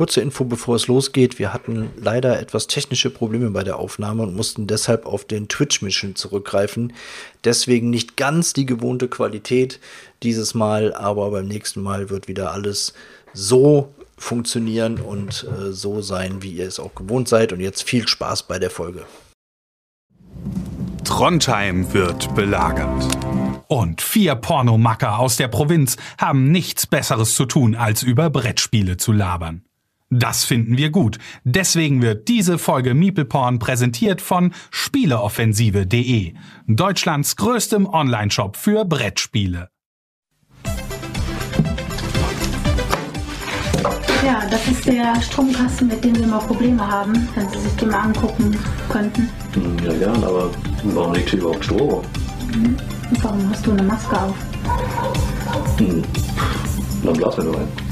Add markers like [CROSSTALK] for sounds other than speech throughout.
kurze Info, bevor es losgeht. Wir hatten leider etwas technische Probleme bei der Aufnahme und mussten deshalb auf den Twitch-Mission zurückgreifen. Deswegen nicht ganz die gewohnte Qualität dieses Mal, aber beim nächsten Mal wird wieder alles so funktionieren und äh, so sein, wie ihr es auch gewohnt seid. Und jetzt viel Spaß bei der Folge. Trondheim wird belagert. Und vier Pornomacker aus der Provinz haben nichts Besseres zu tun, als über Brettspiele zu labern. Das finden wir gut. Deswegen wird diese Folge Meeple Porn präsentiert von Spieleoffensive.de, Deutschlands größtem Onlineshop für Brettspiele. Ja, das ist der Stromkasten, mit dem Sie mal Probleme haben, wenn Sie sich den mal angucken könnten. Hm, Ja, gern, aber warum liegt hier überhaupt Strom? Und warum hast du eine Maske auf? Hm. Dann blasen wir nur rein.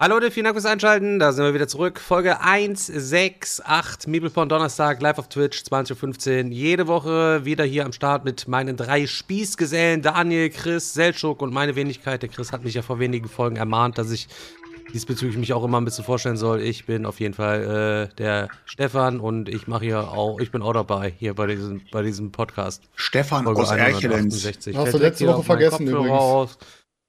Hallo Leute, vielen Dank fürs Einschalten. Da sind wir wieder zurück. Folge 168, Meeple Donnerstag, live auf Twitch, 20.15 Uhr. Jede Woche wieder hier am Start mit meinen drei Spießgesellen, Daniel, Chris, Seltschuk und meine Wenigkeit. Der Chris hat mich ja vor wenigen Folgen ermahnt, dass ich diesbezüglich mich auch immer ein bisschen vorstellen soll. Ich bin auf jeden Fall äh, der Stefan und ich mache hier auch, ich bin auch dabei hier bei diesem, bei diesem Podcast. Stefan Folge aus Erkelenz. 168. Hast du letzte Woche vergessen übrigens. Aus.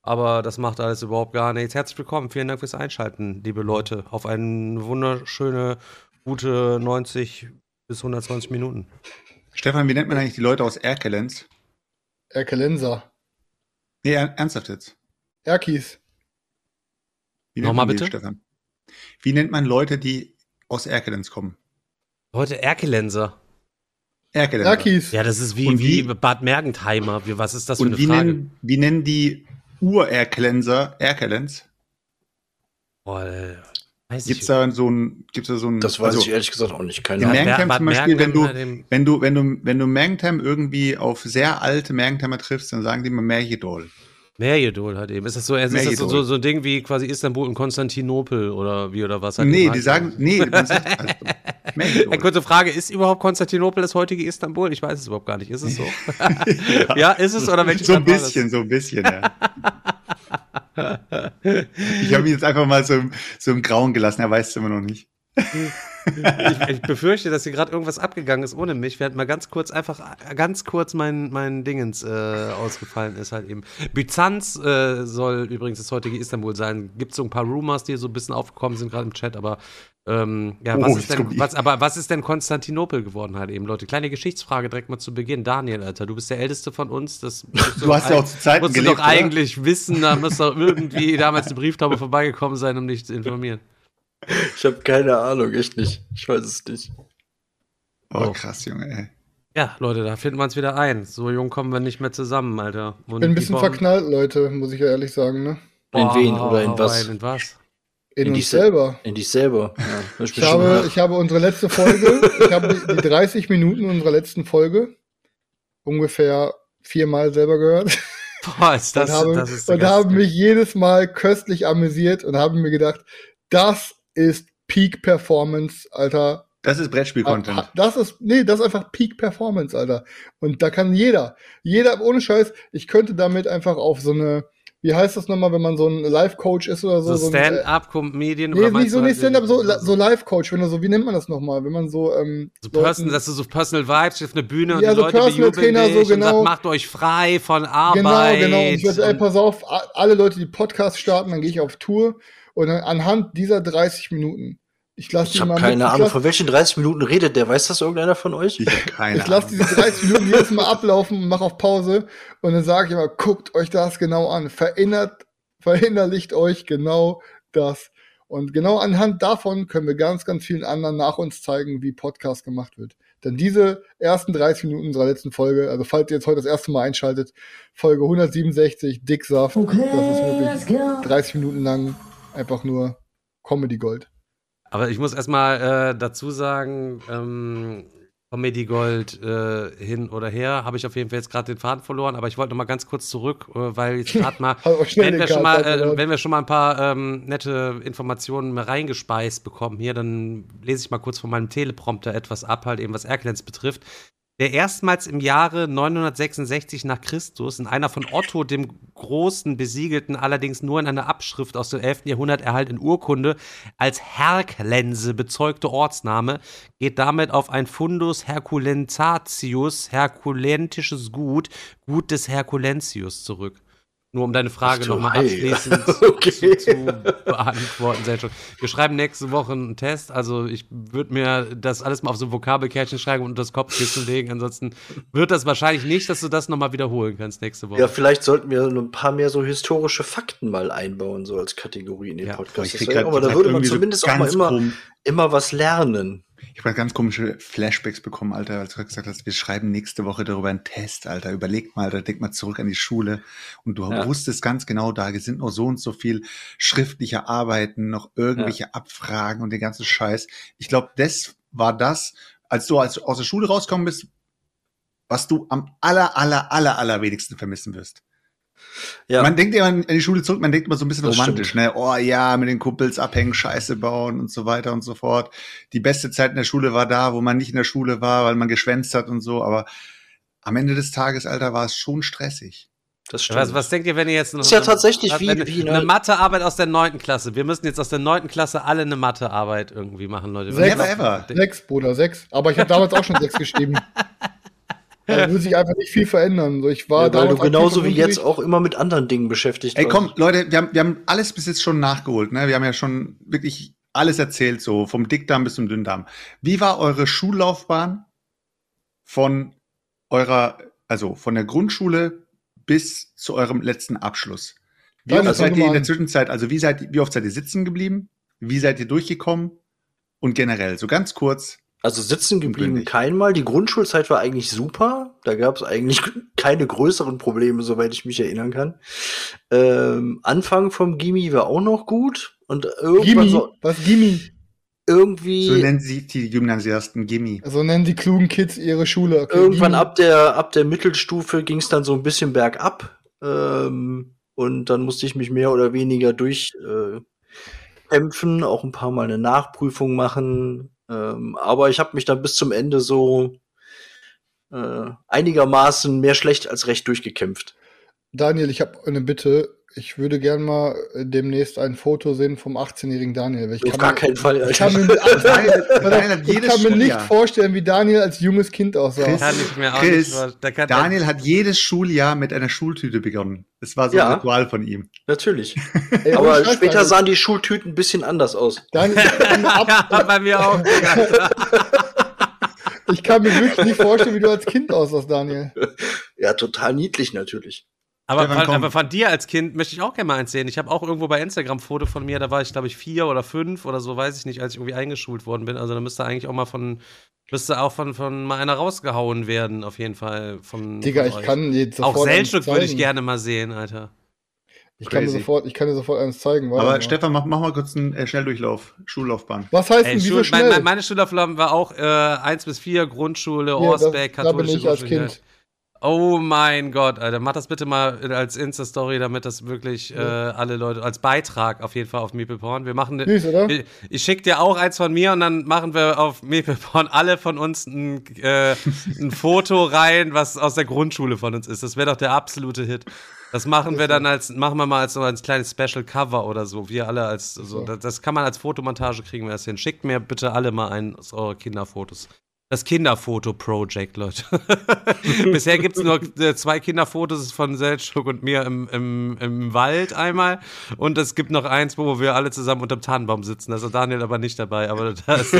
Aber das macht alles überhaupt gar nichts. Herzlich willkommen. Vielen Dank fürs Einschalten, liebe Leute, auf eine wunderschöne, gute 90 bis 120 Minuten. Stefan, wie nennt man eigentlich die Leute aus Erkelenz? Erkelenser. Nee, er- ernsthaft jetzt. Erkis. Wie Nochmal man die, bitte? Stefan? Wie nennt man Leute, die aus Erkelenz kommen? Heute Erkelenser. Erkelenz. Erkis. Ja, das ist wie, wie wie- Bad Mergentheimer. Wie, was ist das für Und eine wie Frage? nennen, wie nennen die Erkelenz? Boah, äh, weiß Gibt's ich. da so ein, gibt's da so ein, Das weiß also, ich ehrlich gesagt auch nicht. Keine in Ahnung. Mergentheim Bad zum Beispiel, wenn du, wenn du, wenn du, wenn du Mergentheim irgendwie auf sehr alte Mergentheimer triffst, dann sagen die immer Merjedol. Merjedol halt eben. Ist das so, ist das so, so ein Ding wie quasi Istanbul und Konstantinopel oder wie oder was? hat Nee, die sagen, nee, [LAUGHS] man sagt, also. Eine kurze Frage, ist überhaupt Konstantinopel das heutige Istanbul? Ich weiß es überhaupt gar nicht. Ist es so? [LAUGHS] ja. ist es oder welche So ein bisschen, so ein bisschen, ja. ich habe ihn jetzt einfach mal so, so im Grauen gelassen, er weiß es immer noch nicht. [LAUGHS] Ich, ich befürchte, dass hier gerade irgendwas abgegangen ist ohne mich. Hatten mal ganz kurz, einfach ganz kurz mein, mein Dingens äh, ausgefallen ist halt eben. Byzanz äh, soll übrigens das heutige Istanbul sein. Gibt so ein paar Rumors, die so ein bisschen aufgekommen sind, gerade im Chat, aber ähm, ja, Oh, was ist denn, was, aber was ist denn Konstantinopel geworden halt eben, Leute? Kleine Geschichtsfrage direkt mal zu Beginn. Daniel, Alter, du bist der Älteste von uns. Das musst [LAUGHS] Du hast ja auch zu Zeiten musst gelebt, du doch oder? eigentlich wissen, da muss doch irgendwie damals eine Brieftaube vorbeigekommen sein, um dich zu informieren. Ich habe keine Ahnung, echt nicht. Ich weiß es nicht. Oh, Oh. krass, Junge, ey. Ja, Leute, da finden wir uns wieder ein. So jung kommen wir nicht mehr zusammen, Alter. Und Bin ein bisschen Bomben- verknallt, Leute, muss ich ja ehrlich sagen, ne? In wen oder in was? In was? In, In Se- selber. In dich selber. Ja, das Ich habe, ich habe unsere letzte Folge, ich habe die, die 30 Minuten unserer letzten Folge ungefähr viermal selber gehört Boah, ist das, und habe, das ist und habe mich jedes Mal köstlich amüsiert und habe mir gedacht, das ist Peak Performance, Alter. Das ist Brettspiel-Content. Ah, Das ist, nee, das ist einfach Peak Performance, Alter. Und da kann jeder, jeder, ohne Scheiß, ich könnte damit einfach auf so eine, wie heißt das nochmal, wenn man so ein Life-Coach ist oder so? so Stand-up-Comedian Nee, oder nicht so nicht halt Stand-up, so, so, Life-Coach, wenn du so, wie nennt man das nochmal? Wenn man so, ähm, so Leuten- Person, dass du so Personal Vibes auf eine Bühne und Ja, die so Leute Personal bejubeln Trainer, so und genau. sagt, macht euch frei von Arbeit. Genau, genau. Und ich werde, ey, und- pass auf, alle Leute, die Podcast starten, dann gehe ich auf Tour und anhand dieser 30 Minuten, ich lasse Ich die habe mal keine mit, ich Ahnung, lass, von welchen 30 Minuten redet der. Weiß das irgendeiner von euch? Ich keine ich lasse diese 30 Minuten jedes Mal ablaufen und mache auf Pause und dann sage ich immer, guckt euch das genau an, verinnert, verinnerlicht euch genau das. Und genau anhand davon können wir ganz, ganz vielen anderen nach uns zeigen, wie Podcast gemacht wird. Denn diese ersten 30 Minuten unserer letzten Folge, also falls ihr jetzt heute das erste Mal einschaltet, Folge 167, Dicksaft, das ist wirklich 30 Minuten lang einfach nur Comedy Gold. Aber ich muss erstmal äh, dazu sagen, ähm, Comedy Gold äh, hin oder her. Habe ich auf jeden Fall jetzt gerade den Faden verloren, aber ich wollte noch mal ganz kurz zurück, äh, weil jetzt [LAUGHS] gerade mal, wenn wir, schon mal äh, wenn wir schon mal ein paar ähm, nette Informationen mehr reingespeist bekommen hier, dann lese ich mal kurz von meinem Teleprompter etwas ab, halt eben was Erklens betrifft der erstmals im Jahre 966 nach Christus in einer von Otto dem Großen besiegelten, allerdings nur in einer Abschrift aus dem 11. Jahrhundert erhaltenen Urkunde als Herklense bezeugte Ortsname geht damit auf ein Fundus Herculentatius, herkulentisches Gut, Gut des Herculentius zurück. Nur um deine Frage nochmal abschließend [LAUGHS] okay. zu, zu, beantworten, Sergio. Wir schreiben nächste Woche einen Test. Also ich würde mir das alles mal auf so ein Vokabelkärtchen schreiben und das Kopfkissen legen. Ansonsten wird das wahrscheinlich nicht, dass du das nochmal wiederholen kannst nächste Woche. Ja, vielleicht sollten wir ein paar mehr so historische Fakten mal einbauen, so als Kategorie in den ja, Podcast. aber da würde man zumindest so auch mal immer, immer was lernen. Ich habe ganz komische Flashbacks bekommen, Alter, als du gesagt hast, wir schreiben nächste Woche darüber einen Test, Alter. Überleg mal, Alter, denk mal zurück an die Schule. Und du ja. wusstest ganz genau, da sind noch so und so viel schriftliche Arbeiten, noch irgendwelche ja. Abfragen und den ganzen Scheiß. Ich glaube, das war das, als du aus der Schule rauskommen bist, was du am aller, aller, aller, aller wenigsten vermissen wirst. Ja. Man denkt ja an die Schule zurück, man denkt immer so ein bisschen das romantisch, stimmt. ne? Oh ja, mit den Kumpels abhängen, Scheiße bauen und so weiter und so fort. Die beste Zeit in der Schule war da, wo man nicht in der Schule war, weil man geschwänzt hat und so, aber am Ende des Tages, Alter, war es schon stressig. Das stimmt. Was, was denkt ihr, wenn ihr jetzt noch, ist ja tatsächlich wie, eine, wie eine Mathearbeit aus der neunten Klasse? Wir müssen jetzt aus der neunten Klasse alle eine Mathearbeit irgendwie machen, Leute. Sechs, Never ever. Sechs, Bruder, sechs. Aber ich habe damals auch schon sechs geschrieben. [LAUGHS] Da würde sich einfach nicht viel verändern. So, ich war ja, weil du genauso wie jetzt auch immer mit anderen Dingen beschäftigt Ey, komm, Leute, wir haben, wir haben alles bis jetzt schon nachgeholt. Ne? Wir haben ja schon wirklich alles erzählt, so vom Dickdarm bis zum Dünndarm. Wie war eure Schullaufbahn von eurer, also von der Grundschule bis zu eurem letzten Abschluss? Wie oft seid ihr in der Zwischenzeit, also wie seid, wie oft seid ihr sitzen geblieben? Wie seid ihr durchgekommen? Und generell, so ganz kurz, also sitzen geblieben keinmal. Die Grundschulzeit war eigentlich super. Da gab es eigentlich [LAUGHS] keine größeren Probleme, soweit ich mich erinnern kann. Ähm, Anfang vom Gimmi war auch noch gut. Und irgendwann Gimmi? so. Was Gimmi? Irgendwie. So nennen sie die Gymnasiasten Gimmi. So nennen die klugen Kids ihre Schule. Okay, irgendwann Gimmi. ab der, ab der Mittelstufe ging es dann so ein bisschen bergab. Ähm, und dann musste ich mich mehr oder weniger durchkämpfen, äh, auch ein paar Mal eine Nachprüfung machen ähm, aber ich habe mich dann bis zum Ende so äh, einigermaßen mehr schlecht als recht durchgekämpft. Daniel, ich habe eine Bitte ich würde gern mal äh, demnächst ein Foto sehen vom 18-jährigen Daniel. Ich Auf gar mir, keinen Fall. Ich kann mir, [LAUGHS] Daniel, ich kann mir nicht vorstellen, wie Daniel als junges Kind aussah. Chris, kann ich mir auch Chris, nicht Daniel hat jedes Schuljahr mit einer Schultüte begonnen. Das war so ja, ein Ritual von ihm. Natürlich. [LAUGHS] Ey, Aber später Daniel. sahen die Schultüten ein bisschen anders aus. Daniel, [LAUGHS] ja, bei mir auch. ich kann mir wirklich nicht vorstellen, wie du als Kind aussahst, Daniel. Ja, total niedlich natürlich. Aber von, aber von, dir als Kind möchte ich auch gerne mal eins sehen. Ich habe auch irgendwo bei Instagram Foto von mir, da war ich, glaube ich, vier oder fünf oder so, weiß ich nicht, als ich irgendwie eingeschult worden bin. Also da müsste eigentlich auch mal von, müsste auch von, von mal einer rausgehauen werden, auf jeden Fall. Von, Digga, von ich kann jetzt sofort. Auch Selbststück würde ich gerne mal sehen, Alter. Ich kann, dir sofort, ich kann dir sofort eins zeigen. Aber mal. Stefan, mach, mach mal kurz einen äh, Schnelldurchlauf, Schullaufbahn. Was heißt denn, wie Schul schnell? Meine, meine Schullaufbahn war auch äh, 1 bis 4, Grundschule, ja, Orsbeck, katholische Da bin ich als Kind. Oh mein Gott, Alter, mach das bitte mal als Insta-Story, damit das wirklich ja. äh, alle Leute als Beitrag auf jeden Fall auf Meeple Porn. Wir machen Süß, oder? Ich, ich schick dir auch eins von mir und dann machen wir auf Meeple Porn alle von uns ein, äh, ein Foto rein, was aus der Grundschule von uns ist. Das wäre doch der absolute Hit. Das machen wir dann als, machen wir mal als so ein kleines Special Cover oder so. Wir alle als, so, das, das kann man als Fotomontage kriegen wir das hin. Schickt mir bitte alle mal ein aus eure Kinderfotos. Das Kinderfoto-Project, Leute. [LAUGHS] Bisher gibt es nur äh, zwei Kinderfotos von Seltschuk und mir im, im, im Wald einmal. Und es gibt noch eins, wo wir alle zusammen unterm Tannenbaum sitzen. Da ist Daniel aber nicht dabei, aber da ist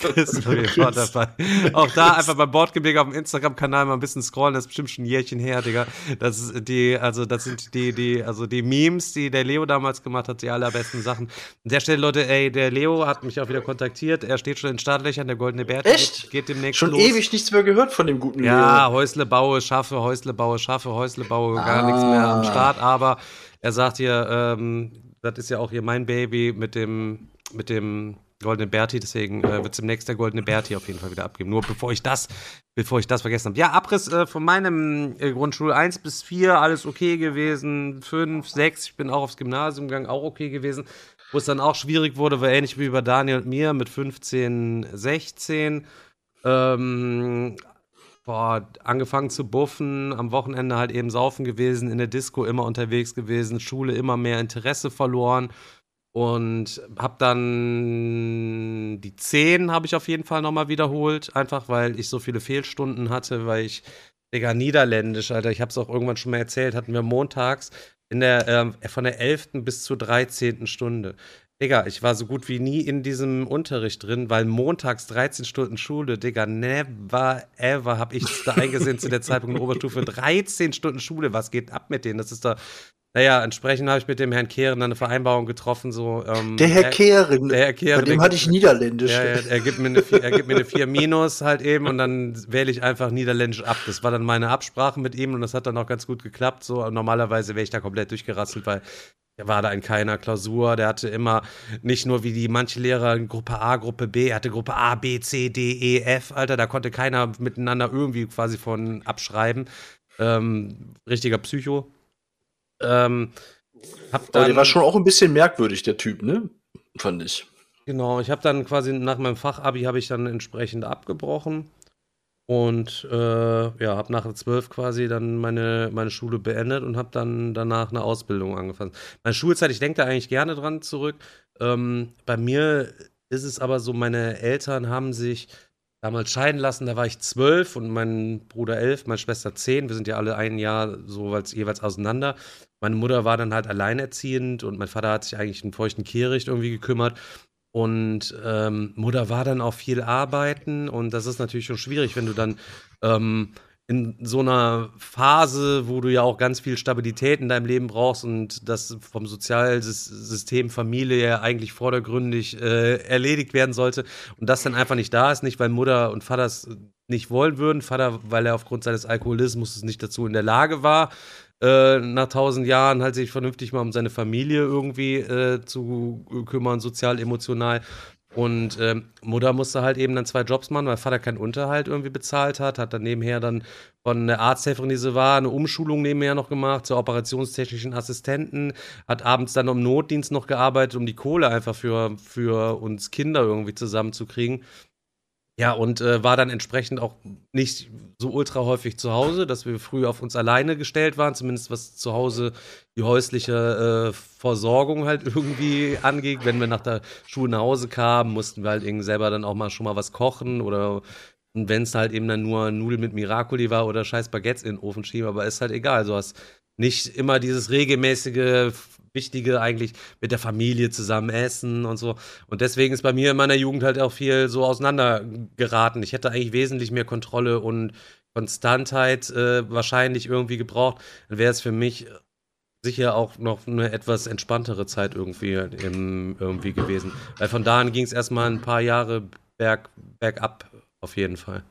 Chris [LAUGHS] auf dabei. Auch da einfach beim Bordgebirge auf dem Instagram-Kanal mal ein bisschen scrollen. Das ist bestimmt schon ein Jährchen her, Digga. Das ist die, also das sind die, die, also die Memes, die der Leo damals gemacht hat, die allerbesten Sachen. An der Stelle, Leute, ey, der Leo hat mich auch wieder kontaktiert. Er steht schon in Startlöchern, der Goldene Bär. Echt? Geht, geht demnächst Schon los. ewig nichts mehr gehört von dem guten Ja, Leo. Häusle baue, schaffe, Häusle baue, schaffe, Häusle baue, ah. gar nichts mehr am Start. Aber er sagt hier, ähm, das ist ja auch hier mein Baby mit dem, mit dem Goldene Berti, deswegen äh, wird demnächst der Goldene Berti auf jeden Fall wieder abgeben. Nur bevor ich das, bevor ich das vergessen habe. Ja, Abriss äh, von meinem äh, Grundschule 1 bis 4, alles okay gewesen. 5, 6, ich bin auch aufs Gymnasium gegangen, auch okay gewesen. Wo es dann auch schwierig wurde, war ähnlich wie bei Daniel und mir mit 15, 16. Ähm, boah, angefangen zu buffen, am Wochenende halt eben saufen gewesen, in der Disco immer unterwegs gewesen, Schule immer mehr Interesse verloren und habe dann die 10 habe ich auf jeden Fall nochmal wiederholt, einfach weil ich so viele Fehlstunden hatte, weil ich, Digga, Niederländisch, Alter, ich habe es auch irgendwann schon mal erzählt, hatten wir montags in der, äh, von der 11. bis zur 13. Stunde. Digga, ich war so gut wie nie in diesem Unterricht drin, weil montags 13 Stunden Schule, Digga, never ever hab ich da eingesehen zu der Zeitpunkt in der Oberstufe. 13 Stunden Schule, was geht ab mit denen? Das ist doch, naja, entsprechend habe ich mit dem Herrn Kehren dann eine Vereinbarung getroffen. So, ähm, der Herr Kehren, der Herr Kehren, bei dem hatte ich Niederländisch. Ja, er, er, gibt mir eine, er gibt mir eine 4 Minus halt eben und dann wähle ich einfach Niederländisch ab. Das war dann meine Absprache mit ihm und das hat dann auch ganz gut geklappt. So, normalerweise wäre ich da komplett durchgerasselt, weil er war da in keiner Klausur. Der hatte immer nicht nur wie die manche Lehrer Gruppe A, Gruppe B, er hatte Gruppe A, B, C, D, E, F, Alter. Da konnte keiner miteinander irgendwie quasi von abschreiben. Ähm, richtiger Psycho. Ähm, dann, Aber der war schon auch ein bisschen merkwürdig, der Typ, ne? Fand ich. Genau, ich habe dann quasi nach meinem Fachabi habe ich dann entsprechend abgebrochen und äh, ja, habe nach 12 quasi dann meine, meine Schule beendet und habe dann danach eine Ausbildung angefangen. Meine Schulzeit, ich denke da eigentlich gerne dran zurück. Ähm, bei mir ist es aber so, meine Eltern haben sich damals scheiden lassen, da war ich zwölf und mein Bruder elf, meine Schwester zehn. Wir sind ja alle ein Jahr so jeweils auseinander. Meine Mutter war dann halt alleinerziehend und mein Vater hat sich eigentlich einen feuchten Kehricht irgendwie gekümmert. Und ähm, Mutter war dann auch viel arbeiten. Und das ist natürlich schon schwierig, wenn du dann ähm, in so einer Phase, wo du ja auch ganz viel Stabilität in deinem Leben brauchst und das vom Sozialsystem Familie ja eigentlich vordergründig äh, erledigt werden sollte und das dann einfach nicht da ist, nicht weil Mutter und Vater es nicht wollen würden, Vater, weil er aufgrund seines Alkoholismus nicht dazu in der Lage war, äh, nach tausend Jahren halt sich vernünftig mal um seine Familie irgendwie äh, zu kümmern, sozial, emotional. Und ähm, Mutter musste halt eben dann zwei Jobs machen, weil Vater keinen Unterhalt irgendwie bezahlt hat, hat dann nebenher dann von der Arzthelferin, die sie war, eine Umschulung nebenher noch gemacht zur operationstechnischen Assistenten, hat abends dann im Notdienst noch gearbeitet, um die Kohle einfach für, für uns Kinder irgendwie zusammenzukriegen. Ja, und äh, war dann entsprechend auch nicht so ultra häufig zu Hause, dass wir früh auf uns alleine gestellt waren, zumindest was zu Hause die häusliche äh, Versorgung halt irgendwie angeht. Wenn wir nach der Schule nach Hause kamen, mussten wir halt irgendwie selber dann auch mal schon mal was kochen oder wenn es halt eben dann nur Nudeln mit Miracoli war oder scheiß Baguettes in den Ofen schieben, aber ist halt egal. Du hast nicht immer dieses regelmäßige Wichtige eigentlich mit der Familie zusammen essen und so. Und deswegen ist bei mir in meiner Jugend halt auch viel so auseinandergeraten. Ich hätte eigentlich wesentlich mehr Kontrolle und Konstantheit äh, wahrscheinlich irgendwie gebraucht. Dann wäre es für mich sicher auch noch eine etwas entspanntere Zeit irgendwie, im, irgendwie gewesen. Weil von da an ging es erstmal ein paar Jahre berg, bergab, auf jeden Fall.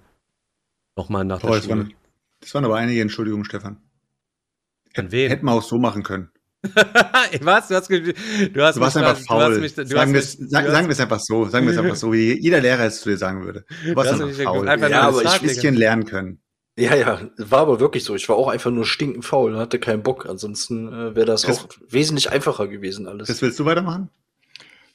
Nochmal nach Toll, der Schule. Das waren, das waren aber einige Entschuldigungen, Stefan. An wen? Hätten wir auch so machen können. [LAUGHS] Was? Du hast, du hast du warst mich, einfach faul. Mich, sagen wir es sagen einfach so. Sagen wir es einfach so, wie jeder Lehrer es zu dir sagen würde. Du warst einfach faul. Einfach ja, aber ich ein bisschen lernen können. Ja, ja, war aber wirklich so. Ich war auch einfach nur stinkend faul und hatte keinen Bock. Ansonsten äh, wäre das Chris, auch wesentlich einfacher gewesen alles. Das willst du weitermachen?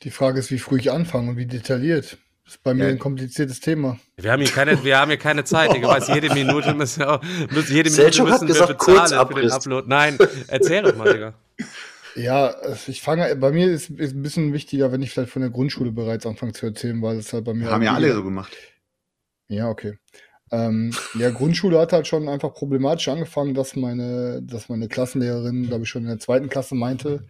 Die Frage ist, wie früh ich anfange und wie detailliert. Das ist bei mir ja. ein kompliziertes Thema. Wir haben hier keine, wir haben hier keine Zeit. Ich weiß, jede Minute müssen wir, müssen, jede Minute müssen wir gesagt, bezahlen für den Upload. Nein, erzähl doch mal, Digga. Ja, ich fange, bei mir ist, es ein bisschen wichtiger, wenn ich vielleicht von der Grundschule bereits anfange zu erzählen, weil es halt bei mir. Haben ja alle so gemacht. Ja, okay. Ähm, ja, Grundschule hat halt schon einfach problematisch angefangen, dass meine, dass meine Klassenlehrerin, glaube ich, schon in der zweiten Klasse meinte,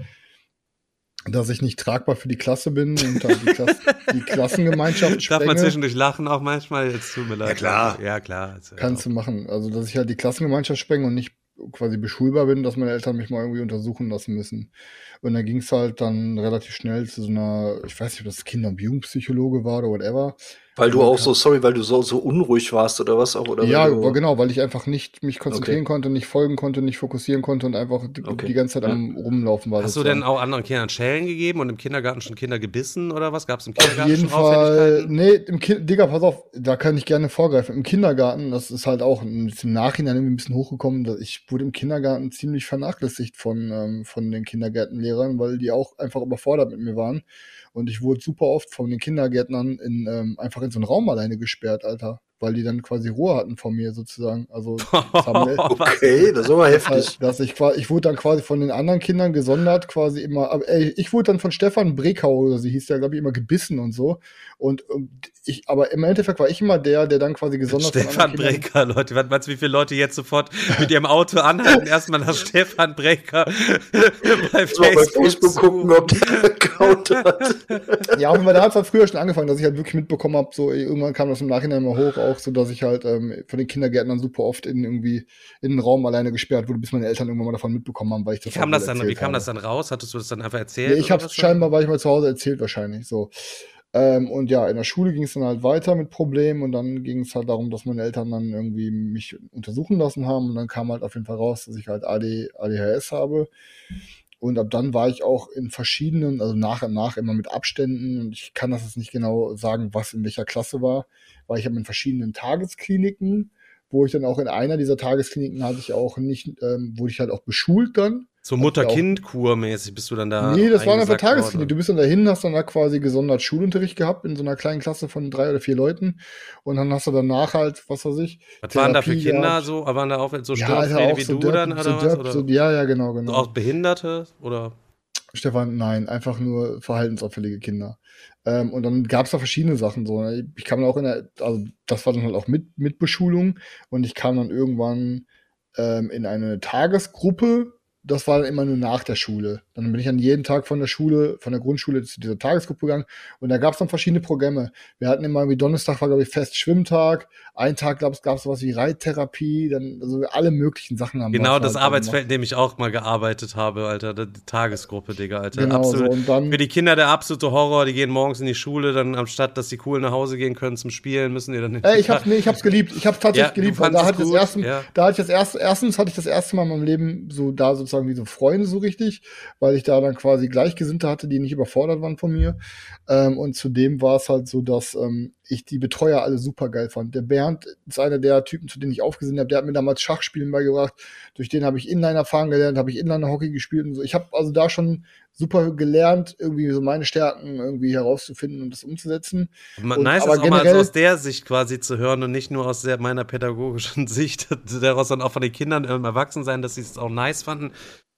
dass ich nicht tragbar für die Klasse bin und die, Klasse, die [LAUGHS] Klassengemeinschaft sprenge. Darf man zwischendurch lachen auch manchmal? Jetzt tut mir leid. Ja, klar. Ja, klar. Kannst du machen. Also, dass ich halt die Klassengemeinschaft sprenge und nicht quasi beschulbar bin, dass meine Eltern mich mal irgendwie untersuchen lassen müssen. Und dann ging es halt dann relativ schnell zu so einer, ich weiß nicht, ob das Kinder- und Jugendpsychologe war oder whatever. Weil du auch so, sorry, weil du so, so unruhig warst oder was auch, oder? Ja, weil du, genau, weil ich einfach nicht mich konzentrieren Okay. konnte, nicht folgen konnte, nicht fokussieren konnte und einfach die, Okay. die ganze Zeit am Rumlaufen war. Hast du sozusagen. denn auch anderen Kindern Schellen gegeben und im Kindergarten schon Kinder gebissen oder was? Gab es im Auf Kindergarten jeden schon Fall, nee, im Ki Digga, pass auf, da kann ich gerne vorgreifen. Im Kindergarten, das ist halt auch im im Nachhinein irgendwie ein bisschen hochgekommen, dass ich wurde im Kindergarten ziemlich vernachlässigt von, ähm, von den Kindergärtenlehrern, weil die auch einfach überfordert mit mir waren. Und ich wurde super oft von den Kindergärtnern in, ähm, einfach in so einen Raum alleine gesperrt, Alter. Weil die dann quasi Ruhe hatten von mir sozusagen. Also, das haben [LAUGHS] Okay, das ist aber heftig. halt, dass ich quasi, ich wurde dann quasi von den anderen Kindern gesondert, quasi immer, aber ey, ich wurde dann von Stefan Brekau, oder sie hieß ja, glaube ich, immer gebissen und so. Und, und ich, aber im Endeffekt war ich immer der, der dann quasi gesondert Stefan Breker, Leute. Was meinst du, wie viele Leute jetzt sofort mit ihrem Auto anhalten, erstmal nach Stefan Breker [LAUGHS] bei So, bei Facebook, gucken, ob der Account hat. [LAUGHS] Ja, Fall, da hat es halt früher schon angefangen, dass ich halt wirklich mitbekommen habe, so irgendwann kam das im Nachhinein mal hoch, auch so, dass ich halt ähm, von den Kindergärtnern super oft in irgendwie in den Raum alleine gesperrt wurde, bis meine Eltern irgendwann mal davon mitbekommen haben, weil ich das Wie kam das dann, wie kam habe. das dann raus? Hattest du das dann einfach erzählt? Ja, ich habe scheinbar, war ich mal zu Hause erzählt wahrscheinlich so. Ähm, und ja, in der Schule ging es dann halt weiter mit Problemen und dann ging es halt darum, dass meine Eltern dann irgendwie mich untersuchen lassen haben und dann kam halt auf jeden Fall raus, dass ich halt AD, ADHS habe. Und ab dann war ich auch in verschiedenen, also nach und nach immer mit Abständen und ich kann das jetzt nicht genau sagen, was in welcher Klasse war, war ich habe in verschiedenen Tageskliniken, wo ich dann auch in einer dieser Tageskliniken hatte ich auch nicht, ähm, wurde ich halt auch beschult dann. So Mutter-Kind-Kur mäßig bist du dann da. Nee, das war einfach eingesackt Tagesklinik. Du bist dann dahin, hast dann da quasi gesondert Schulunterricht gehabt in so einer kleinen Klasse von drei oder vier Leuten. Und dann hast du danach halt, was weiß ich. Was waren da für Therapie Kinder gehabt. so? Waren da auch so Ja, Alter, wie so du derb, dann so oder was? derb, Oder so, ja, ja, genau, genau. auch Behinderte? Oder? Stefan, nein, einfach nur verhaltensauffällige Kinder. Ähm, und dann gab es da verschiedene Sachen so. ne? Ich kam dann auch in der, also das war dann halt auch mit, mit Beschulung und ich kam dann irgendwann ähm, in eine Tagesgruppe. Das war dann immer nur nach der Schule. Dann bin ich dann jeden Tag von der Schule, von der Grundschule zu dieser Tagesgruppe gegangen und da gab es dann verschiedene Programme. Wir hatten immer wie Donnerstag war, glaube ich, fest Schwimmtag. Einen Tag gab es sowas wie Reittherapie, dann also alle möglichen Sachen haben Genau halt das dann Arbeitsfeld, in dem ich auch mal gearbeitet habe, Alter. Die Tagesgruppe, Digga, Alter. Genau, so, und dann- Für die Kinder der absolute Horror. Die gehen morgens in die Schule, dann anstatt, dass sie cool nach Hause gehen können zum Spielen, müssen die dann Ey, ich hab's, nee, ich hab's geliebt. Ich hab's tatsächlich Ja, geliebt, weil da hatte gut, erste, ja. da hatte ich das erste, erstens hatte ich das erste Mal in meinem Leben so da sozusagen wie so Freunde so richtig, weil ich da dann quasi Gleichgesinnte hatte, die nicht überfordert waren von mir. Ähm, und zudem war es halt so, dass ähm, ich die Betreuer alle super geil fand. Der Bernd ist einer der Typen, zu denen ich aufgesehen habe. Der hat mir damals Schachspielen beigebracht. Durch den habe ich Inliner fahren gelernt, habe ich Inliner Hockey gespielt und so. Ich habe also da schon super gelernt, irgendwie so meine Stärken irgendwie herauszufinden und das umzusetzen. Ma- Und- nice aber ist auch mal so generell- aus der Sicht quasi zu hören und nicht nur aus der, meiner pädagogischen [LAUGHS] Sicht, daraus dann auch von den Kindern im Erwachsensein, dass sie es auch nice fanden.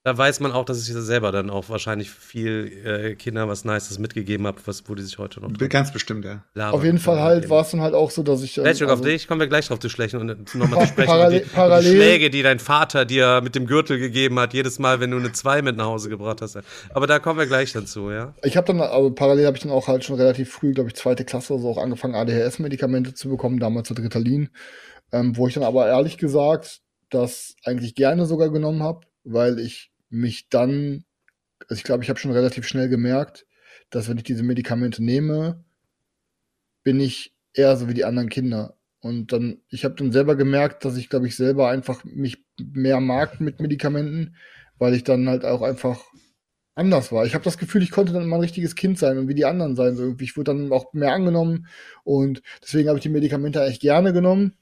Da weiß man auch, dass ich selber dann auch wahrscheinlich viel äh, Kinder was Nices mitgegeben habe, was, wo die sich heute noch Ganz bestimmt, ja. labern Auf jeden Fall halt war es dann halt auch so, dass ich. ähm, Gleich auf also- dich, kommen wir gleich drauf zu schlechen und nochmal zu [LAUGHS] sprechen. Parallel- und die, und die parallel- Schläge, die dein Vater dir mit dem Gürtel gegeben hat, jedes Mal, wenn du eine 2 mit nach Hause gebracht hast. Aber da kommen wir gleich dazu, ja. Ich habe dann, aber parallel habe ich dann auch halt schon relativ früh, glaube ich, zweite Klasse oder so auch angefangen, ADHS-Medikamente zu bekommen, damals mit Ritalin, ähm, wo ich dann aber ehrlich gesagt das eigentlich gerne sogar genommen habe, weil ich mich dann, also ich glaube, ich habe schon relativ schnell gemerkt, dass wenn ich diese Medikamente nehme, bin ich eher so wie die anderen Kinder. Und dann, ich habe dann selber gemerkt, dass ich, glaube ich, selber einfach mich mehr mag mit Medikamenten, weil ich dann halt auch einfach anders war. Ich habe das Gefühl, ich konnte dann immer ein richtiges Kind sein und wie die anderen sein. So irgendwie. Ich wurde dann auch mehr angenommen und deswegen habe ich die Medikamente eigentlich gerne genommen,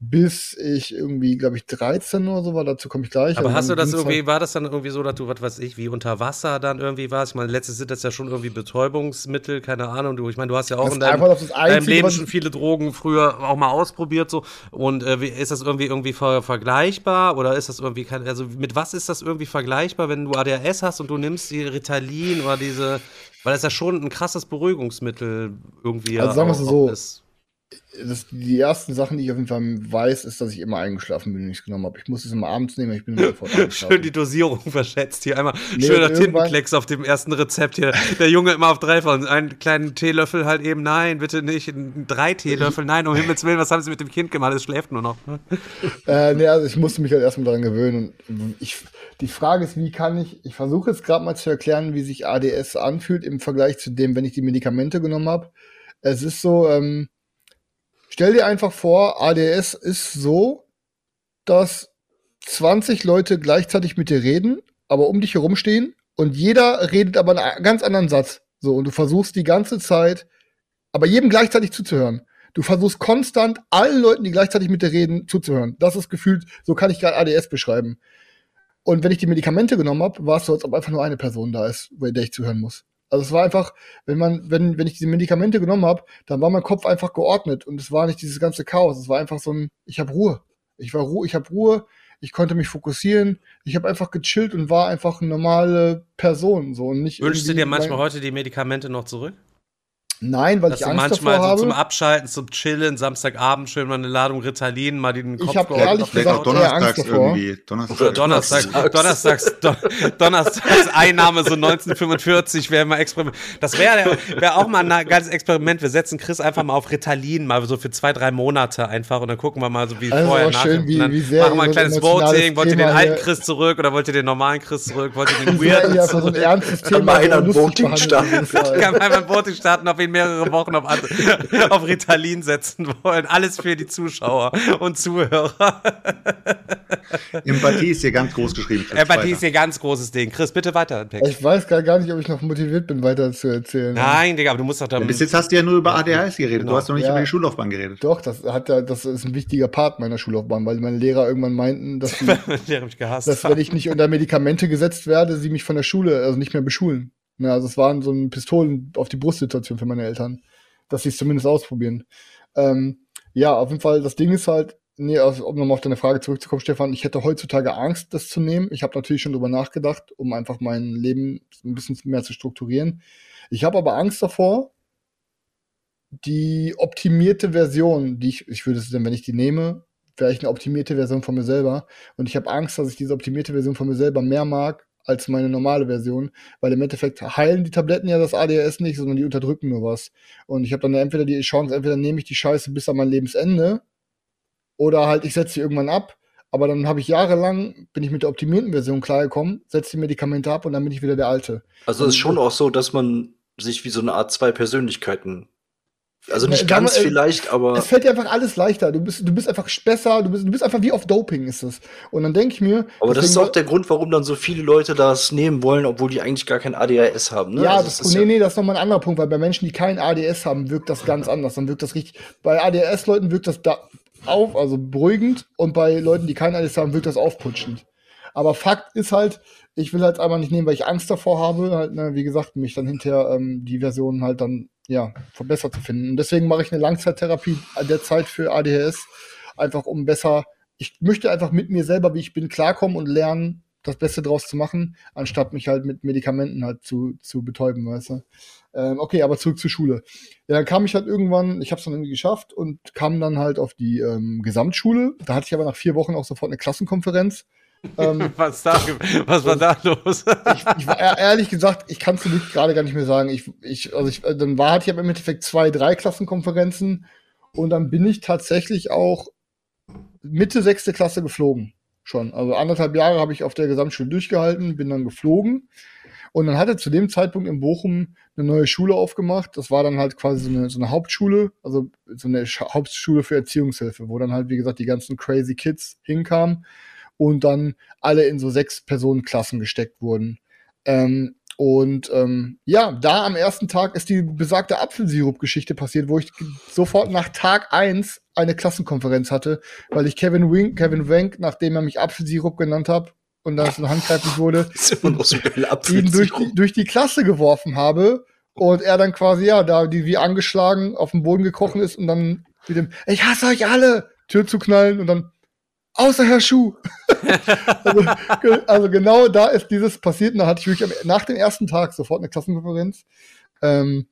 bis ich irgendwie, glaube ich, 13 oder so war. Dazu komme ich gleich. Aber Also hast du das irgendwie, war das dann irgendwie so, dass du, was weiß ich, wie unter Wasser dann irgendwie warst? Ich meine, letztes sind das ja schon irgendwie Betäubungsmittel, keine Ahnung. Du, ich meine, du hast ja auch in deinem, das deinem Einzige, Leben schon viele Drogen früher auch mal ausprobiert so. Und äh, wie, ist das irgendwie irgendwie ver vergleichbar oder ist das irgendwie kein, also mit was ist das irgendwie vergleichbar, wenn du ADHS hast und du nimmst die Ritalin oder diese, weil das ja schon ein krasses Beruhigungsmittel irgendwie Also sagen wir es so, ist. Das, die ersten Sachen, die ich auf jeden Fall weiß, ist, dass ich immer eingeschlafen bin, wenn ich es genommen habe. Ich muss es immer abends nehmen, ich bin immer sofort [LAUGHS] eingeschlafen. Schön die Dosierung [LAUGHS] verschätzt hier. Einmal Nee, schöner irgendwann- Tintenklecks auf dem ersten Rezept hier. Der Junge immer auf drei von. Einen kleinen Teelöffel halt eben, nein, bitte nicht. Drei Teelöffel, nein, um Himmels Willen, was haben sie mit dem Kind gemacht? Es schläft nur noch. ne? [LAUGHS] Äh, nee, also ich musste mich halt erstmal daran gewöhnen. Und ich, die Frage ist, wie kann ich, ich versuche jetzt gerade mal zu erklären, wie sich ADS anfühlt im Vergleich zu dem, wenn ich die Medikamente genommen habe. Es ist so, ähm, stell dir einfach vor, ADS ist so, dass 20 Leute gleichzeitig mit dir reden, aber um dich herum stehen und jeder redet aber einen ganz anderen Satz. So, und du versuchst die ganze Zeit, aber jedem gleichzeitig zuzuhören. Du versuchst konstant allen Leuten, die gleichzeitig mit dir reden, zuzuhören. Das ist gefühlt, so kann ich gerade ADS beschreiben. Und wenn ich die Medikamente genommen habe, war es so, als ob einfach nur eine Person da ist, bei der ich zuhören muss. Also es war einfach, wenn man, wenn, wenn ich diese Medikamente genommen habe, dann war mein Kopf einfach geordnet und es war nicht dieses ganze Chaos. Es war einfach so ein, ich habe Ruhe. Ich war Ruhe, ich habe Ruhe, ich konnte mich fokussieren, ich habe einfach gechillt und war einfach eine normale Person. So, und nicht Wünschst du dir manchmal heute die Medikamente noch zurück? Nein, weil Dass ich Angst manchmal davor so zum habe. Abschalten, zum Chillen, Samstagabend schön mal eine Ladung Ritalin, mal den Kopf Ich hab geordnet ehrlich auf die Vielleicht auch gesagt eher Angst donnerstags davor. irgendwie. Donnerstag. Oder [LAUGHS] Donnerstags, Donnerstags, Don, Donnerstags Einnahme so 1945 wäre mal Experiment. Das wäre wär auch mal ein ganzes Experiment. Wir setzen Chris einfach mal auf Ritalin, mal so für zwei, drei Monate einfach und dann gucken wir mal so wie Also vorher nachher. schön, wie- Und dann wie sehr machen wir ein ein kleines Voting. Wollt ihr den alten hier- Chris zurück oder wollt ihr den normalen Chris zurück? Wollt ihr den weirden eher so ein zurück? ernstes Kann Thema. mal einer wo ein Voting starten. kann mal beim Voting starten, ob wir ihn mehrere Wochen auf, [LAUGHS] auf Ritalin setzen wollen. Alles für die Zuschauer und Zuhörer. Empathie ist hier ganz groß geschrieben. Empathie weiter. ist hier ganz großes Ding. Chris, bitte weiter. Text. Ich weiß gar gar nicht, ob ich noch motiviert bin, weiter zu erzählen. Nein, Digga, aber du musst doch da. Bis jetzt hast du ja nur über ADHS geredet. Genau. Du hast noch nicht Ja. über die Schullaufbahn geredet. Doch, das hat ja, das ist ein wichtiger Part meiner Schullaufbahn, weil meine Lehrer irgendwann meinten, dass, [LAUGHS] die, dass wenn ich nicht unter Medikamente gesetzt werde, sie mich von der Schule, also nicht mehr beschulen. Ja, also es waren so eine Pistolen auf die Brustsituation für meine Eltern, dass sie es zumindest ausprobieren. Ähm, ja, auf jeden Fall, das Ding ist halt, nee, also, um nochmal auf deine Frage zurückzukommen, Stefan, ich hätte heutzutage Angst, das zu nehmen. Ich habe natürlich schon drüber nachgedacht, um einfach mein Leben ein bisschen mehr zu strukturieren. Ich habe aber Angst davor, die optimierte Version, die ich, ich würde es denn, wenn ich die nehme, wäre ich eine optimierte Version von mir selber. Und ich habe Angst, dass ich diese optimierte Version von mir selber mehr mag als meine normale Version, weil im Endeffekt heilen die Tabletten ja das ADHS nicht, sondern die unterdrücken nur was. Und ich habe dann entweder die Chance, entweder nehme ich die Scheiße bis an mein Lebensende oder halt ich setze sie irgendwann ab. Aber dann habe ich jahrelang, bin ich mit der optimierten Version klargekommen, setze die Medikamente ab und dann bin ich wieder der Alte. Also es ist schon auch so, dass man sich wie so eine Art zwei Persönlichkeiten. Also Ja, nicht ganz mal, äh, vielleicht, aber Es fällt dir einfach alles leichter. Du bist, du bist einfach besser, du bist, du bist einfach wie auf Doping ist es. Und dann denke ich mir. aber das ist auch der Grund, warum dann so viele Leute das nehmen wollen, obwohl die eigentlich gar kein ADHS haben. Ne? Ja, Also das, ist nee, nee, das ist nochmal ein anderer Punkt, weil bei Menschen, die kein ADS haben, wirkt das ganz anders. Dann wirkt das richtig. Bei ADS-Leuten wirkt das da auf, also beruhigend, und bei Leuten, die kein ADS haben, wirkt das aufputschend. Aber Fakt ist halt, ich will halt einmal nicht nehmen, weil ich Angst davor habe, halt, ne, wie gesagt, mich dann hinterher ähm, die Version halt dann, ja, verbessert zu finden. Und deswegen mache ich eine Langzeittherapie derzeit für ADHS, einfach um besser, ich möchte einfach mit mir selber, wie ich bin, klarkommen und lernen, das Beste draus zu machen, anstatt mich halt mit Medikamenten halt zu, zu betäuben, weißt du. Ähm, okay, aber zurück zur Schule. Ja, dann kam ich halt irgendwann, ich habe es dann irgendwie geschafft und kam dann halt auf die ähm, Gesamtschule. Da hatte ich aber nach vier Wochen auch sofort eine Klassenkonferenz. Ähm, [LAUGHS] was, da, was war da los? [LAUGHS] ich, ich war ehr- ehrlich gesagt, ich kann es wirklich gerade gar nicht mehr sagen. Ich, ich, also ich, dann war hatte ich im Endeffekt zwei, drei Klassenkonferenzen und dann bin ich tatsächlich auch Mitte sechste Klasse geflogen. Schon. Also anderthalb Jahre habe ich auf der Gesamtschule durchgehalten, bin dann geflogen. Und dann hatte zu dem Zeitpunkt in Bochum eine neue Schule aufgemacht. Das war dann halt quasi so eine, so eine Hauptschule, also so eine Sch Hauptschule für Erziehungshilfe, wo dann halt, wie gesagt, die ganzen crazy Kids hinkamen und dann alle in so sechs Personenklassen gesteckt wurden. Ähm, und ähm, ja, da am ersten Tag ist die besagte Apfelsirup-Geschichte passiert, wo ich sofort nach Tag eins eine Klassenkonferenz hatte, weil ich Kevin Wink, Kevin Wenk, nachdem er mich Apfelsirup genannt hat und da es handgreiflich wurde, [LAUGHS] so ihn durch die, durch die Klasse geworfen habe und er dann quasi, ja, da die wie angeschlagen auf dem Boden gekrochen ist und dann mit dem, ich hasse euch alle, Tür zu knallen und dann, außer Herr Schuh. [LAUGHS] also, also genau da ist dieses passiert und da hatte ich wirklich nach dem ersten Tag sofort eine Klassenkonferenz. Ähm,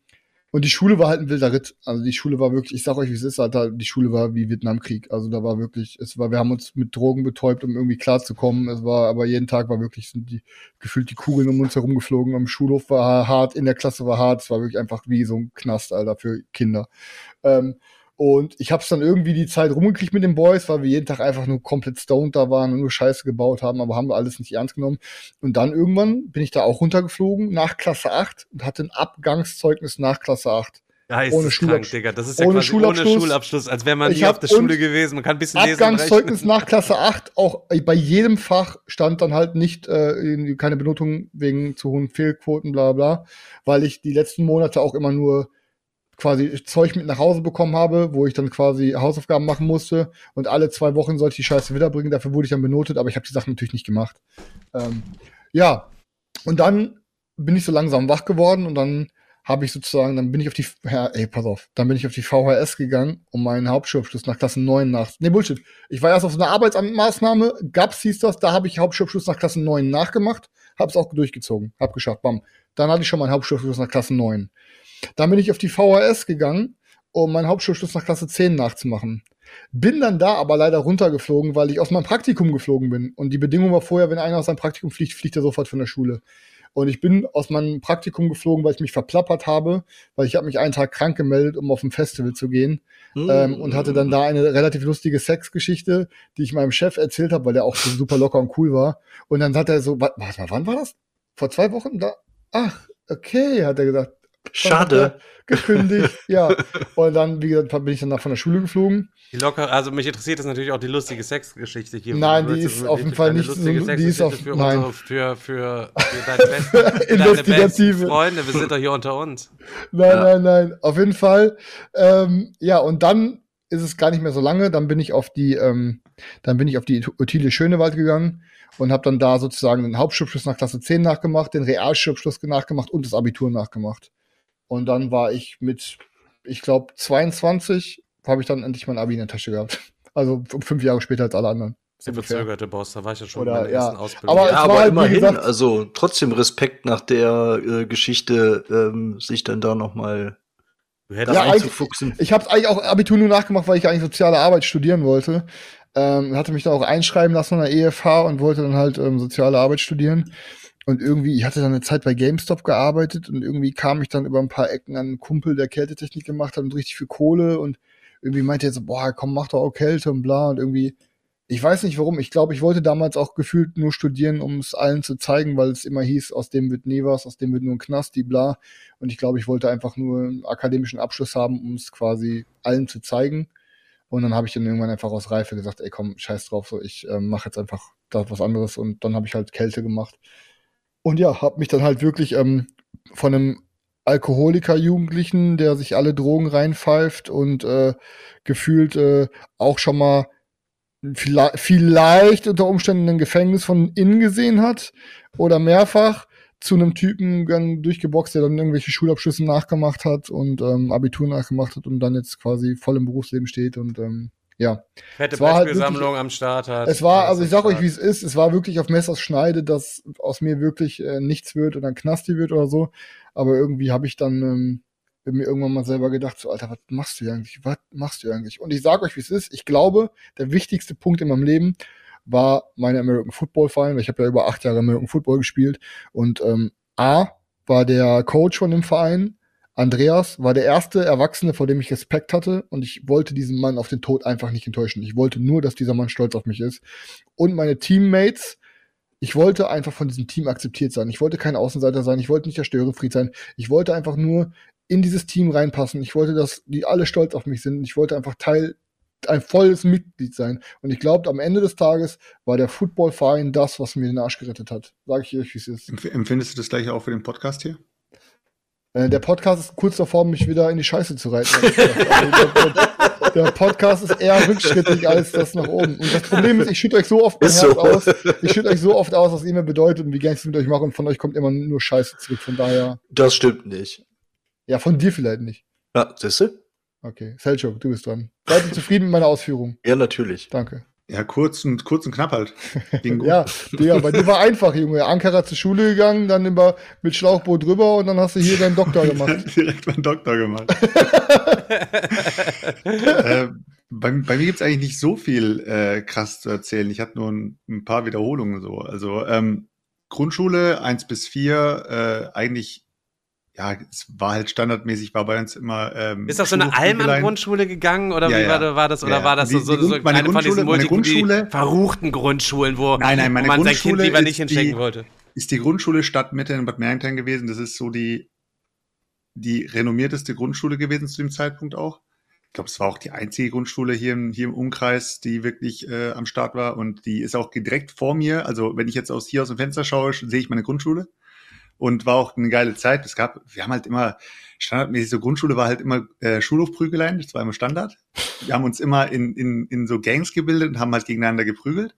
und die Schule war halt ein wilder Ritt. Also die Schule war wirklich, ich sag euch, wie es ist, Alter, die Schule war wie Vietnamkrieg. Also da war wirklich, es war, wir haben uns mit Drogen betäubt, um irgendwie klarzukommen. Es war, aber jeden Tag war wirklich, sind die, gefühlt die Kugeln um uns herum geflogen. Am Schulhof war hart, in der Klasse war hart. Es war wirklich einfach wie so ein Knast, Alter, für Kinder. Ähm, und ich habe es dann irgendwie die Zeit rumgekriegt mit den Boys, weil wir jeden Tag einfach nur komplett stoned da waren und nur Scheiße gebaut haben, aber haben wir alles nicht ernst genommen. Und dann irgendwann bin ich da auch runtergeflogen nach Klasse 8 und hatte ein Abgangszeugnis nach Klasse 8. ohne Schulabschluss. Digga. Das ist ja ohne Schulabschluss. ohne Schulabschluss, als wäre man Ich nie auf der Schule gewesen. Man kann ein bisschen lesen Abgangszeugnis rechnen. nach Klasse 8, auch bei jedem Fach stand dann halt nicht äh, keine Benotung wegen zu hohen Fehlquoten, bla bla, weil ich die letzten Monate auch immer nur quasi Zeug mit nach Hause bekommen habe, wo ich dann quasi Hausaufgaben machen musste und alle zwei Wochen sollte ich die Scheiße wiederbringen, dafür wurde ich dann benotet, aber ich habe die Sachen natürlich nicht gemacht. Ähm, ja, und dann bin ich so langsam wach geworden und dann habe ich sozusagen, dann bin ich auf die, ja, ey, pass auf, dann bin ich auf die VHS gegangen, um meinen Hauptschulabschluss nach Klasse 9 nach, nee, Bullshit. Ich war erst auf so einer Arbeitsamtmaßnahme, GAPS hieß das, da habe ich Hauptschulabschluss nach Klasse 9 nachgemacht, habe es auch durchgezogen, hab geschafft, bam. Dann hatte ich schon meinen Hauptschulabschluss nach Klasse 9. Dann bin ich auf die VHS gegangen, um meinen Hauptschulabschluss nach Klasse 10 nachzumachen. Bin dann da aber leider runtergeflogen, weil ich aus meinem Praktikum geflogen bin. Und die Bedingung war vorher, wenn einer aus seinem Praktikum fliegt, fliegt er sofort von der Schule. Und ich bin aus meinem Praktikum geflogen, weil ich mich verplappert habe, weil ich habe mich einen Tag krank gemeldet, um auf ein Festival zu gehen. Ähm, und hatte dann da eine relativ lustige Sexgeschichte, die ich meinem Chef erzählt habe, weil der auch so super locker und cool war. Und dann hat er so, wa- warte mal, wann war das? Vor zwei Wochen? Da, ach, okay, hat er gesagt. Schade. Gekündigt, [LAUGHS] ja. Und dann, wie gesagt, bin ich dann nach von der Schule geflogen. Die locker, also mich interessiert das natürlich auch die lustige Sexgeschichte hier. Nein, die ist auf jeden Fall nicht lustige so- die ist auf- Sexgeschichte für nein. unsere, für, für, für deine besten, für deine besten Investigative. Freunde. Wir sind doch hier [LAUGHS] unter uns. Nein, Ja. nein, nein. Auf jeden Fall. Ähm, ja, und dann ist es gar nicht mehr so lange. Dann bin ich auf die, ähm, dann bin ich auf die Ottilie Schönewald gegangen und habe dann da sozusagen den Hauptschulabschluss nach Klasse 10 nachgemacht, den Realschulabschluss nachgemacht und das Abitur nachgemacht. Und dann war ich mit, ich glaube, 22 habe ich dann endlich mein Abi in der Tasche gehabt. [LAUGHS] Also fünf Jahre später als alle anderen. Der verzögerte Boss, da war ich ja schon Oder, in meiner ja. ersten Ausbildung. Aber Ja, aber halt, immerhin, gesagt- also trotzdem Respekt nach der äh, Geschichte, ähm, sich dann da nochmal da Ja, eigentlich- reinzufuchsen. Ich habe eigentlich auch Abitur nur nachgemacht, weil ich eigentlich soziale Arbeit studieren wollte. Ähm, hatte mich dann auch einschreiben lassen an der EFH und wollte dann halt ähm, soziale Arbeit studieren. Und irgendwie, ich hatte dann eine Zeit bei GameStop gearbeitet und irgendwie kam ich dann über ein paar Ecken an einen Kumpel, der Kältetechnik gemacht hat und richtig viel Kohle und irgendwie meinte er so, boah, komm, mach doch auch Kälte und bla und irgendwie, ich weiß nicht warum, ich glaube, ich wollte damals auch gefühlt nur studieren, um es allen zu zeigen, weil es immer hieß, aus dem wird nie was, aus dem wird nur ein Knast, die bla. Und ich glaube, ich wollte einfach nur einen akademischen Abschluss haben, um es quasi allen zu zeigen. Und dann habe ich dann irgendwann einfach aus Reife gesagt, ey komm, scheiß drauf, so ich ähm, mache jetzt einfach da was anderes und dann habe ich halt Kälte gemacht. Und ja, habe mich dann halt wirklich ähm, von einem Alkoholiker-Jugendlichen, der sich alle Drogen reinpfeift und äh, gefühlt äh, auch schon mal vielleicht, vielleicht unter Umständen ein Gefängnis von innen gesehen hat oder mehrfach zu einem Typen dann durchgeboxt, der dann irgendwelche Schulabschlüsse nachgemacht hat und ähm, Abitur nachgemacht hat und dann jetzt quasi voll im Berufsleben steht und ähm, ja. Fette es war halt am Start hat. Es war, also ich sag euch, wie es ist, es war wirklich auf Messers Schneide, dass aus mir wirklich äh, nichts wird oder ein Knasti wird oder so. Aber irgendwie habe ich dann ähm, mir irgendwann mal selber gedacht, so, Alter, was machst du hier eigentlich? Was machst du hier eigentlich? Und ich sag euch, wie es ist. Ich glaube, der wichtigste Punkt in meinem Leben war meine American Football Verein, weil ich habe ja über acht Jahre American Football gespielt. Und ähm, A war der Coach von dem Verein. Andreas war der erste Erwachsene, vor dem ich Respekt hatte und ich wollte diesen Mann auf den Tod einfach nicht enttäuschen. Ich wollte nur, dass dieser Mann stolz auf mich ist. Und meine Teammates, ich wollte einfach von diesem Team akzeptiert sein. Ich wollte kein Außenseiter sein, ich wollte nicht der Störenfried sein. Ich wollte einfach nur in dieses Team reinpassen. Ich wollte, dass die alle stolz auf mich sind. Ich wollte einfach Teil, ein volles Mitglied sein. Und ich glaube, am Ende des Tages war der Footballverein das, was mir den Arsch gerettet hat. Sag ich euch, wie es ist. Empf- Empfindest du das gleiche auch für den Podcast hier? Äh, der Podcast ist kurz davor, mich wieder in die Scheiße zu reiten. Also der, Podcast ist eher rückschrittig als das nach oben. Und das Problem ist, ich schütte euch so oft mein so. aus. Ich schütte euch so oft aus, was ihr mir bedeutet und wie gerne ich es mit euch mache. Und von euch kommt immer nur Scheiße zurück. Von daher, Das stimmt nicht. ja, von dir vielleicht nicht. Ja, siehst du? Okay, Selchuk, du bist dran. Seid ihr zufrieden mit meiner Ausführung? Ja, natürlich. Danke. Ja, kurz und, kurz und knapp halt. [LAUGHS] Ja, Digga, bei dir war einfach, Junge. Ankara zur Schule gegangen, dann über, mit Schlauchboot drüber und dann hast du hier deinen Doktor [LAUGHS] gemacht. Direkt meinen Doktor gemacht. [LAUGHS] äh, bei, bei mir gibt's eigentlich nicht so viel äh, krass zu erzählen. Ich hatte nur ein, ein paar Wiederholungen so. Also ähm, Grundschule eins bis vier äh, eigentlich, ja, es war halt standardmäßig, war bei uns immer. Ähm, Ist das so eine. Allmann-Grundschule gegangen oder Ja, wie war, war das? Oder Ja, war das so, so, so eine von diesen Grundschule- Multi Grundschule- verruchten Grundschulen, wo, Nein, nein, meine wo man sein Kind Grundschule lieber nicht hinstecken die- wollte? ist die Grundschule Stadtmitte in Bad Mergentheim gewesen. Das ist so die die renommierteste Grundschule gewesen zu dem Zeitpunkt auch. Ich glaube, es war auch die einzige Grundschule hier im, hier im Umkreis, die wirklich äh, am Start war. Und die ist auch direkt vor mir. Also wenn ich jetzt aus hier aus dem Fenster schaue, sehe ich meine Grundschule. Und war auch eine geile Zeit. Es gab, wir haben halt immer, standardmäßig so Grundschule war halt immer äh, Schulhofprügeleien, das war immer Standard. Wir haben uns immer in, in, in so Gangs gebildet und haben halt gegeneinander geprügelt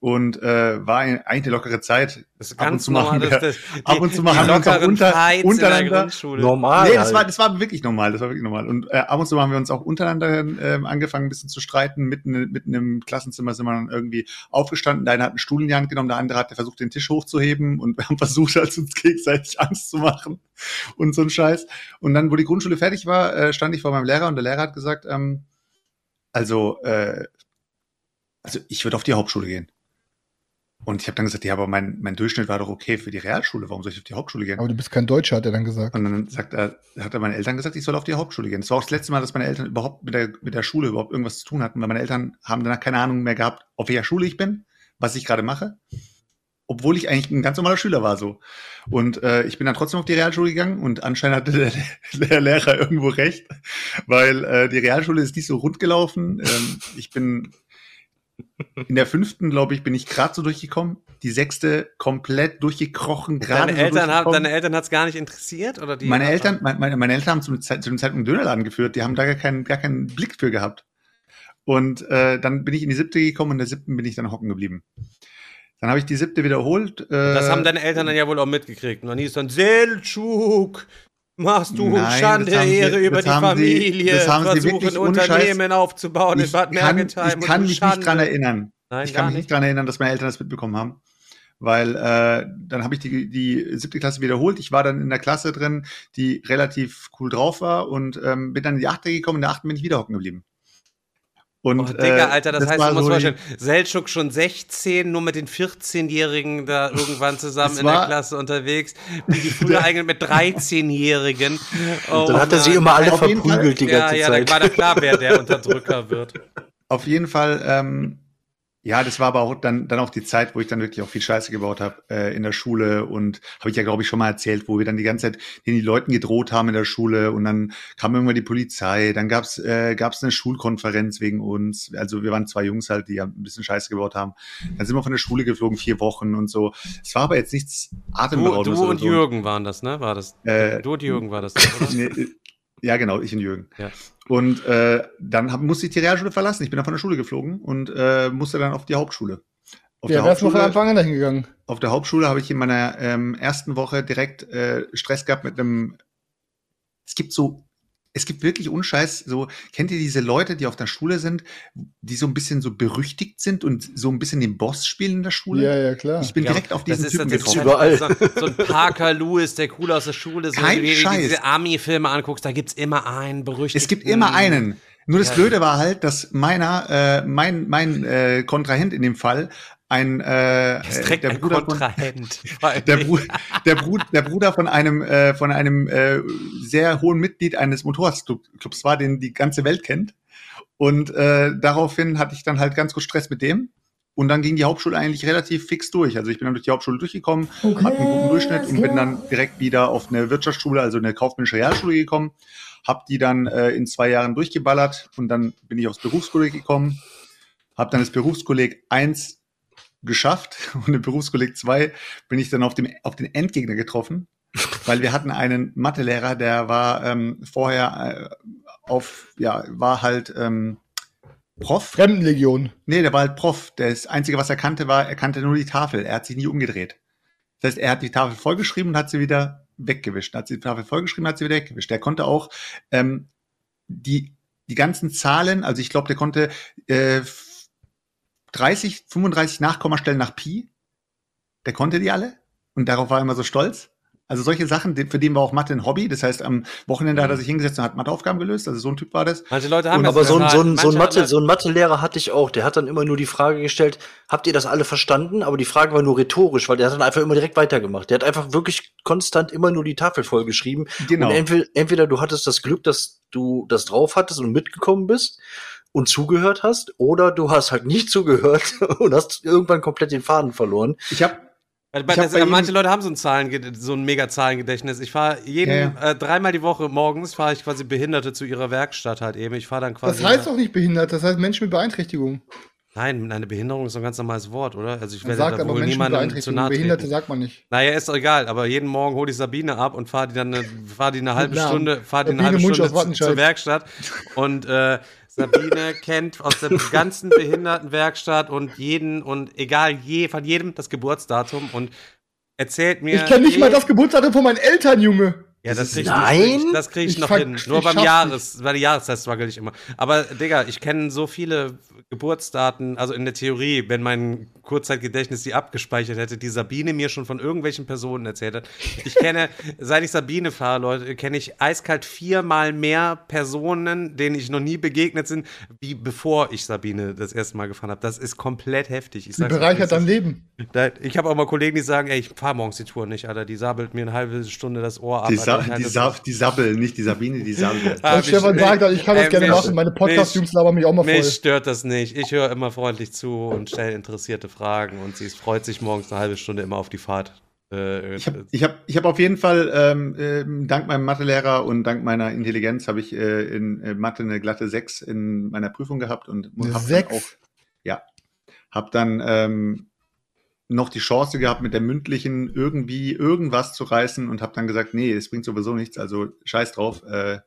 und äh, war eigentlich eine lockere Zeit. Das ist ab und ganz zu machen normal. wir, das, das, [LAUGHS] ab und zu machen die wir uns auch unter, Fights in der untereinander. Grundschule. Normal. Nee, das halt. war, das war wirklich normal, das war wirklich normal. Und äh, ab und zu haben wir uns auch untereinander ähm, angefangen, ein bisschen zu streiten. Mitten, mitten im Klassenzimmer sind wir dann irgendwie aufgestanden. Der eine hat einen Stuhl in die Hand genommen, der andere hat versucht, den Tisch hochzuheben und wir haben [LAUGHS] versucht, halt uns gegenseitig Angst zu machen [LAUGHS] und so ein Scheiß. Und dann, wo die Grundschule fertig war, äh, stand ich vor meinem Lehrer und der Lehrer hat gesagt, ähm, also, äh, also ich würde auf die Hauptschule gehen. Und ich habe dann gesagt, ja, aber mein, mein Durchschnitt war doch okay für die Realschule. Warum soll ich auf die Hauptschule gehen? Aber du bist kein Deutscher, hat er dann gesagt. Und dann sagt er, hat er meinen Eltern gesagt, ich soll auf die Hauptschule gehen. Das war auch das letzte Mal, dass meine Eltern überhaupt mit der, mit der Schule überhaupt irgendwas zu tun hatten, weil meine Eltern haben danach keine Ahnung mehr gehabt, auf welcher Schule ich bin, was ich gerade mache. Obwohl ich eigentlich ein ganz normaler Schüler war so. Und äh, ich bin dann trotzdem auf die Realschule gegangen und anscheinend hatte der, [LAUGHS] der Lehrer irgendwo recht, weil äh, die Realschule ist nicht so rund gelaufen. Ähm, ich bin in der fünften, glaube ich, bin ich gerade so durchgekommen. Die sechste komplett durchgekrochen, gerade Deine so Eltern, haben, deine Eltern hat es gar nicht interessiert? Oder die Meine Eltern, mein- meine, meine Eltern haben Zeit- zu dem Zeitpunkt einen Dönerladen geführt, die haben da gar keinen, gar keinen Blick für gehabt. Und äh, dann bin ich in die siebte gekommen und in der siebten bin ich dann hocken geblieben. Dann habe ich die siebte wiederholt. Äh, Das haben deine Eltern dann ja wohl auch mitgekriegt. Und dann hieß dann, Seltschuk, machst du Nein, Schande, sie- Ehre über die Familie, sie versuchen Unternehmen aufzubauen in ich Bad kann, Mergentheim. ich kann mich Schande. nicht dran erinnern. Nein, ich kann mich nicht. nicht dran erinnern, dass meine Eltern das mitbekommen haben. Weil äh, dann habe ich die, die siebte Klasse wiederholt. Ich war dann in der Klasse drin, die relativ cool drauf war und ähm, bin dann in die achte gekommen. In der achten bin ich wieder hocken geblieben. Und, Oh, Digga, Alter, das, heißt, war du musst so vorstellen, Seltschuk schon 16, nur mit den 14-Jährigen da irgendwann [LAUGHS] zusammen Das in der Klasse unterwegs, wie die früher [LAUGHS] eigentlich mit 13-Jährigen. Oh, Dann hat er sie immer alle Auf jeden Fall- verprügelt die Ja, ganze ja, da Zeit. war da klar, wer der [LAUGHS] Unterdrücker wird. Auf jeden Fall, ähm, ja, das war aber auch dann, dann auch die Zeit, wo ich dann wirklich auch viel Scheiße gebaut habe äh, in der Schule und habe ich ja, glaube ich, schon mal erzählt, wo wir dann die ganze Zeit den die Leuten gedroht haben in der Schule und dann kam irgendwann die Polizei, dann gab's äh, gab's eine Schulkonferenz wegen uns. Also wir waren zwei Jungs halt, die ja ein bisschen Scheiße gebaut haben. Dann sind wir von der Schule geflogen, vier Wochen und so. Es war aber jetzt nichts Du, atemberaubendes du oder und so. Jürgen waren das, ne? War das? Äh, du und Jürgen war das, oder? [LAUGHS] Nee, äh, ja, genau, ich und Jürgen. Ja. Und äh, dann hab, musste ich die Realschule verlassen. Ich bin dann von der Schule geflogen und äh, musste dann auf die Hauptschule. Auf Ja, der du von Hauptschule, Anfang an dahin gegangen. auf der Hauptschule habe ich in meiner ähm, ersten Woche direkt äh, Stress gehabt mit einem. Es gibt so, es gibt wirklich Unscheiß. So kennt ihr diese Leute, die auf der Schule sind, die so ein bisschen so berüchtigt sind und so ein bisschen den Boss spielen in der Schule? Ja, ja, klar. Ich bin Ja, direkt auf das diesen ist Typen getroffen. überall. So, so ein Parker Lewis, der cool aus der Schule ist. Kein wenn du dir Scheiß. diese Army-Filme anguckst, da gibt's immer einen berüchtigten. Es gibt immer einen. Nur das Ja. Blöde war halt, dass meiner, äh, mein, mein äh, Kontrahent in dem Fall, ein äh, der ein Bruder von, [LAUGHS] der, Bru der, Bru der Bruder von einem äh, von einem äh, sehr hohen Mitglied eines Motorradclubs war, den die ganze Welt kennt. Und äh, daraufhin hatte ich dann halt ganz kurz Stress mit dem. Und dann ging die Hauptschule eigentlich relativ fix durch. Also ich bin dann durch die Hauptschule durchgekommen, hatte einen guten Durchschnitt und bin dann direkt wieder auf eine Wirtschaftsschule, also eine kaufmännische Realschule gekommen. Hab die dann äh, in zwei Jahren durchgeballert und dann bin ich aufs Berufskolleg gekommen. Hab dann das Berufskolleg 1 geschafft [LAUGHS] und im Berufskolleg 2 bin ich dann auf, dem, auf den Endgegner getroffen, weil wir hatten einen Mathelehrer, der war ähm, vorher äh, auf, ja, war halt ähm, Prof. Fremdenlegion. Nee, der war halt Prof. Das Einzige, was er kannte, war, er kannte nur die Tafel. Er hat sich nie umgedreht. Das heißt, er hat die Tafel vollgeschrieben und hat sie wieder weggewischt. Hat sie die Tafel vollgeschrieben, hat sie wieder weggewischt. Der konnte auch ähm, die, die ganzen Zahlen, also ich glaube, der konnte äh, 30, 35 Nachkommastellen nach Pi. Der konnte die alle. Und darauf war er immer so stolz. Also solche Sachen, für den war auch Mathe ein Hobby. Das heißt, am Wochenende hat er sich hingesetzt und hat Matheaufgaben gelöst. Also so ein Typ war das. Manche Leute haben Und Aber so ein, so ein, so ein, Mathe, so ein Mathelehrer hatte ich auch. Der hat dann immer nur die Frage gestellt, habt ihr das alle verstanden? Aber die Frage war nur rhetorisch, weil der hat dann einfach immer direkt weitergemacht. Der hat einfach wirklich konstant immer nur die Tafel vollgeschrieben. Genau. Und entweder, entweder du hattest das Glück, dass du das drauf hattest und mitgekommen bist und zugehört hast, oder du hast halt nicht zugehört [LAUGHS] und hast irgendwann komplett den Faden verloren. Ich habe ihm- manche Leute haben so ein Zahlen, so ein mega Zahlengedächtnis. Ich fahre jeden Ja, Äh, dreimal die Woche morgens fahre ich quasi Behinderte zu ihrer Werkstatt halt eben. Ich fahre dann quasi. Das heißt doch nicht behindert, das heißt Menschen mit Beeinträchtigung. Nein, eine Behinderung ist doch ein ganz normales Wort, oder? Also ich Man werde sagt da aber wohl Menschen niemandem zu nahe Behinderte treten. sagt man nicht. Naja, ist doch egal, aber jeden Morgen hole ich Sabine ab und fahre die dann eine, fahr die eine halbe. Stunde, fahr die eine halbe Stunde zur Werkstatt und äh, Sabine kennt aus der ganzen Behindertenwerkstatt und jeden und egal je von jedem das Geburtsdatum und erzählt mir Ich kenne nicht mal das Geburtsdatum von meinen Eltern, Junge. ja, das krieg ich, Nein? das krieg ich, Ich noch hin. Nur beim Jahres, bei der Jahreszeit struggle ich immer. Aber Digga, ich kenne so viele Geburtsdaten, also in der Theorie, wenn mein Kurzzeitgedächtnis die abgespeichert hätte, die Sabine mir schon von irgendwelchen Personen erzählt hat. Ich kenne, [LAUGHS] seit ich Sabine fahre, Leute, kenne ich eiskalt viermal mehr Personen, denen ich noch nie begegnet sind, wie bevor ich Sabine das erste Mal gefahren habe. Das ist komplett heftig. Ich euch, bereichert dein Leben. da- Ich habe auch mal Kollegen, die sagen, ey, ich fahre morgens die Tour nicht, Alter. Die sabelt mir eine halbe Stunde das Ohr ab. Die. Sa die, Sa die Sabbel, nicht die Sabine, die Sabbel. Ah, Stefan mich- sagt, ich kann das äh, gerne mich- machen. Meine Podcast-Jungs labern mich auch mal voll. Mich stört das nicht. Ich höre immer freundlich zu und stelle interessierte Fragen und sie freut sich morgens eine halbe Stunde immer auf die Fahrt. Äh, Ich habe ich hab, ich hab auf jeden Fall, ähm, ähm, dank meinem Mathelehrer und dank meiner Intelligenz, habe ich äh, in äh, Mathe eine glatte 6 in meiner Prüfung gehabt und hab dann Sechs? auch, ja, habe dann ähm, noch die Chance gehabt, mit der mündlichen irgendwie irgendwas zu reißen und habe dann gesagt, nee, es bringt sowieso nichts, also scheiß drauf. Äh,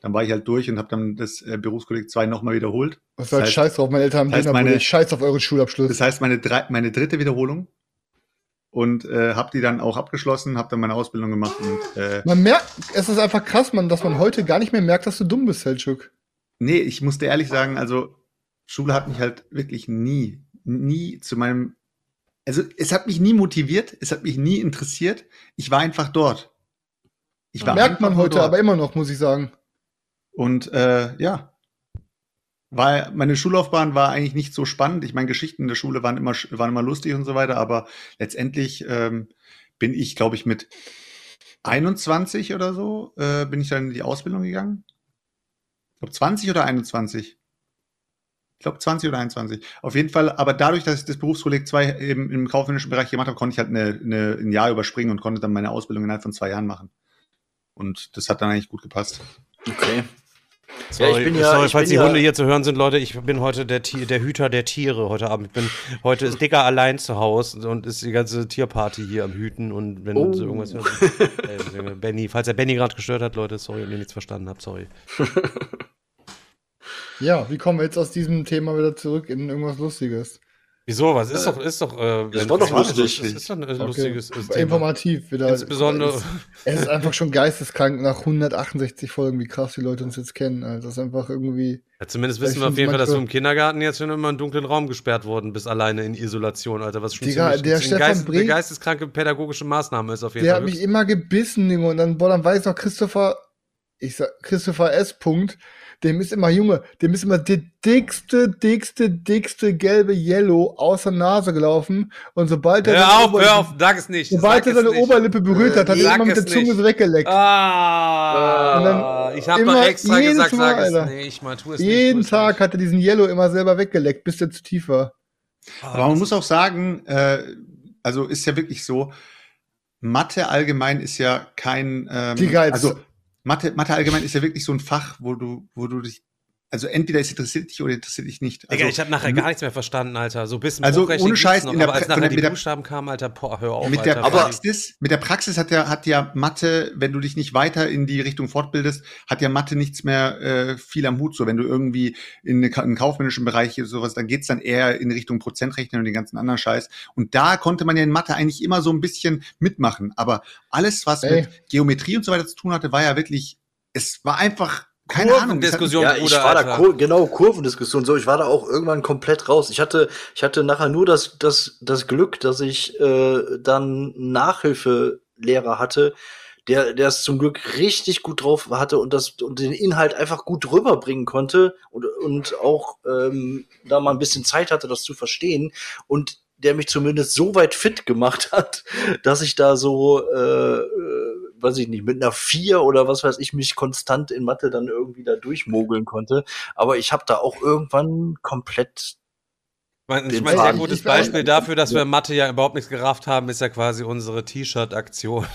dann war ich halt durch und habe dann das äh, Berufskolleg 2 nochmal wiederholt. Was soll Das heißt- Scheiß drauf? Meine Eltern haben das heißt, meine- ich scheiß auf euren Schulabschluss. Das heißt, meine, drei, meine dritte Wiederholung und äh, habe die dann auch abgeschlossen, habe dann meine Ausbildung gemacht und äh, man merkt, es ist einfach krass, man, dass man heute gar nicht mehr merkt, dass du dumm bist, Selchuk. Nee, ich muss dir ehrlich sagen, also Schule hat mich halt wirklich nie, nie zu meinem, also es hat mich nie motiviert, es hat mich nie interessiert. Ich war einfach dort. Ich war Merkt man heute dort. aber immer noch, muss ich sagen. Und äh, ja, weil meine Schullaufbahn war eigentlich nicht so spannend. Ich meine, Geschichten in der Schule waren immer, waren immer lustig und so weiter, aber letztendlich ähm, bin ich, glaube ich, mit 21 oder so, äh, bin ich dann in die Ausbildung gegangen. Ich glaube 20 oder 21. Ich glaube 20 oder 21. Auf jeden Fall, aber dadurch, dass ich das Berufskolleg 2 im, im kaufmännischen Bereich gemacht habe, konnte ich halt eine, eine, ein Jahr überspringen und konnte dann meine Ausbildung innerhalb von zwei Jahren machen. Und das hat dann eigentlich gut gepasst. Okay. Sorry, Ja, ich bin ja- sorry ich falls bin die ja- Hunde hier zu hören sind, Leute. Ich bin heute der, der Hüter der Tiere heute Abend. Ich bin heute ist Dicker allein zu Hause und ist die ganze Tierparty hier am Hüten. Und wenn Oh. so irgendwas hört, [LAUGHS] äh, Benny, falls er Benny gerade gestört hat, Leute, sorry, wenn ihr nichts verstanden habt, sorry. [LAUGHS] Ja, wie kommen wir jetzt aus diesem Thema wieder zurück in irgendwas Lustiges? Wieso? Was ist doch, ist doch. Äh, das war doch lustig. Das ist doch ein äh, lustiges äh, Thema. Informativ wieder. Insbesondere- Es, es ist einfach schon geisteskrank nach 168 Folgen, wie krass die Leute uns jetzt kennen. Also das ist einfach irgendwie. Ja, zumindest wissen wir auf jeden Fall, dass du manchmal- im Kindergarten jetzt schon immer in einen dunklen Raum gesperrt worden bist, alleine in Isolation, Alter. Was schon Digga, ziemlich, der ein Stefan Geist, Brink- eine geisteskranke pädagogische Maßnahme ist auf jeden Der Fall. hat mich immer gebissen, Junge. Und dann, boah, dann weiß noch Christopher, ich sag, Christopher S. Punkt, dem ist immer, Junge, dem ist immer die dickste, dickste, dickste gelbe Yellow aus der Nase gelaufen. Und sobald er hör seine auf, Oberlippe- hör auf, sag es nicht. Sobald er es seine nicht. Oberlippe berührt hat, hat er immer mit der es Zunge nicht. so weggeleckt. Ah, Und dann ich habe immer doch extra gesagt, Mal, sag es Alter. nicht, mal tu es nicht. Jeden es Tag nicht. hat er diesen Yellow immer selber weggeleckt, bis der zu tief war. Aber man muss auch sagen, äh, also ist ja wirklich so, Mathe allgemein ist ja kein, ähm, Digga, jetzt- also Mathe, Mathe allgemein ist ja wirklich so ein Fach, wo du, wo du dich, also entweder es interessiert dich oder interessiert dich nicht. Digga, Also, ich habe nachher gar nichts mehr verstanden, Alter. So ein bisschen Also, ohne Scheiß, noch, in der aber als Pra- nachher von der- die mit der- Buchstaben kamen, Alter, boah, hör auf, mit der Alter. Praxis, mit der Praxis hat ja, hat ja Mathe, wenn du dich nicht weiter in die Richtung fortbildest, hat ja Mathe nichts mehr äh, viel am Hut. So, wenn du irgendwie in eine, einen kaufmännischen Bereich oder sowas, dann geht's dann eher in Richtung Prozentrechnen und den ganzen anderen Scheiß. Und da konnte man ja in Mathe eigentlich immer so ein bisschen mitmachen. Aber alles, was Ey. mit Geometrie und so weiter zu tun hatte, war ja wirklich, es war einfach keine Ahnung. es hat- Kurvendiskussion, Ja, ich war da kur genau Kurvendiskussion so. Ich war da auch irgendwann komplett raus. Ich hatte, ich hatte nachher nur das, das, das Glück, dass ich äh, dann Nachhilfelehrer hatte, der, der es zum Glück richtig gut drauf hatte und das und den Inhalt einfach gut rüberbringen konnte und, und auch ähm, da mal ein bisschen Zeit hatte, das zu verstehen und der mich zumindest so weit fit gemacht [LAUGHS] hat, dass ich da so, äh, äh, weiß ich nicht, mit einer vier oder was weiß ich, mich konstant in Mathe dann irgendwie da durchmogeln konnte. Aber ich habe da auch irgendwann komplett Mein, ich meine, sehr Faden. gutes Beispiel dafür, dass wir Mathe ja überhaupt nichts gerafft haben, ist ja quasi unsere T-Shirt-Aktion.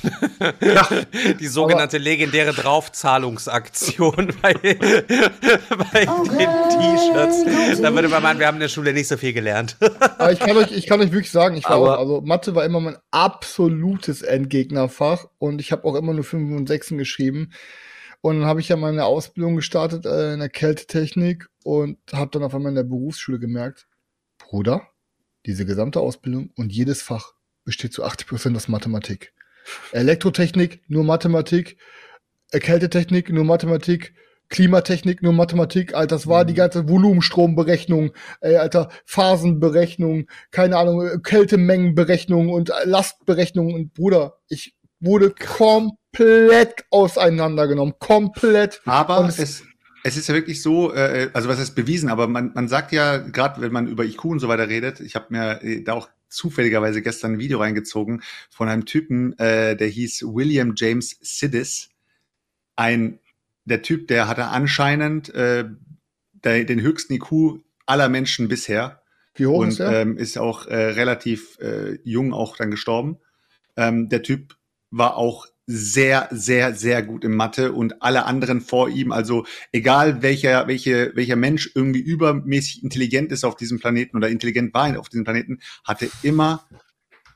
[LAUGHS] Die sogenannte legendäre Draufzahlungsaktion bei, bei den T-Shirts. Da würde man meinen, wir haben in der Schule nicht so viel gelernt. [LAUGHS] Aber ich kann euch, ich kann euch wirklich sagen, ich war Aber- auch, also Mathe war immer mein absolutes Endgegnerfach und ich habe auch immer nur 5 und 6 geschrieben. Und dann habe ich ja meine Ausbildung gestartet äh, in der Kältetechnik und habe dann auf einmal in der Berufsschule gemerkt, Bruder, diese gesamte Ausbildung und jedes Fach besteht zu 80 Prozent aus Mathematik. Elektrotechnik, nur Mathematik, Kältetechnik, nur Mathematik, Klimatechnik, nur Mathematik, Alter, das war die ganze Volumenstromberechnung, ey, Alter, Phasenberechnung, keine Ahnung, äh, Kältemengenberechnung und äh, Lastberechnung. Und Bruder, ich wurde komplett auseinandergenommen, komplett. Aber es, es- es, ist ja wirklich so, äh, also was ist bewiesen, aber man, man sagt ja, gerade wenn man über IQ und so weiter redet, ich habe mir äh, da auch zufälligerweise gestern ein Video reingezogen von einem Typen, äh, der hieß William James Sidis. Ein, der Typ, der hatte anscheinend äh, der, den höchsten IQ aller Menschen bisher Wie hoch und ist er? ähm, ist auch äh, relativ äh, jung auch dann gestorben. Ähm, der Typ war auch sehr, sehr, sehr gut im Mathe und alle anderen vor ihm, also egal welcher, welche, welcher Mensch irgendwie übermäßig intelligent ist auf diesem Planeten oder intelligent war auf diesem Planeten, hatte immer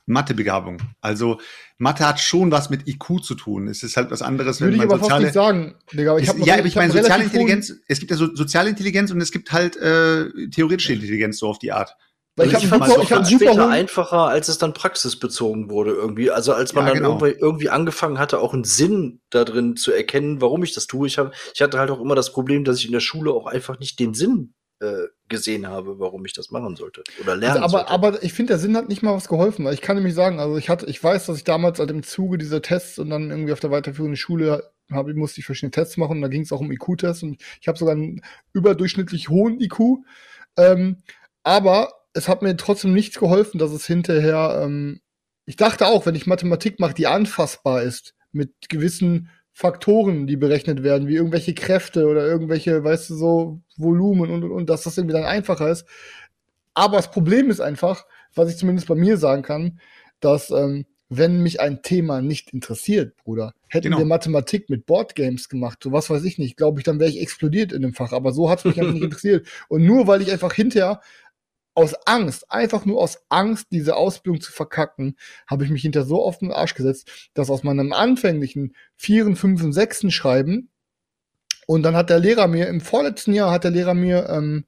Mathebegabung. Also Mathe hat schon was mit IQ zu tun. Es ist halt was anderes, Würde wenn ich man aber fast soziale, nicht sagen, Digga. Aber ich ist, ja, aber ich hab meine, soziale Intelligenz, es gibt ja so soziale Intelligenz und es gibt halt äh, theoretische Intelligenz so auf die Art. Weil ich Also habe einen fand's super, auch ich hab super später einfacher, als es dann praxisbezogen wurde irgendwie. Also als man Ja, dann genau. irgendwie, irgendwie angefangen hatte, auch einen Sinn da drin zu erkennen, warum ich das tue. Ich, hab, ich hatte halt auch immer das Problem, dass ich in der Schule auch einfach nicht den Sinn äh, gesehen habe, warum ich das machen sollte oder lernen Also, aber, sollte. aber ich finde, der Sinn hat nicht mal was geholfen. Weil ich kann nämlich sagen, also ich hatte, ich weiß, dass ich damals halt im Zuge dieser Tests und dann irgendwie auf der weiterführenden Schule habe, musste ich verschiedene Tests machen und da ging es auch um IQ-Tests und ich habe sogar einen überdurchschnittlich hohen IQ. Ähm, aber es hat mir trotzdem nichts geholfen, dass es hinterher, ähm, ich dachte auch, wenn ich Mathematik mache, die anfassbar ist, mit gewissen Faktoren, die berechnet werden, wie irgendwelche Kräfte oder irgendwelche, weißt du, so Volumen und, und, und dass das irgendwie dann einfacher ist. Aber das Problem ist einfach, was ich zumindest bei mir sagen kann, dass ähm, wenn mich ein Thema nicht interessiert, Bruder, hätten Genau. wir Mathematik mit Boardgames gemacht, so was weiß ich nicht, glaube ich, dann wäre ich explodiert in dem Fach. Aber so hat es mich einfach nicht [LAUGHS] interessiert. Und nur weil ich einfach hinterher aus Angst, einfach nur aus Angst, diese Ausbildung zu verkacken, habe ich mich hinter so auf den Arsch gesetzt, dass aus meinem anfänglichen Vieren, Fünfen, Sechsen Schreiben und dann hat der Lehrer mir, im vorletzten Jahr hat der Lehrer mir ähm,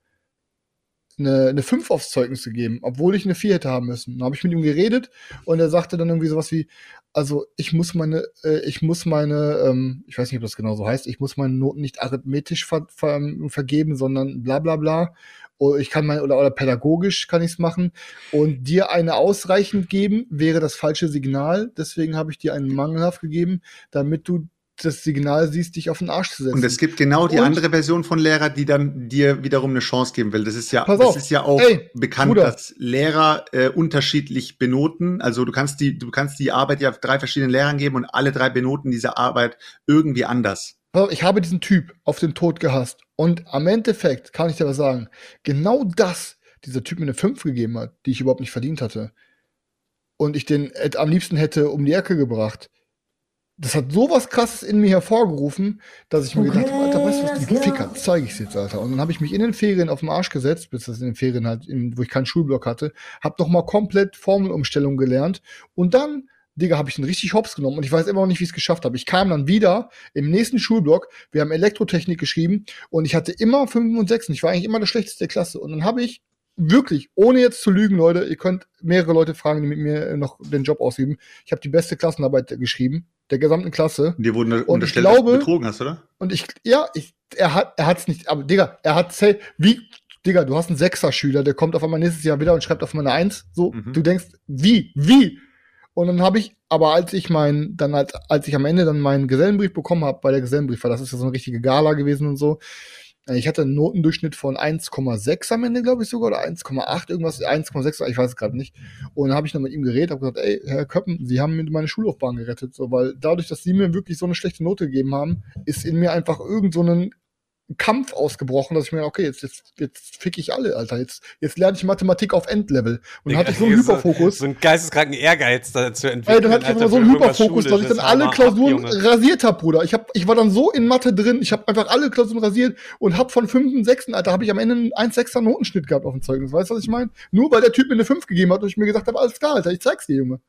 eine, eine 5 aufs Zeugnis gegeben, obwohl ich eine 4 hätte haben müssen. Dann habe ich mit ihm geredet und er sagte dann irgendwie sowas wie, also ich muss meine, äh, ich muss meine, ähm, ich weiß nicht, ob das genau so heißt, ich muss meine Noten nicht arithmetisch ver ver vergeben, sondern bla bla bla. Oder ich kann mein, oder, oder pädagogisch kann ich es machen. Und dir eine ausreichend geben, wäre das falsche Signal. Deswegen habe ich dir einen mangelhaft gegeben, damit du das Signal siehst, dich auf den Arsch zu setzen. Und es gibt genau die Und- andere Version von Lehrer, die dann dir wiederum eine Chance geben will. Das ist ja, das auf. ist ja auch Ey, bekannt, Bruder. dass Lehrer äh, unterschiedlich benoten. Also du kannst die, du kannst die Arbeit ja drei verschiedenen Lehrern geben und alle drei benoten diese Arbeit irgendwie anders. Ich habe diesen Typ auf den Tod gehasst. Und am Endeffekt kann ich dir was sagen. Genau das, dieser Typ mir eine 5 gegeben hat, die ich überhaupt nicht verdient hatte. Und ich den am liebsten hätte um die Ecke gebracht. Das hat sowas krasses in mir hervorgerufen, dass ich mir gedacht habe, Alter, weißt du was, die Ficker, zeige ich jetzt, Alter. Und dann habe ich mich in den Ferien auf den Arsch gesetzt, bis das in den Ferien halt, in, wo ich keinen Schulblock hatte, habe noch mal komplett Formelumstellung gelernt und dann Digga, habe ich einen richtig hops genommen und ich weiß immer noch nicht, wie ich es geschafft habe. Ich kam dann wieder im nächsten Schulblock, wir haben Elektrotechnik geschrieben und ich hatte immer 5 und 6 und ich war eigentlich immer der schlechteste der Klasse. Und dann habe ich wirklich, ohne jetzt zu lügen, Leute, ihr könnt mehrere Leute fragen, die mit mir noch den Job ausüben. Ich habe die beste Klassenarbeit geschrieben, der gesamten Klasse. Und dir wurden ich unterstellt, dass glaube- du betrogen hast, oder? Und ich, ja, ich, er hat, er hat's nicht, aber Digga, er hat wie, Digga, du hast einen Sechser-Schüler, der kommt auf einmal nächstes Jahr wieder und schreibt auf einmal eine Eins. So, Mhm. du denkst, wie, wie? Und dann habe ich, aber als ich mein, dann als, als ich am Ende dann meinen Gesellenbrief bekommen habe, bei der Gesellenbrief, weil das ist ja so eine richtige Gala gewesen und so, ich hatte einen Notendurchschnitt von 1,6 am Ende, glaube ich sogar, oder 1,8, irgendwas, 1,6, ich weiß es gerade nicht. Und dann habe ich noch mit ihm geredet, habe gesagt, ey, Herr Köppen, Sie haben mir meine Schullaufbahn gerettet, so, weil dadurch, dass Sie mir wirklich so eine schlechte Note gegeben haben, ist in mir einfach irgend so ein Kampf ausgebrochen, dass ich mir, okay, jetzt, jetzt, jetzt fick ich alle, Alter. Jetzt, jetzt lerne ich Mathematik auf Endlevel. Und dann hatte ich so einen [LAUGHS] Hyperfokus. So, so einen geisteskranken Ehrgeiz da zu entwickeln. Ey, dann hatte ich einfach so einen Hyperfokus, dass ich dann alle Klausuren ab, rasiert habe, Bruder. Ich, hab, ich war dann so in Mathe drin, ich habe einfach alle Klausuren rasiert und hab von fünften, sechsten, Alter, habe ich am Ende einen 1,6er Notenschnitt gehabt auf dem Zeugnis. Weißt du, was ich meine? Nur weil der Typ mir eine 5 gegeben hat und ich mir gesagt habe, alles klar, Alter, ich zeig's dir, Junge.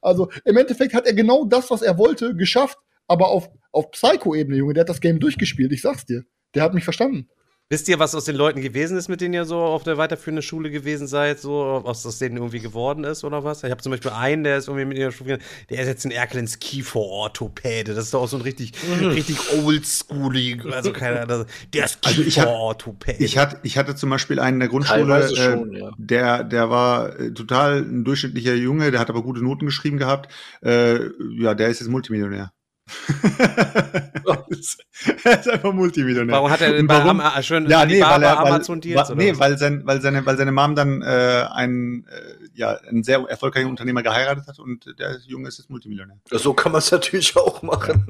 Also im Endeffekt hat er genau das, was er wollte, geschafft, aber auf, auf Psycho-Ebene, Junge. Der hat das Game durchgespielt, ich sag's dir. Der hat mich verstanden. Wisst ihr, was aus den Leuten gewesen ist, mit denen ihr so auf der weiterführenden Schule gewesen seid, so was aus denen irgendwie geworden ist oder was? Ich habe zum Beispiel einen, der ist irgendwie mit in der Schule, der ist jetzt in Erkelen's Kiefer-Orthopäde. Das ist doch auch so ein richtig, mhm. richtig oldschoolig, also keine Ahnung. Der ist also Kiefer-Orthopäde. Ich, hatte, ich hatte zum Beispiel einen in der Grundschule, äh, schon, ja. der, der war äh, total ein durchschnittlicher Junge, der hat aber gute Noten geschrieben gehabt. Äh, ja, der ist jetzt Multimillionär. [LAUGHS] er ist einfach Multimillionär. Warum hat er denn bei Am äh, schön ja, nee, weil er, Amazon Deals? Weil, nee, weil, sein, weil, seine, weil seine Mom dann äh, ein, äh, ja, einen sehr erfolgreichen Unternehmer geheiratet hat und der Junge ist jetzt Multimillionär. So kann man es natürlich auch machen.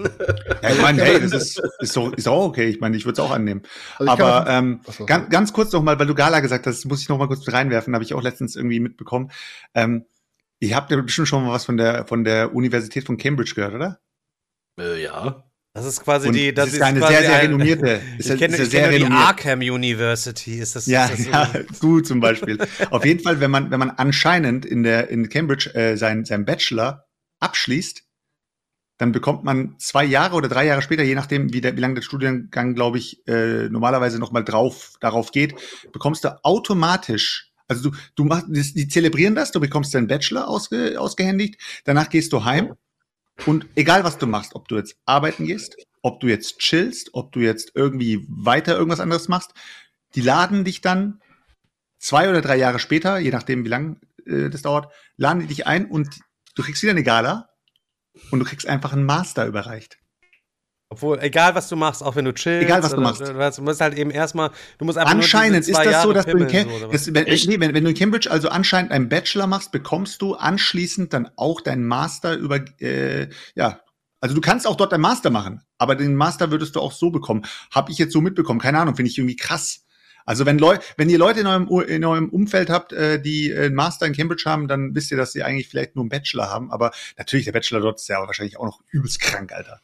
ja, ich meine, hey, das ist, [LAUGHS] ist, so, ist auch okay. Ich meine, ich würde es auch annehmen. Also Aber ähm, ganz, ganz kurz noch mal, weil du Gala gesagt hast, muss ich noch mal kurz reinwerfen, habe ich auch letztens irgendwie mitbekommen. Ähm, ihr habt ja bestimmt schon mal was von der, von der Universität von Cambridge gehört, oder? Äh, ja. Das ist quasi und die. Das, das ist, eine sehr, sehr renommierte. [LAUGHS] ich kenne, ich kenne die Arkham University. Ist das, ja, ist das so? ja, [LAUGHS] du zum Beispiel. Auf jeden Fall, wenn man, wenn man anscheinend in der in Cambridge äh, sein sein Bachelor abschließt, dann bekommt man zwei Jahre oder drei Jahre später, je nachdem, wie, der, wie lange der Studiengang, glaube ich, äh, normalerweise noch mal drauf darauf geht, bekommst du automatisch also du, du machst, die zelebrieren das, du bekommst deinen Bachelor ausge, ausgehändigt, danach gehst du heim und egal, was du machst, ob du jetzt arbeiten gehst, ob du jetzt chillst, ob du jetzt irgendwie weiter irgendwas anderes machst, die laden dich dann zwei oder drei Jahre später, je nachdem, wie lang äh, das dauert, laden die dich ein und du kriegst wieder eine Gala und du kriegst einfach einen Master überreicht. Obwohl, egal was du machst, auch wenn du chillst. Egal was du machst. Du musst halt eben erstmal, du musst einfach Anscheinend ist das Jahre so, dass du in Cam so, wenn, nee, wenn, wenn, du in Cambridge also anscheinend einen Bachelor machst, bekommst du anschließend dann auch deinen Master über, äh, ja, also du kannst auch dort deinen Master machen, aber den Master würdest du auch so bekommen. Hab ich jetzt so mitbekommen, keine Ahnung, finde ich irgendwie krass. Also wenn Leute, wenn ihr Leute in eurem, in eurem Umfeld habt, äh, die einen Master in Cambridge haben, dann wisst ihr, dass sie eigentlich vielleicht nur einen Bachelor haben. Aber natürlich, der Bachelor dort ist ja wahrscheinlich auch noch übelst krank, Alter.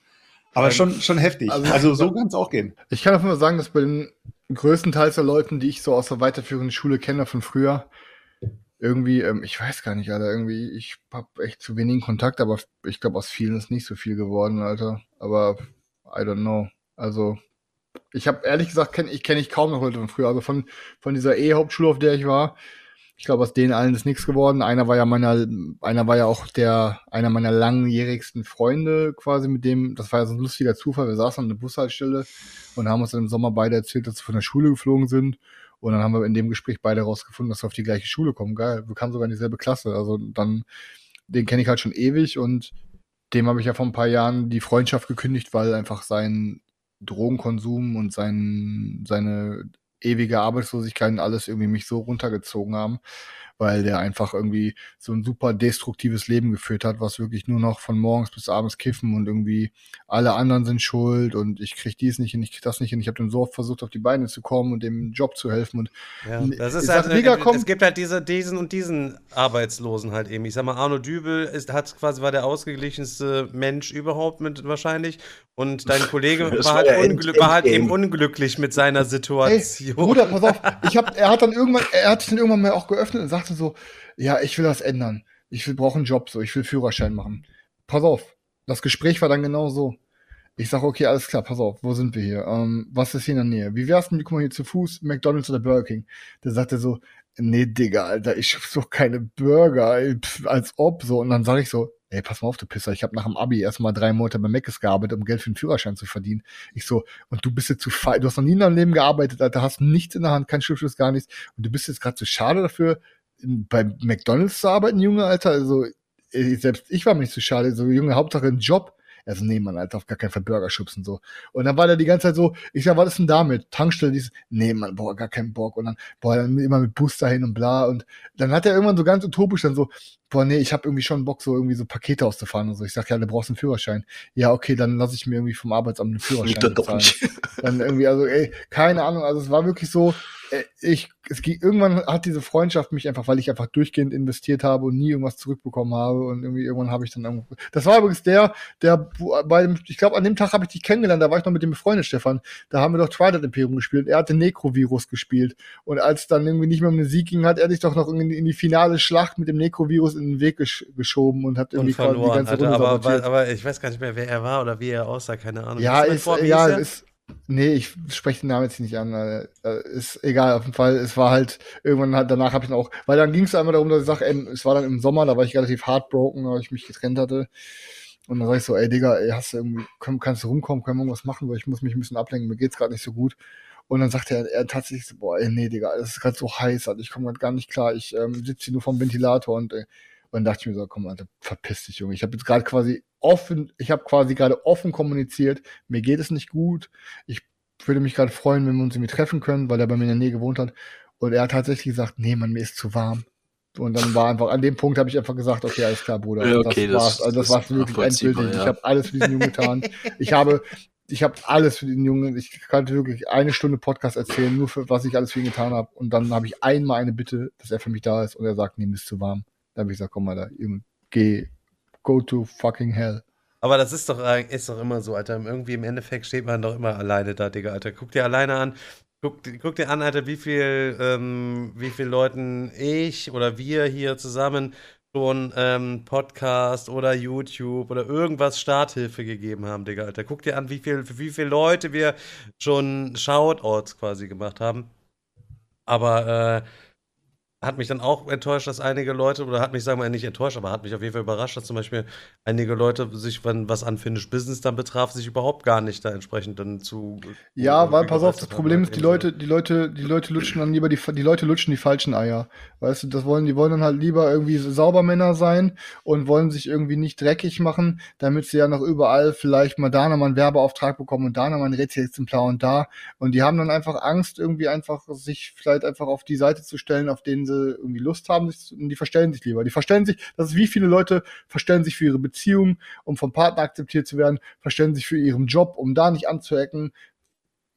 Aber schon, schon heftig. Also, also so kann es auch gehen. Ich kann einfach nur sagen, dass bei den größten Teils der Leuten, die ich so aus der weiterführenden Schule kenne von früher, irgendwie, ähm, ich weiß gar nicht, Alter, irgendwie, ich hab echt zu wenigen Kontakt, aber ich glaube, aus vielen ist nicht so viel geworden, Alter. Aber I don't know. Also, ich habe ehrlich gesagt, kenn, ich kenne ich kaum noch Leute von früher. Also von, von dieser E-Hauptschule, auf der ich war, ich glaube, aus denen allen ist nichts geworden. Einer war ja meiner, einer war ja auch der, einer meiner langjährigsten Freunde quasi mit dem, das war ja so ein lustiger Zufall. Wir saßen an der Bushaltestelle und haben uns im Sommer beide erzählt, dass wir von der Schule geflogen sind. Und dann haben wir in dem Gespräch beide rausgefunden, dass wir auf die gleiche Schule kommen. Geil, wir kamen sogar in dieselbe Klasse. Also dann, den kenne ich halt schon ewig und dem habe ich ja vor ein paar Jahren die Freundschaft gekündigt, weil einfach sein Drogenkonsum und sein, seine ewige Arbeitslosigkeit und alles irgendwie mich so runtergezogen haben, weil der einfach irgendwie so ein super destruktives Leben geführt hat, was wirklich nur noch von morgens bis abends kiffen und irgendwie alle anderen sind schuld und ich krieg dies nicht hin, ich krieg das nicht hin. Ich habe dem so oft versucht, auf die Beine zu kommen und dem Job zu helfen und ja, das ist halt, kommt, es gibt halt diese, diesen und diesen Arbeitslosen halt eben. Ich sag mal, Arno Dübel ist, hat quasi war der ausgeglichenste Mensch überhaupt mit wahrscheinlich und dein [LAUGHS] Kollege war, halt, war, war halt, eben unglücklich mit seiner Situation. Hey, Bruder, pass auf, [LAUGHS] ich hab, er hat dann irgendwann, er hat sich dann irgendwann mal auch geöffnet und sagte so, ja, ich will das ändern. Ich will, brauche einen Job, so, ich will Führerschein machen. Pass auf, das Gespräch war dann genau so. Ich sage, okay, alles klar, pass auf, wo sind wir hier? Ähm, was ist hier in der Nähe? Wie wär's denn, guck mal hier zu Fuß, McDonalds oder Burger King? Der sagte so, nee, Digga, Alter, ich hab so keine Burger, als ob, so. Und dann sage ich so, ey, pass mal auf, du Pisser, ich habe nach dem Abi erstmal drei Monate bei Meckes gearbeitet, um Geld für den Führerschein zu verdienen. Ich so, und du bist jetzt zu fein, du hast noch nie in deinem Leben gearbeitet, Alter, hast nichts in der Hand, kein Schriftschluss, gar nichts. Und du bist jetzt gerade zu schade dafür, bei McDonalds zu arbeiten, Junge, Alter. Also, selbst ich war mir nicht zu schade, so, Junge, Hauptsache ein Job. Also, nee, Mann, Alter, auf gar keinen Fall Burger schubsen, so. Und dann war der die ganze Zeit so, ich sag, was ist denn damit? Tankstelle, dieses, nee, Mann, boah, gar keinen Bock. Und dann, boah, dann immer mit Bus dahin und bla. Und dann hat er irgendwann so ganz utopisch dann so, boah, nee, ich habe irgendwie schon Bock, so irgendwie so Pakete auszufahren und so. Ich sag, ja, du brauchst einen Führerschein. Ja, okay, dann lasse ich mir irgendwie vom Arbeitsamt einen Führerschein bezahlen. nicht. [LAUGHS] Dann irgendwie, also, ey, keine Ahnung, also es war wirklich so, äh, ich, es ging, irgendwann hat diese Freundschaft mich einfach, weil ich einfach durchgehend investiert habe und nie irgendwas zurückbekommen habe und irgendwie irgendwann habe ich dann irgendwo, das war übrigens der, der bei dem, ich glaube, an dem Tag habe ich dich kennengelernt, da war ich noch mit dem befreundet, Stefan, da haben wir doch Twilight Imperium gespielt, er hatte Necrovirus gespielt und als dann irgendwie nicht mehr um den Sieg ging, hat er sich doch noch in, in die finale Schlacht mit dem Necrovirus in den Weg gesch geschoben und hat irgendwie Und verloren, Alter, aber, sabotiert. aber, aber ich weiß gar nicht mehr, wer er war oder wie er aussah, keine Ahnung. Ja, ist, vor, ja, ist, nee, ich spreche den Namen jetzt nicht an. äh, Ist egal, auf jeden Fall. Es war halt, irgendwann halt, danach habe ich dann auch, weil dann ging es einmal darum, dass ich sage, ey, es war dann im Sommer, da war ich relativ heartbroken, weil ich mich getrennt hatte. Und dann sag ich so, ey Digga, ey, hast du irgendwie, kannst du rumkommen, können wir irgendwas machen, weil ich muss mich ein bisschen ablenken, mir geht's gerade nicht so gut. Und dann sagte er, er tatsächlich so, boah, ey, nee, Digga, es ist gerade so heiß, Alter, ich komme gerade gar nicht klar, ich ähm, sitze hier nur vom Ventilator und, äh, und dann dachte ich mir so, komm, Alter, verpiss dich, Junge. Ich habe jetzt gerade quasi offen, ich habe quasi gerade offen kommuniziert, mir geht es nicht gut, ich würde mich gerade freuen, wenn wir uns irgendwie treffen können, weil er bei mir in der Nähe gewohnt hat. Und er hat tatsächlich gesagt, nee, Mann, mir ist zu warm. Und dann war einfach, an dem Punkt habe ich einfach gesagt, okay, alles klar, Bruder. Ja, okay, das das- war's, also das das war's wirklich endgültig. ja. Ich habe alles für diesen Jungen getan. Ich habe, ich habe alles für den Jungen. Ich kann wirklich eine Stunde Podcast erzählen, nur für was ich alles für ihn getan habe. Und dann habe ich einmal eine Bitte, dass er für mich da ist. Und er sagt, nee, mir ist zu warm. Dann habe ich gesagt, komm mal da, geh, go to fucking hell. Aber das ist doch, ist doch immer so, Alter. Irgendwie im Endeffekt steht man doch immer alleine da, Digga, Alter. Guck dir alleine an. Guck, guck dir an, Alter, wie viel, ähm, wie viel Leuten ich oder wir hier zusammen schon ähm, Podcast oder YouTube oder irgendwas Starthilfe gegeben haben, Digga, Alter. Guck dir an, wie viel, für wie viele Leute wir schon Shoutouts quasi gemacht haben. Aber äh, hat mich dann auch enttäuscht, dass einige Leute, oder hat mich, sagen wir nicht enttäuscht, aber hat mich auf jeden Fall überrascht, dass zum Beispiel einige Leute sich, wenn was Unfinished Business dann betraf, sich überhaupt gar nicht da entsprechend dann zu. Ja, weil pass auf, das Problem ist, die. Leute, die Leute, die Leute lutschen dann lieber die, die Leute lutschen die falschen Eier. Weißt du, das wollen, die wollen dann halt lieber irgendwie Saubermänner sein und wollen sich irgendwie nicht dreckig machen, damit sie ja noch überall vielleicht mal da nochmal einen Werbeauftrag bekommen und da nochmal ein Rätselexemplar und da. Und die haben dann einfach Angst, irgendwie einfach sich vielleicht einfach auf die Seite zu stellen, auf denen sie irgendwie Lust haben, sich, die verstellen sich lieber. Die verstellen sich, das ist wie viele Leute verstellen sich für ihre Beziehung, um vom Partner akzeptiert zu werden, verstellen sich für ihren Job, um da nicht anzuecken,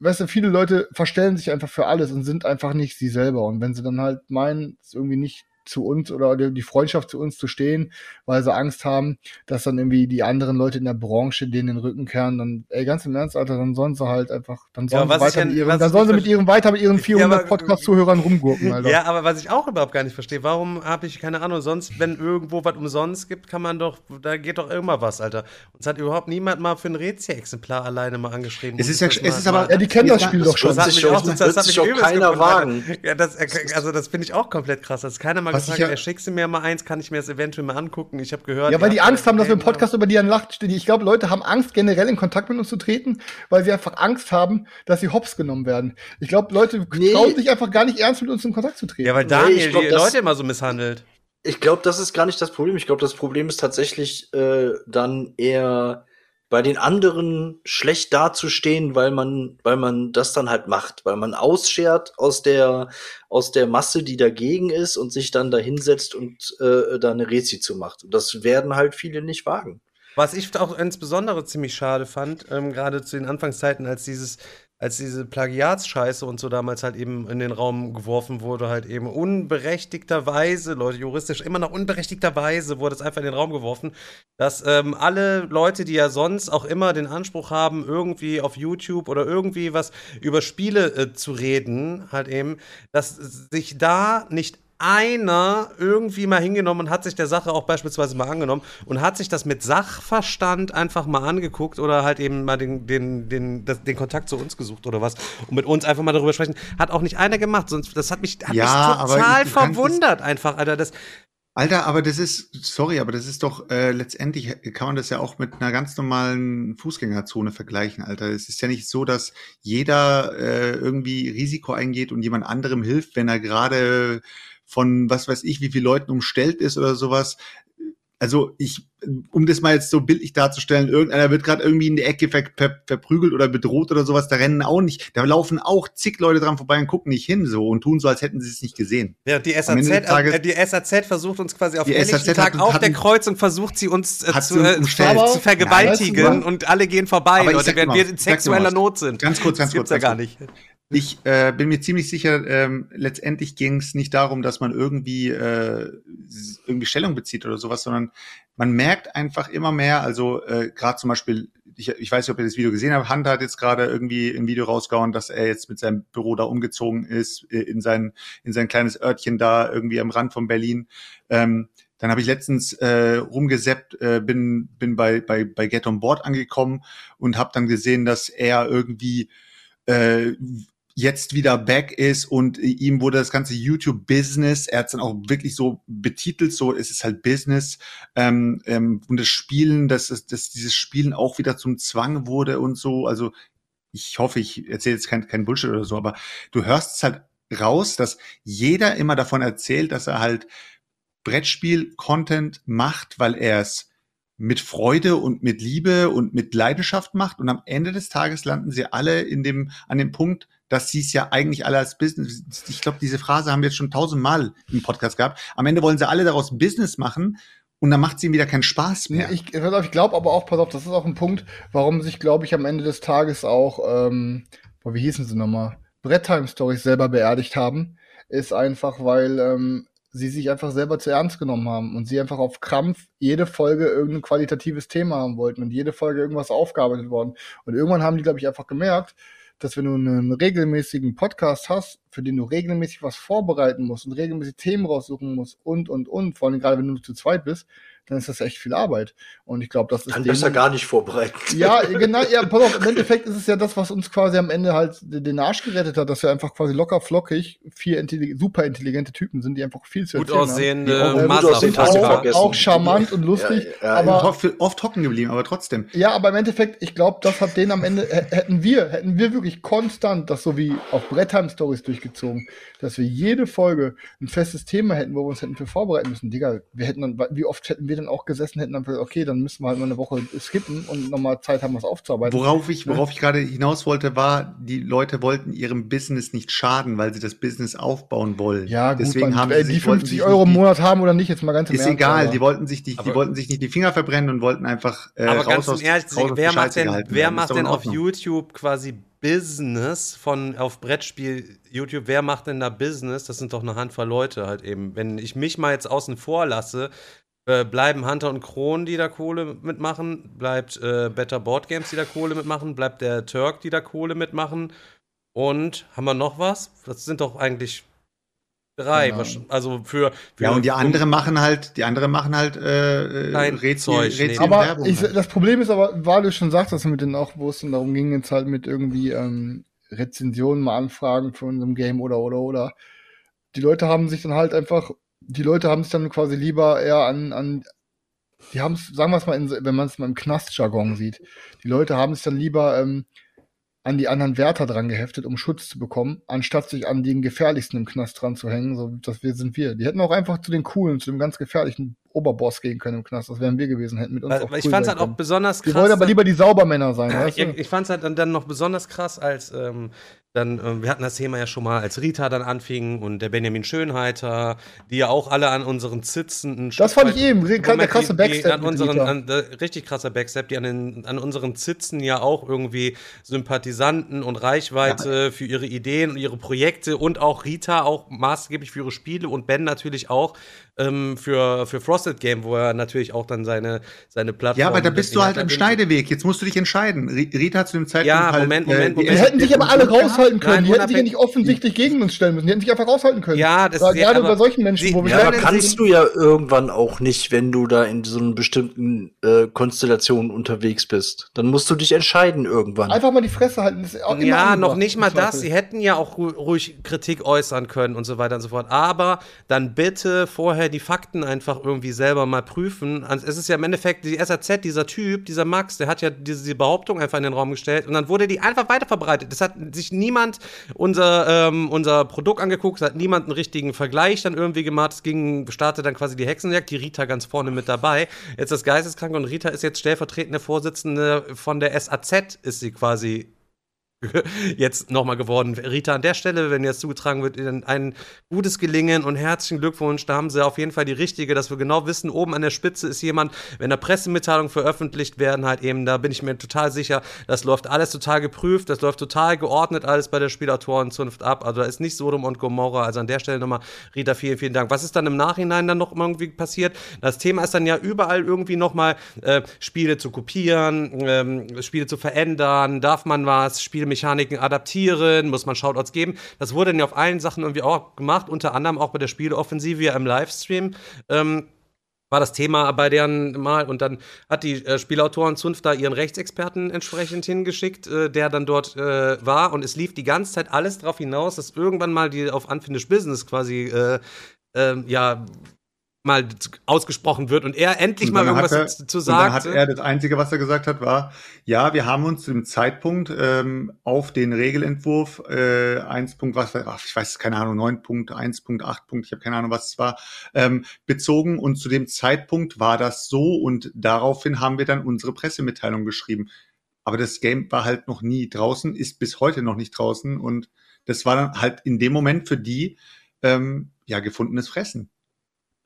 weißt du, viele Leute verstellen sich einfach für alles und sind einfach nicht sie selber. Und wenn sie dann halt meinen, es irgendwie nicht zu uns oder die Freundschaft zu uns zu stehen, weil sie Angst haben, dass dann irgendwie die anderen Leute in der Branche denen den Rücken kehren, dann, ey, ganz im Ernst, Alter, dann sollen sie halt einfach, dann Ja, sollen was sie weiter ja- mit ihren, dann sollen sie mit ihren, weiter mit ihren 400 aber- Podcast-Zuhörern rumgurken, Alter. Ja, aber was ich auch überhaupt gar nicht verstehe, warum habe ich, keine Ahnung, sonst, wenn irgendwo was umsonst gibt, kann man doch, da geht doch immer was, Alter. Uns hat überhaupt niemand mal für ein Rätsel-Exemplar alleine mal angeschrieben. Es ist ja- das es ist aber- mal- Ja, die kennen das Spiel doch schon. Das hat mich auch, das, wird hat mich keiner wagen. Ja, das, also das finde ich auch komplett krass. Dass keiner mal Was gesagt ja- schickst du mir mal eins, kann ich mir das eventuell mal angucken. Ich habe gehört. Ja, weil die Angst haben, dass wir im Podcast über die dann lacht. Ich glaube, Leute haben Angst, generell in Kontakt mit uns zu treten, weil sie einfach Angst haben, dass sie hops genommen werden. Ich glaube, Leute Nee. trauen sich einfach gar nicht ernst mit uns in Kontakt zu treten. Ja, weil Nee, Daniel ich glaub, die Leute immer so misshandelt. Ich glaube, das ist gar nicht das Problem. Ich glaube, das Problem ist tatsächlich äh, dann eher bei den anderen schlecht dazustehen, weil man, weil man das dann halt macht, weil man ausschert aus der aus der Masse, die dagegen ist und sich dann da hinsetzt und äh, da eine Rezi zu macht. Und das werden halt viele nicht wagen. Was ich auch insbesondere ziemlich schade fand, ähm, gerade zu den Anfangszeiten, als dieses, als diese Plagiatsscheiße und so damals halt eben in den Raum geworfen wurde, halt eben unberechtigterweise, Leute, juristisch immer noch unberechtigterweise wurde es einfach in den Raum geworfen, dass ähm, alle Leute, die ja sonst auch immer den Anspruch haben, irgendwie auf YouTube oder irgendwie was über Spiele äh, zu reden, halt eben, dass sich da nicht einer irgendwie mal hingenommen und hat sich der Sache auch beispielsweise mal angenommen und hat sich das mit Sachverstand einfach mal angeguckt oder halt eben mal den, den, den, das, den Kontakt zu uns gesucht oder was und mit uns einfach mal darüber sprechen. Hat auch nicht einer gemacht, sonst das hat mich, hat Ja, mich total kannst verwundert einfach, Alter. Das, Alter, aber das ist, sorry, aber das ist doch, äh, letztendlich kann man das ja auch mit einer ganz normalen Fußgängerzone vergleichen, Alter. Es ist ja nicht so, dass jeder äh, irgendwie Risiko eingeht und jemand anderem hilft, wenn er gerade von was weiß ich, wie viele Leuten umstellt ist oder sowas. also ich, um das mal jetzt so bildlich darzustellen, irgendeiner wird gerade irgendwie in die Ecke ver, ver, verprügelt oder bedroht oder sowas, da rennen auch nicht, da laufen auch zig Leute dran vorbei und gucken nicht hin so und tun so, als hätten sie es nicht gesehen. Ja, die SAZ, Tages, äh, die SAZ versucht uns quasi auf SAZ Tag hat- auf hat- der Kreuzung versucht sie uns äh, zu, sie uns äh, zu, vergewaltigen Ja, und alle gehen vorbei, Leute, während mal wir in sexueller. Not sind. Ganz kurz, ganz das gibt's kurz, ja ganz gar kurz. nicht. Ich äh, bin mir ziemlich sicher, ähm, letztendlich ging es nicht darum, dass man irgendwie äh, irgendwie Stellung bezieht oder sowas, sondern man merkt einfach immer mehr, also äh, gerade zum Beispiel, ich, ich weiß nicht, ob ihr das Video gesehen habt, Hunter hat jetzt gerade irgendwie ein Video rausgehauen, dass er jetzt mit seinem Büro da umgezogen ist, äh, in sein, in sein kleines Örtchen da irgendwie am Rand von Berlin. Ähm, dann habe ich letztens äh, rumgeseppt, äh, bin, bin bei, bei, bei Get on Board angekommen und habe dann gesehen, dass er irgendwie äh, jetzt wieder back ist und ihm wurde das ganze YouTube-Business, er hat dann auch wirklich so betitelt, so es ist halt Business ähm, ähm, und das Spielen, dass, dass dieses Spielen auch wieder zum Zwang wurde und so, also ich hoffe, ich erzähle jetzt kein, kein Bullshit oder so, aber du hörst es halt raus, dass jeder immer davon erzählt, dass er halt Brettspiel-Content macht, weil er es mit Freude und mit Liebe und mit Leidenschaft macht. Und am Ende des Tages landen sie alle in dem, an dem Punkt, dass sie es ja eigentlich alle als Business, ich glaube, diese Phrase haben wir jetzt schon tausendmal im Podcast gehabt. Am Ende wollen sie alle daraus Business machen und dann macht es ihnen wieder keinen Spaß mehr. Nee, ich ich glaube aber auch, pass auf, das ist auch ein Punkt, warum sich, glaube ich, am Ende des Tages auch, ähm, boah, wie hießen sie nochmal, Bretttime Stories selber beerdigt haben, ist einfach, weil ähm, sie sich einfach selber zu ernst genommen haben und sie einfach auf Krampf jede Folge irgendein qualitatives Thema haben wollten und jede Folge irgendwas aufgearbeitet worden. Und irgendwann haben die, glaube ich, einfach gemerkt, dass wenn du einen regelmäßigen Podcast hast, für den du regelmäßig was vorbereiten musst und regelmäßig Themen raussuchen musst und, und, und, vor allem gerade wenn du zu zweit bist, dann ist das echt viel Arbeit. Und ich glaube, das ist Dann denen- besser gar nicht vorbereiten. ja, [LAUGHS] genau, ja, pass auf, im Endeffekt ist es ja das, was uns quasi am Ende halt den Arsch gerettet hat, dass wir einfach quasi locker flockig vier intelli super intelligente Typen sind, die einfach viel zu Gut aussehende Die auch auch, charmant und lustig, Ja, ja, aber oft, hocken geblieben, aber trotzdem. ja, aber im Endeffekt, ich glaube, das hat den am Ende, hä- hätten wir, hätten wir wirklich konstant das so wie auf Brettheim Stories durchgezogen, dass wir jede Folge ein festes Thema hätten, wo wir uns hätten für vorbereiten müssen. Digga, wir hätten dann, wie oft hätten wir dann auch gesessen, hätten dann okay, dann müssen wir halt mal eine Woche skippen und nochmal Zeit haben, was aufzuarbeiten. Worauf ich, worauf ich gerade hinaus wollte, war, die Leute wollten ihrem Business nicht schaden, weil sie das Business aufbauen wollen. Ja, gut, Deswegen haben ey, sie die sich, wollten 50 sich Euro im nicht Monat haben oder nicht, jetzt mal ganz im Ist Ernst, egal, aber- die wollten sich die, die wollten sich nicht die Finger verbrennen und wollten einfach äh, Aber raus ganz aus, im Ernst, raus aus wer macht denn, wer macht denn auf. YouTube quasi Business von auf Brettspiel YouTube? Wer macht denn da Business? Das sind doch eine Handvoll Leute halt eben. Wenn ich mich mal jetzt außen vor lasse, äh, bleiben Hunter und Kron, die da Kohle mitmachen, bleibt äh, Better Board Games, die da Kohle mitmachen, bleibt der Turk, die da Kohle mitmachen. Und haben wir noch was? Das sind doch eigentlich drei. Genau. Also für, für Ja, und die anderen machen halt, die anderen machen halt äh, äh, Nein, Rätsel, Zeug, Rätsel Aber Werbung. ich, halt. das Problem ist aber, weil du schon sagst, dass mit den auch, wo es dann darum ging, jetzt halt mit irgendwie ähm, Rezensionen mal anfragen für unserem Game oder oder oder. Die Leute haben sich dann halt einfach, die Leute haben sich dann quasi lieber eher an, an die haben es, sagen wir es mal, in, wenn man es mal im Knastjargon sieht, die Leute haben sich dann lieber ähm, an die anderen Wärter dran geheftet, um Schutz zu bekommen, anstatt sich an den gefährlichsten im Knast dran zu hängen, so das wir sind wir. Die hätten auch einfach zu den coolen, zu dem ganz gefährlichen Oberboss gehen können im Knast. Das wären wir gewesen, hätten mit uns Weil, auch weil ich cool fand's halt auch können. besonders krass. Die wollen aber dass- lieber die Saubermänner sein, [LAUGHS] weißt ich, du? ich fand es halt dann, dann noch besonders krass, als ähm, dann, ähm, wir hatten das Thema ja schon mal, als Rita dann anfing und der Benjamin Schönheiter, die ja auch alle an unseren Sitzen. ein Das fand ich eben, re- der Moment, krasse Backstep An unseren, an, der, richtig krasser Backstep, die an, den, an unseren Sitzen ja auch irgendwie Sympathisanten und Reichweite für ihre Ideen und ihre Projekte und auch Rita auch maßgeblich für ihre Spiele und Ben natürlich auch ähm, für, für Frosted Game, wo er natürlich auch dann seine, seine Plattform. ja, aber da bist du halt am Inhalt- Schneideweg. Jetzt musst du dich entscheiden. Ri- Rita hat zu dem Zeitpunkt Ja, halt, Moment, Moment, die Moment. hätten sich aber alle raushalten können. Nein, die hätten sich ja nicht offensichtlich gegen uns stellen müssen. Die hätten sich einfach raushalten können. Ja, das Gerade ist ja- bei aber solchen Menschen, sie- wo wir Ja, aber kannst du ja irgendwann auch nicht, wenn du da in so einer bestimmten äh, Konstellation unterwegs bist. Dann musst du dich entscheiden irgendwann. einfach mal die Fresse halten. Ja, noch nicht mal das. Sie hätten ja auch ru ruhig Kritik äußern können und so weiter und so fort. Aber dann bitte vorher die Fakten einfach irgendwie selber mal prüfen. Also es ist ja im Endeffekt die SAZ, dieser Typ, dieser Max, der hat ja diese, diese Behauptung einfach in den Raum gestellt und dann wurde die einfach weiterverbreitet. Das hat sich niemand niemand unser, ähm, unser Produkt angeguckt, hat niemand einen richtigen Vergleich dann irgendwie gemacht. Es ging, startete dann quasi die Hexenjagd, die Rita ganz vorne mit dabei. Jetzt das Geisteskranke und Rita ist jetzt stellvertretende Vorsitzende von der SAZ, ist sie quasi [LAUGHS] jetzt nochmal geworden. Rita, an der Stelle, wenn jetzt zugetragen wird, ein gutes Gelingen und herzlichen Glückwunsch. Da haben sie auf jeden Fall die richtige, dass wir genau wissen, oben an der Spitze ist jemand, wenn da Pressemitteilungen veröffentlicht werden, halt eben, da bin ich mir total sicher, das läuft alles total geprüft, das läuft total geordnet alles bei der Spielautorenzunft ab. Also da ist nicht Sodom und Gomorra. Also an der Stelle nochmal, Rita, vielen, vielen Dank. Was ist dann im Nachhinein dann noch irgendwie passiert? Das Thema ist dann ja überall irgendwie nochmal äh, Spiele zu kopieren, ähm, Spiele zu verändern, darf man was, Spiele Spielmechaniken adaptieren, muss man Shoutouts geben. Das wurde dann ja auf allen Sachen irgendwie auch gemacht, unter anderem auch bei der Spieleoffensive im Livestream. Ähm, war das Thema bei deren mal und dann hat die äh, Spielautoren Zunft da ihren Rechtsexperten entsprechend hingeschickt, äh, der dann dort äh, war und es lief die ganze Zeit alles darauf hinaus, dass irgendwann mal die auf Unfinished Business quasi äh, ähm, ja mal ausgesprochen wird und er endlich und mal irgendwas er, zu sagen. Dann hat er das Einzige, was er gesagt hat, war, ja, wir haben uns zu dem Zeitpunkt ähm, auf den Regelentwurf äh, 1. was, ach, ich weiß keine Ahnung, 9.1.8. Punkt, ich habe keine Ahnung, was es war, ähm, bezogen und zu dem Zeitpunkt war das so und daraufhin haben wir dann unsere Pressemitteilung geschrieben. Aber das Game war halt noch nie draußen, ist bis heute noch nicht draußen und das war dann halt in dem Moment für die ähm, ja gefundenes Fressen.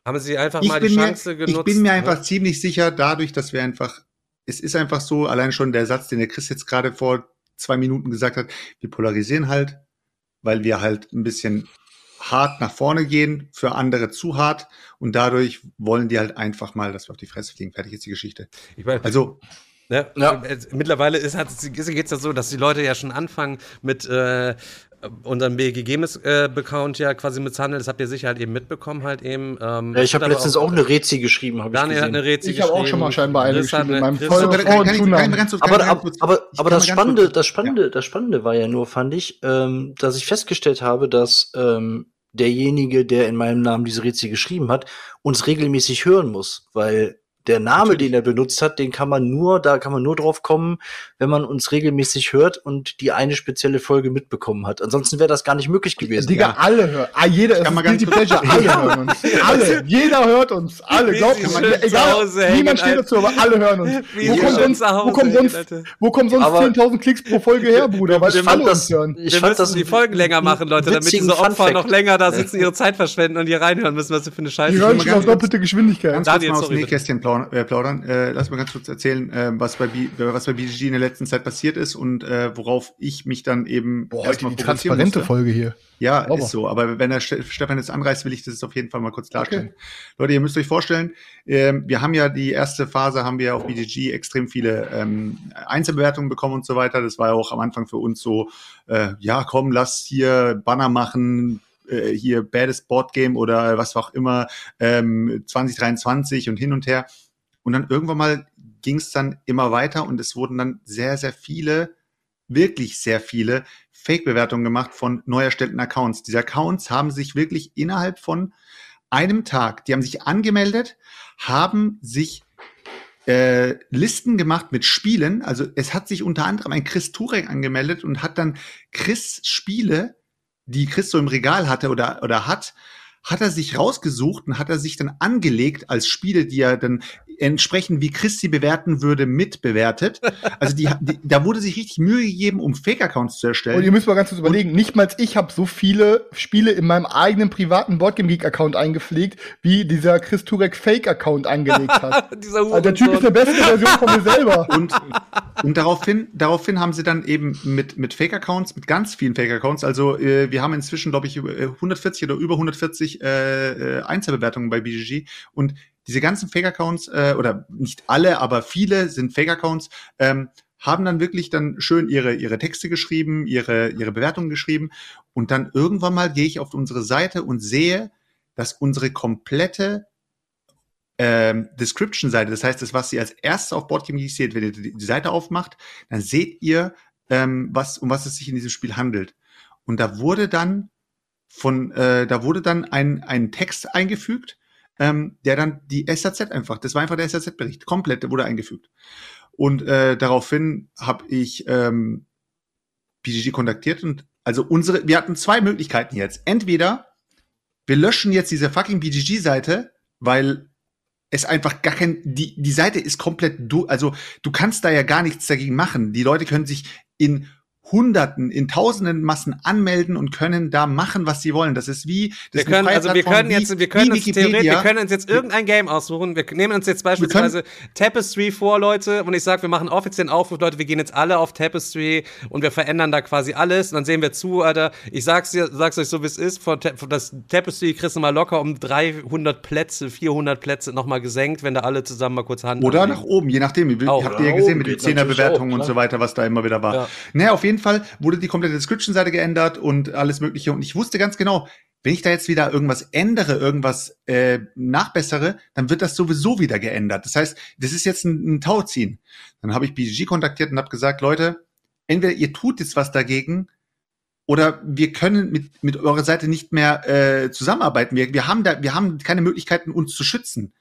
Haben Sie einfach ich mal die Chance mir, genutzt? Ich bin mir ne? einfach ziemlich sicher, dadurch, dass wir einfach, es ist einfach so, allein schon der Satz, den der Chris jetzt gerade vor zwei Minuten gesagt hat, wir polarisieren halt, weil wir halt ein bisschen hart nach vorne gehen, für andere zu hart und dadurch wollen die halt einfach mal, dass wir auf die Fresse fliegen. Fertig ist die Geschichte. Ich mein, also Ne? Ja. Mittlerweile ist, geht es ja so, dass die Leute ja schon anfangen mit äh, unseren BGG-Account ja quasi misshandelt. Das habt ihr sicher halt eben mitbekommen halt eben. Ähm, ja, ich habe letztens auch, auch eine Rezi geschrieben, habe ich Daniel hat eine Rezi ich habe auch schon mal scheinbar eine geschrieben in meinem Aber, aber, aber, aber das Spannende, das Spannende, ja. das Spannende war ja nur, fand ich, ähm, dass ich festgestellt habe, dass ähm, derjenige, der in meinem Namen diese Rezi geschrieben hat, uns regelmäßig hören muss, weil der Name, Natürlich. den er benutzt hat, den kann man nur, da kann man nur drauf kommen, wenn man uns regelmäßig hört und die eine spezielle Folge mitbekommen hat. Ansonsten wäre das gar nicht möglich gewesen. Digga, ja. alle hören. Ah, jeder ist Guilty Pleasure. Alle hören uns. [LAUGHS] Alle. Jeder hört uns. Alle. Glaubt mir. Egal. Niemand steht dazu, aber alle hören uns. Wo kommt, sonst, wo kommt sonst, wo kommt sonst 10.000 Klicks pro Folge her, Bruder? Weil ich alle uns hören. Ich wir fand das die Folgen länger machen, Leute, damit diese Opfer noch länger da sitzen, ihre Zeit verschwenden und hier reinhören müssen, was sie für eine Scheiße Die hören schon auf doppelte Geschwindigkeit. Ganz kurz mal aus dem Nähkästchen plaudern äh, lass mal ganz kurz erzählen, äh, was, bei B was bei BGG in der letzten Zeit passiert ist und äh, worauf ich mich dann eben Boah, erstmal die transparente musste. Folge hier. Ja, Sauber. ist so. Aber wenn der Stefan jetzt anreißt, will ich das auf jeden Fall mal kurz klarstellen. Okay. Leute, ihr müsst euch vorstellen, äh, wir haben ja die erste Phase, haben wir auf BGG extrem viele ähm, Einzelbewertungen bekommen und so weiter. Das war ja auch am Anfang für uns so, äh, ja, komm, lass hier Banner machen, äh, hier Baddest Board Game oder was auch immer, ähm, 2023 und hin und her. Und dann irgendwann mal ging es dann immer weiter und es wurden dann sehr, sehr viele, wirklich sehr viele Fake-Bewertungen gemacht von neu erstellten Accounts. Diese Accounts haben sich wirklich innerhalb von einem Tag, die haben sich angemeldet, haben sich äh, Listen gemacht mit Spielen. Also es hat sich unter anderem ein Chris Turek angemeldet und hat dann Chris Spiele, die Chris so im Regal hatte oder, oder hat, hat er sich rausgesucht und hat er sich dann angelegt als Spiele, die er dann entsprechend wie Christi bewerten würde, mitbewertet. Also die, die, da wurde sich richtig Mühe gegeben, um Fake-Accounts zu erstellen. Und ihr müsst mal ganz kurz überlegen, und nicht mal ich habe so viele Spiele in meinem eigenen privaten Boardgame Geek-Account eingepflegt, wie dieser Chris Turek Fake-Account angelegt hat. [LAUGHS] also der Typ ist der beste Version von mir selber. [LAUGHS] Und, und daraufhin, daraufhin haben sie dann eben mit, mit Fake-Accounts, mit ganz vielen Fake-Accounts, also äh, wir haben inzwischen, glaube ich, 140 äh, oder über 140 äh, äh, Einzelbewertungen bei BGG und diese ganzen Fake-Accounts, äh, oder nicht alle, aber viele sind Fake-Accounts, ähm, haben dann wirklich dann schön ihre, ihre Texte geschrieben, ihre, ihre Bewertungen geschrieben. Und dann irgendwann mal gehe ich auf unsere Seite und sehe, dass unsere komplette ähm, Description-Seite, das heißt, das, was ihr als erstes auf Boardgame Geek seht, wenn ihr die, die Seite aufmacht, dann seht ihr, ähm, was, um was es sich in diesem Spiel handelt. Und da wurde dann von, äh, da wurde dann ein, ein Text eingefügt, ähm, der dann die SAZ einfach, das war einfach der SAZ-Bericht, komplett, der wurde eingefügt. Und äh, daraufhin habe ich ähm, BGG kontaktiert und Also unsere, wir hatten zwei Möglichkeiten jetzt. Entweder wir löschen jetzt diese fucking BGG-Seite, weil es einfach gar kein, die, die Seite ist komplett, du, also du kannst da ja gar nichts dagegen machen. Die Leute können sich in Hunderten, in Tausenden Massen anmelden und können da machen, was sie wollen. Das ist wie, das wir können, also wir können jetzt, wir können uns theoretisch, wir können uns jetzt irgendein Game aussuchen. Wir nehmen uns jetzt beispielsweise Tapestry vor, Leute, und ich sage, wir machen offiziellen Aufruf, Leute, wir gehen jetzt alle auf Tapestry und wir verändern da quasi alles. Und dann sehen wir zu, Alter. Ich sag's dir, sag's euch so, wie es ist. Von, von das Tapestry kriegst du mal locker um 300 Plätze, 400 Plätze nochmal gesenkt, wenn da alle zusammen mal kurz Hand Oder nach oben, je nachdem. Ihr habt ihr ja gesehen mit den 10er Bewertungen und so weiter, was da immer wieder war. Ja. Naja, auf jeden jeden Fall wurde die komplette Description-Seite geändert und alles Mögliche. Und ich wusste ganz genau, wenn ich da jetzt wieder irgendwas ändere, irgendwas äh, nachbessere, dann wird das sowieso wieder geändert. Das heißt, das ist jetzt ein, ein Tauziehen. Dann habe ich BGG kontaktiert und habe gesagt, Leute, entweder ihr tut jetzt was dagegen oder wir können mit, mit eurer Seite nicht mehr äh, zusammenarbeiten. Wir, wir, haben da, wir haben keine Möglichkeiten, uns zu schützen.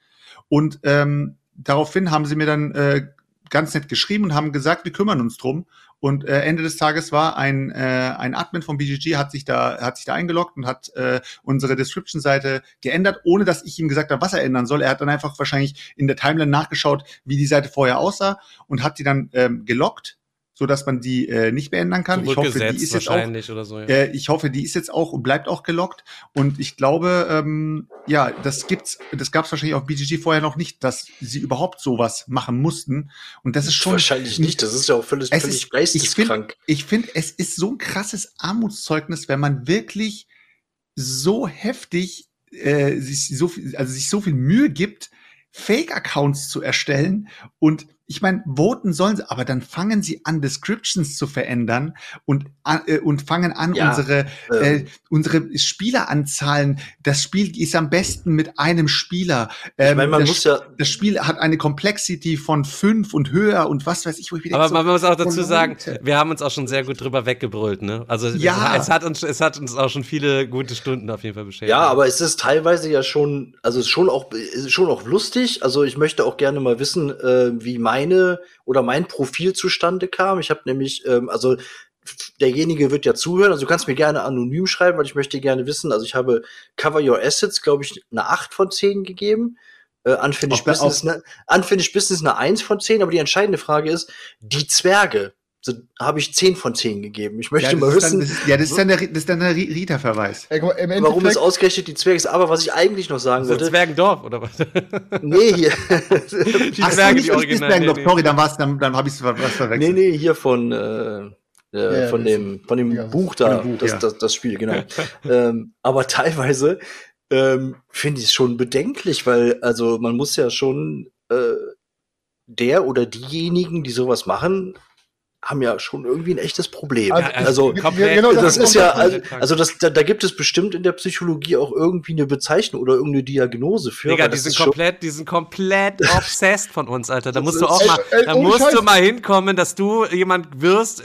Und ähm, daraufhin haben sie mir dann äh, ganz nett geschrieben und haben gesagt, wir kümmern uns drum. Und äh, Ende des Tages war ein, äh, ein Admin von BGG hat sich da hat sich da eingeloggt und hat äh, unsere Description-Seite geändert, ohne dass ich ihm gesagt habe, was er ändern soll. Er hat dann einfach wahrscheinlich in der Timeline nachgeschaut, wie die Seite vorher aussah und hat die dann ähm, gelockt so dass man die äh, nicht beändern kann. Ich hoffe, die ist jetzt auch, so, ja. äh, ich hoffe, die ist jetzt auch und bleibt auch gelockt. Und ich glaube, ähm, ja, das gibt's, das gab es wahrscheinlich auf BGG vorher noch nicht, dass sie überhaupt sowas machen mussten. Und das ist schon wahrscheinlich nicht. Das ist ja auch völlig, völlig geisteskrank. Ich finde, find, es ist so ein krasses Armutszeugnis, wenn man wirklich so heftig äh, sich so viel, also sich so viel Mühe gibt, Fake-Accounts zu erstellen und ich meine, voten sollen sie, aber dann fangen sie an, Descriptions zu verändern und, äh, und fangen an, ja, unsere, äh, ähm. unsere Spieleranzahlen. Das Spiel ist am besten mit einem Spieler. Ähm, ich mein, man das, muss ja das Spiel hat eine Complexity von fünf und höher und was weiß ich, wo ich wieder. Aber so, man muss auch dazu sagen, wir haben uns auch schon sehr gut drüber weggebrüllt, ne? Also ja. es, es, hat uns, es hat uns auch schon viele gute Stunden auf jeden Fall beschäftigt. Ja, aber es ist teilweise ja schon, also schon auch, schon auch lustig. Also ich möchte auch gerne mal wissen, äh, wie mein meine oder mein Profil zustande kam. Ich habe nämlich, ähm, also derjenige wird ja zuhören, also du kannst mir gerne anonym schreiben, weil ich möchte gerne wissen, also ich habe Cover Your Assets, glaube ich, eine 8 von 10 gegeben. Äh, Unfinished, Business, eine, Unfinished Business eine 1 von 10, aber die entscheidende Frage ist, die Zwerge, habe ich 10 von 10 gegeben. Ich möchte ja, mal wissen. Dann, das ist, ja, das ist dann der, das ist dann der Rita-Verweis. Warum es ausgerechnet die Zwerge ist. Aber was ich eigentlich noch sagen wollte. Zwergendorf, oder was? [LAUGHS] Nee, hier. [LAUGHS] die Ach, Zwerge, die Original. Zwergendorf. Nee, Sorry, dann, war's, dann, dann habe ich was verwechselt. Nee, nee, hier von, äh, äh, ja, von, dem, von dem ja, Buch da, Buch, das, ja. das, das Spiel, genau. [LAUGHS] ähm, aber teilweise ähm, finde ich es schon bedenklich, weil, also man muss ja schon äh, der oder diejenigen, die sowas machen, haben ja schon irgendwie ein echtes Problem. Also, also genau, das, das ist ja, also, also das, da, da, gibt es bestimmt in der Psychologie auch irgendwie eine Bezeichnung oder irgendeine Diagnose für. Digga, die sind komplett, die sind komplett [LAUGHS] obsessed von uns, Alter. Da musst du auch mal, ey, ey, da musst Scheiß. du mal hinkommen, dass du jemand wirst,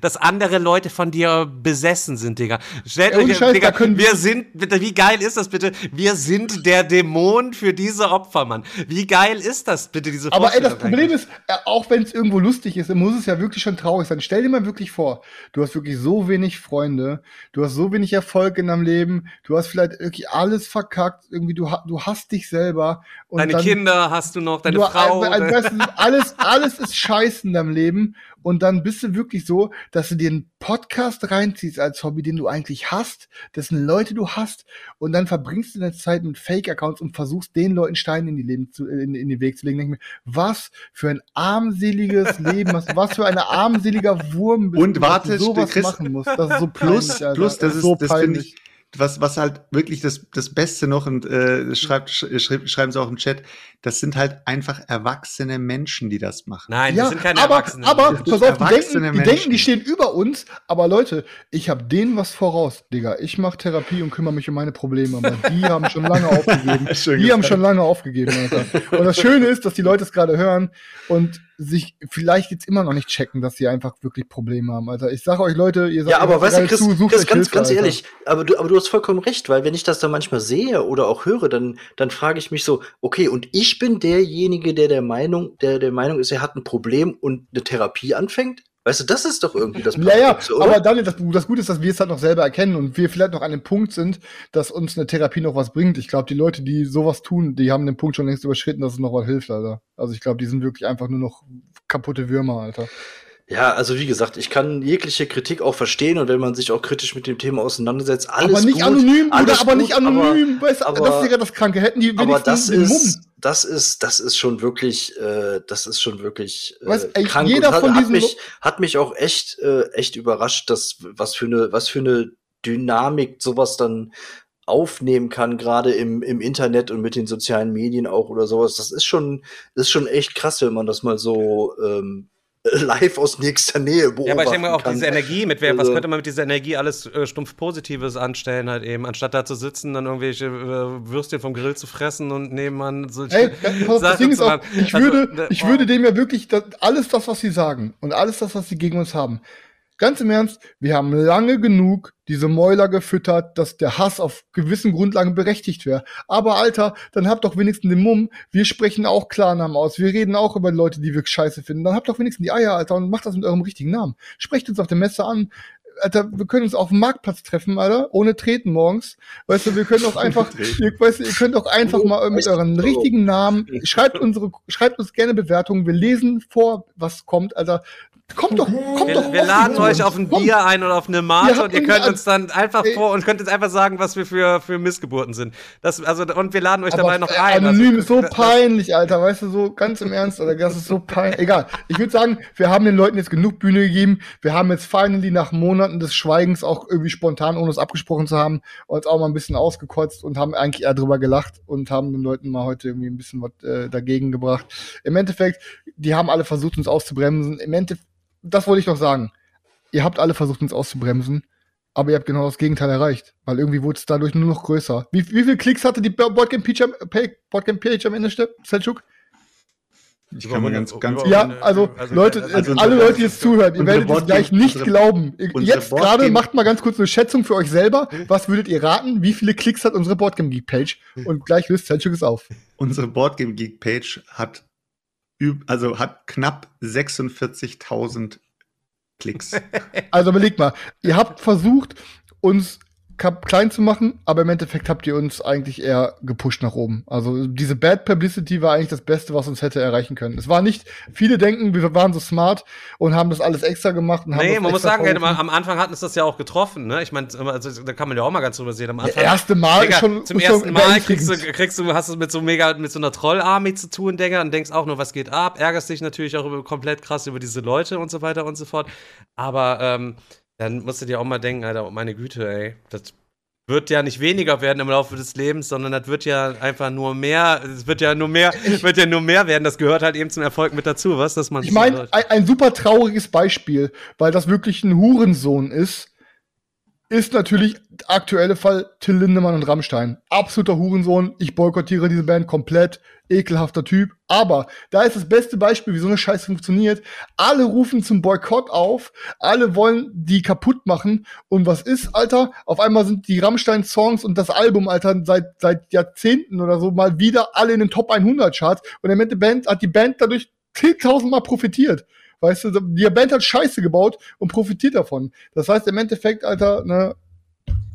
dass andere Leute von dir besessen sind, Digga. Stellt euch, Scheiß, Digga, wir sind, bitte, wie geil ist das bitte? Wir sind der Dämon für diese Opfer, Mann. Wie geil ist das bitte, diese Aber ey, das Problem eigentlich? ist, äh, auch wenn es irgendwo lustig ist, muss es ja wirklich schon schon traurig sein. Stell dir mal wirklich vor, du hast wirklich so wenig Freunde, du hast so wenig Erfolg in deinem Leben, du hast vielleicht wirklich alles verkackt, irgendwie du, du hast dich selber. deine dann, Kinder hast du noch, deine du, Frau. Also, alles, alles ist scheiße in deinem Leben und dann bist du wirklich so, dass du dir einen Podcast reinziehst als Hobby, den du eigentlich hast, dessen Leute du hast und dann verbringst du deine Zeit mit Fake-Accounts und versuchst den Leuten Steine in die Leben zu, in, in den Weg zu legen. Denk mir, was für ein armseliges [LAUGHS] Leben, was, was für ein armseliger Wurm bist und du, warte, sowas Chris, machen musst. Das ist so plus, peinlich, plus, das, das ist, so das finde ich was, was halt wirklich das, das Beste noch, und äh, schreibt, schreibt, schreiben sie auch im Chat, das sind halt einfach erwachsene Menschen, die das machen. Nein, ja, das sind keine aber, Erwachsenen. Aber, pass auf, die denken, die denken, die stehen über uns, aber Leute, ich habe denen was voraus, Digga. Ich mache Therapie und kümmere mich um meine Probleme, aber die [LAUGHS] haben schon lange aufgegeben. die gesagt. haben schon lange aufgegeben, Alter. Und das Schöne ist, dass die Leute es gerade hören und sich vielleicht jetzt immer noch nicht checken, dass sie einfach wirklich Probleme haben. Also ich sage euch Leute, ihr sagt Ja, aber weißt du, Chris, zu, Chris ganz, Hilfe, ganz ehrlich, aber du, aber du hast vollkommen recht, weil wenn ich das dann manchmal sehe oder auch höre, dann, dann frage ich mich so, okay, und ich bin derjenige, der der Meinung, der der Meinung ist, er hat ein Problem und eine Therapie anfängt? Weißt du, das ist doch irgendwie das Ja, ja, oder? aber Daniel, das, das Gute ist, dass wir es halt noch selber erkennen und wir vielleicht noch an dem Punkt sind, dass uns eine Therapie noch was bringt. Ich glaube, die Leute, die sowas tun, die haben den Punkt schon längst überschritten, dass es noch was hilft, Alter. Also ich glaube, die sind wirklich einfach nur noch kaputte Würmer, Alter. Ja, also wie gesagt, ich kann jegliche Kritik auch verstehen und wenn man sich auch kritisch mit dem Thema auseinandersetzt, alles aber nicht gut, anonym, alles aber gut, nicht anonym. weißt du, aber- das ist ja das Kranke. Hätten die Aber, aber das wenigstens ist, Mumm. das ist, das ist schon wirklich, äh, das ist schon wirklich äh, Weißt, ey, krank jeder hat, von hat mich, hat mich auch echt, äh, echt überrascht, dass was für eine, was für eine Dynamik sowas dann aufnehmen kann, gerade im, im Internet und mit den sozialen Medien auch oder sowas. Das ist schon, ist schon echt krass, wenn man das mal so ähm, live aus nächster Nähe beobachtet. Ja, aber ich denke mal auch kann. diese Energie, mit wer, was Also- könnte man mit dieser Energie alles äh, stumpf Positives anstellen, halt eben, anstatt da zu sitzen, dann irgendwelche äh, Würstchen vom Grill zu fressen und nebenan solche Ey, pass auf, das Sachen Ding ist auch, ich Also, würde, ne, ich oh. würde dem ja wirklich das, alles das, was sie sagen und alles das, was sie gegen uns haben. Ganz im Ernst, wir haben lange genug diese Mäuler gefüttert, dass der Hass auf gewissen Grundlagen berechtigt wäre. Aber Alter, dann habt doch wenigstens den Mumm, wir sprechen auch Klarnamen aus, wir reden auch über Leute, die wir scheiße finden. Dann habt doch wenigstens die Eier, Alter, und macht das mit eurem richtigen Namen. Sprecht uns auf der Messe an. Alter, wir können uns auf dem Marktplatz treffen, Alter, ohne Treten morgens. Weißt du, wir können auch einfach, ihr, weißt du, ihr könnt auch einfach mal mit euren richtigen Namen, schreibt [LAUGHS] unsere, schreibt uns gerne Bewertungen, wir lesen vor, was kommt, Alter. Kommt doch, kommt Wir, doch. wir laden euch auf ein Kommt. Bier ein oder auf eine Mate habt und ihr könnt uns dann einfach Ey. vor und könnt uns einfach sagen, was wir für, für Missgeburten sind. Das, also, und wir laden euch dabei noch äh, ein. Anonym also, ist so peinlich, Alter, weißt du, so ganz im Ernst, Alter, das ist so peinlich. Egal. Ich würde sagen, wir haben den Leuten jetzt genug Bühne gegeben. Wir haben jetzt finally nach Monaten des Schweigens auch irgendwie spontan, ohne es abgesprochen zu haben, uns auch mal ein bisschen ausgekotzt und haben eigentlich eher drüber gelacht und haben den Leuten mal heute irgendwie ein bisschen was äh, dagegen gebracht. Im Endeffekt, die haben alle versucht, uns auszubremsen. Im Endeffekt, das wollte ich noch sagen. Ihr habt alle versucht, uns auszubremsen. Aber ihr habt genau das Gegenteil erreicht, weil irgendwie wurde es dadurch nur noch größer. Wie, wie viele Klicks hatte die Boardgame Page Page am Ende, Stepp- Ich kann mal ganz, ganz, Ja, eine- also, also- Leute, also äh, alle Board- Leute, die jetzt zuhören, ihr werdet es gleich nicht unsere- glauben. Jetzt gerade macht mal ganz kurz eine Schätzung für euch selber. Was würdet ihr raten? Wie viele Klicks hat unsere Boardgame Geek Page? Und gleich löst Selçuk es auf. unsere Boardgame Geek Page hat, also hat knapp 46.000 Klicks. [LAUGHS] Also überlegt mal, ihr habt versucht, uns klein zu machen, aber im Endeffekt habt ihr uns eigentlich eher gepusht nach oben. Also diese Bad Publicity war eigentlich das Beste, was uns hätte erreichen können. Es war nicht, viele denken, wir waren so smart und haben das alles extra gemacht und haben Nee, das man muss sagen, verrufen. am Anfang hat uns das ja auch getroffen, ne? Ich meine, also, da kann man ja auch mal ganz drüber sehen. Am Das Anfang, erste Mal Digga, schon zum ersten Mal [LAUGHS] kriegst du, kriegst du, hast du mit so mega, mit so einer Trollarmee zu tun, Digga, und denkst auch nur, was geht ab, ärgerst dich natürlich auch über, komplett krass über diese Leute und so weiter und so fort. Aber ähm, dann musst du dir auch mal denken, Alter, oh meine Güte, ey, das wird ja nicht weniger werden im Laufe des Lebens, sondern das wird ja einfach nur mehr, es wird ja nur mehr, wird ja nur mehr werden. Das gehört halt eben zum Erfolg mit dazu, was, dass man Ich meine, ein, ein super trauriges Beispiel, weil das wirklich ein Hurensohn ist, ist natürlich der aktuelle Fall Till Lindemann und Rammstein. Absoluter Hurensohn. Ich boykottiere diese Band komplett. Ekelhafter Typ. Aber da ist das beste Beispiel, wie so eine Scheiße funktioniert. Alle rufen zum Boykott auf. Alle wollen die kaputt machen. Und was ist, Alter? Auf einmal sind die Rammstein-Songs und das Album, Alter, seit, seit Jahrzehnten oder so mal wieder alle in den Top 100 Charts. Und Ende Band, hat die Band dadurch 10.000 Mal profitiert. Weißt du, die Band hat Scheiße gebaut und profitiert davon. Das heißt, im Endeffekt, Alter, ne,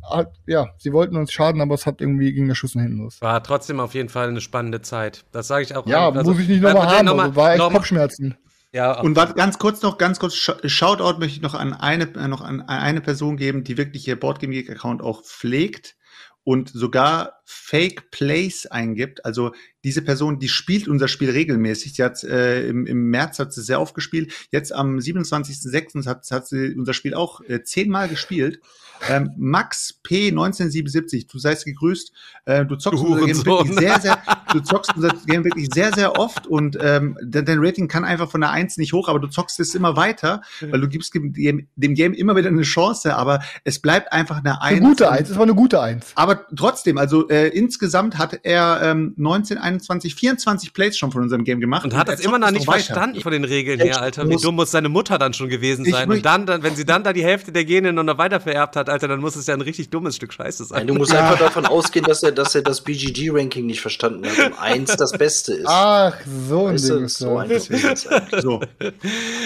hat, ja, sie wollten uns schaden, aber es hat irgendwie gegen der Schuss nach hinten los. War trotzdem auf jeden Fall eine spannende Zeit. Das sage ich auch. Ja, also, muss ich nicht nochmal haben, noch mal- also war echt noch Kopfschmerzen. Ja, Und warte, ganz kurz noch, ganz kurz, Sh- Shoutout möchte ich noch an eine, äh, noch an eine Person geben, die wirklich ihr Boardgame Geek Account auch pflegt und sogar Fake Plays eingibt. Also diese Person, die spielt unser Spiel regelmäßig. Sie hat äh, im, im März hat sie sehr oft gespielt. Jetzt am 27.06. hat, hat sie unser Spiel auch äh, zehnmal gespielt. Ähm, Max P 1977, du seist gegrüßt. Äh, du zockst unser Game wirklich sehr, sehr, du zockst unser Game wirklich sehr, sehr oft und ähm, dein, Rating kann einfach von der 1 nicht hoch, aber du zockst es immer weiter, weil du gibst dem, Game- dem Game immer wieder eine Chance, aber es bleibt einfach eine 1. Eine gute und- Eins, es war eine gute Eins. aber trotzdem, also äh, insgesamt hat er ähm, 19, 21, 24 Plays schon von unserem Game gemacht. Und hat er das immer noch nicht weiter. verstanden von den Regeln Ich her, Alter. Wie muss- dumm muss seine Mutter dann schon gewesen sein. Und dann, dann, wenn sie dann da die Hälfte der Gene noch weiter vererbt hat, Alter, dann muss es ja ein richtig dummes Stück Scheiße sein. Nein, du musst Ja. einfach davon ausgehen, dass er, dass er das BGG-Ranking nicht verstanden hat und eins das Beste ist. Ach, so ein Weißt Ding ist so es eigentlich. So.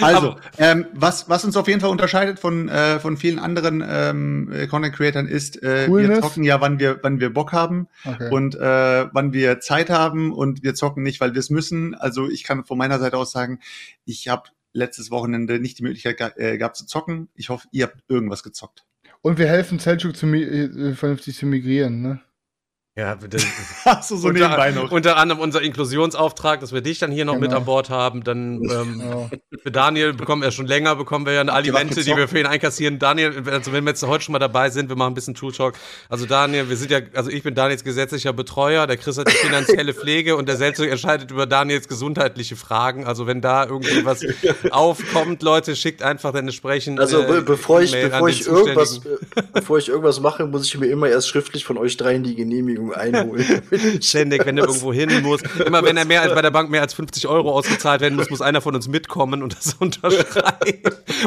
Also, ähm, was, was uns auf jeden Fall unterscheidet von, äh, von vielen anderen ähm, äh, Content Creatern ist, äh, wir zocken ja, wann wir, wann wir Bock haben Okay. und äh, wann wir Zeit haben und wir zocken nicht, weil wir es müssen. Also ich kann von meiner Seite aus sagen, ich habe letztes Wochenende nicht die Möglichkeit ge äh, gehabt zu zocken. Ich hoffe, ihr habt irgendwas gezockt. Und wir helfen Selchuk zu äh, vernünftig zu migrieren, ne? Ja, [LAUGHS] das, Hast du unter, unter anderem unser Inklusionsauftrag, dass wir dich dann hier noch mit Genau. an Bord haben. Dann [LAUGHS] ähm, Ja. für Daniel bekommen wir schon länger, bekommen wir ja eine Alimente, die wir für ihn einkassieren. Daniel, also wenn wir jetzt heute schon mal dabei sind, wir machen ein bisschen True Talk. Also Daniel, wir sind ja, also ich bin Daniels gesetzlicher Betreuer, der Chris hat die finanzielle [LAUGHS] Pflege und der Selzog entscheidet über Daniels gesundheitliche Fragen. Also wenn da irgendwie was aufkommt, Leute, schickt einfach dann entsprechend. Also äh, bevor ich, bevor ich irgendwas, bevor ich irgendwas mache, muss ich mir immer erst schriftlich von euch dreien die Genehmigung einholen. [LAUGHS] Ständig, wenn er irgendwo hin muss. Immer wenn er mehr als bei der Bank mehr als 50 Euro ausgezahlt werden muss, muss einer von uns mitkommen und das [LAUGHS] unterschreiben.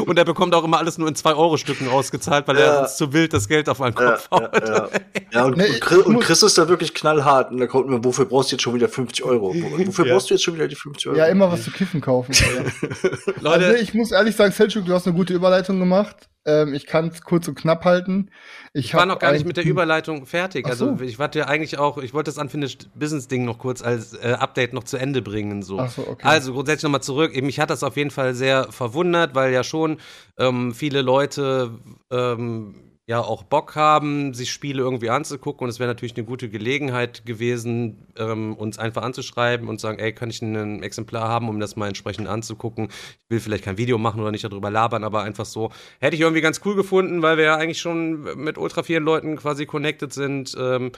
Und er bekommt auch immer alles nur in 2-Euro-Stücken ausgezahlt, weil er Ja. sonst zu wild das Geld auf einen Ja, Kopf haut. ja, ja. ja und, [LAUGHS] Nee, und, Chris, ist da wirklich knallhart. Und da kommt mir, wofür brauchst du jetzt schon wieder 50 Euro? Wo- Wofür brauchst du jetzt schon wieder die 50 Euro? ja, immer was zu kiffen kaufen. Alter. Leute, Also ich muss ehrlich sagen, Selchuk, du hast eine gute Überleitung gemacht. Ähm, ich kann es kurz und knapp halten. Ich, ich war noch gar nicht mit der Überleitung fertig. Also so. ich warte ja eigentlich auch, ich wollte das Unfinished Business Ding noch kurz als äh, Update noch zu Ende bringen. So. So, okay. Also grundsätzlich nochmal zurück. Mich hat das auf jeden Fall sehr verwundert, weil ja schon ähm, viele Leute ähm, ja auch Bock haben, sich Spiele irgendwie anzugucken. Und es wäre natürlich eine gute Gelegenheit gewesen, ähm, uns einfach anzuschreiben und sagen, ey, kann ich ein Exemplar haben, um das mal entsprechend anzugucken. Ich will vielleicht kein Video machen oder nicht darüber labern, aber einfach so. Hätte ich irgendwie ganz cool gefunden, weil wir ja eigentlich schon mit ultra vielen Leuten quasi connected sind. Ähm,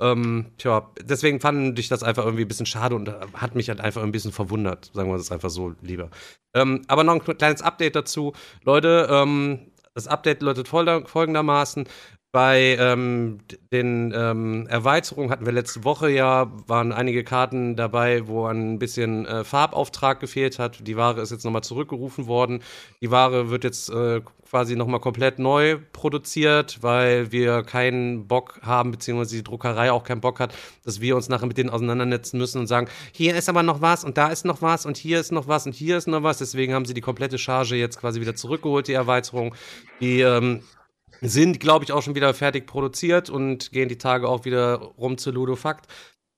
ähm, tja, deswegen fand ich das einfach irgendwie ein bisschen schade und äh, hat mich halt einfach ein bisschen verwundert, sagen wir das einfach so lieber. Ähm, aber noch ein kleines Update dazu. Leute, ähm, das Update läutet folgendermaßen. Bei ähm, den ähm, Erweiterungen hatten wir letzte Woche ja, waren einige Karten dabei, wo ein bisschen äh, Farbauftrag gefehlt hat. Die Ware ist jetzt nochmal zurückgerufen worden. Die Ware wird jetzt äh, quasi nochmal komplett neu produziert, weil wir keinen Bock haben, beziehungsweise die Druckerei auch keinen Bock hat, dass wir uns nachher mit denen auseinandersetzen müssen und sagen, hier ist aber noch was und da ist noch was und hier ist noch was und hier ist noch was. Deswegen haben sie die komplette Charge jetzt quasi wieder zurückgeholt, die Erweiterung. Die ähm, sind, glaube ich, auch schon wieder fertig produziert und gehen die Tage auch wieder rum zu Ludofakt.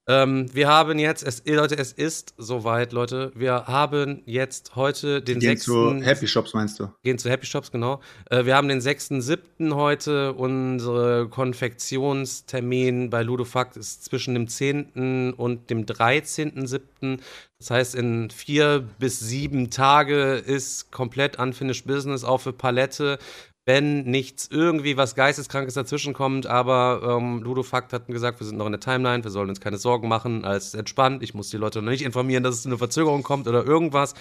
Ähm, wir haben jetzt, es, Leute, es ist soweit, Leute. Wir haben jetzt heute den Gehen 6. zu Happy Shops, meinst du? Gehen zu Happy Shops, genau. Äh, wir haben den 6.7. heute. Unsere Konfektionstermin bei Ludofakt ist zwischen dem 10. und dem 13.7. Das heißt, in vier bis sieben Tage ist komplett Unfinished Business, auch für Palette. Wenn nichts irgendwie was Geisteskrankes dazwischen kommt, aber ähm, Ludofakt hat gesagt, wir sind noch in der Timeline, wir sollen uns keine Sorgen machen, alles entspannt. Ich muss die Leute noch nicht informieren, dass es zu einer Verzögerung kommt oder irgendwas.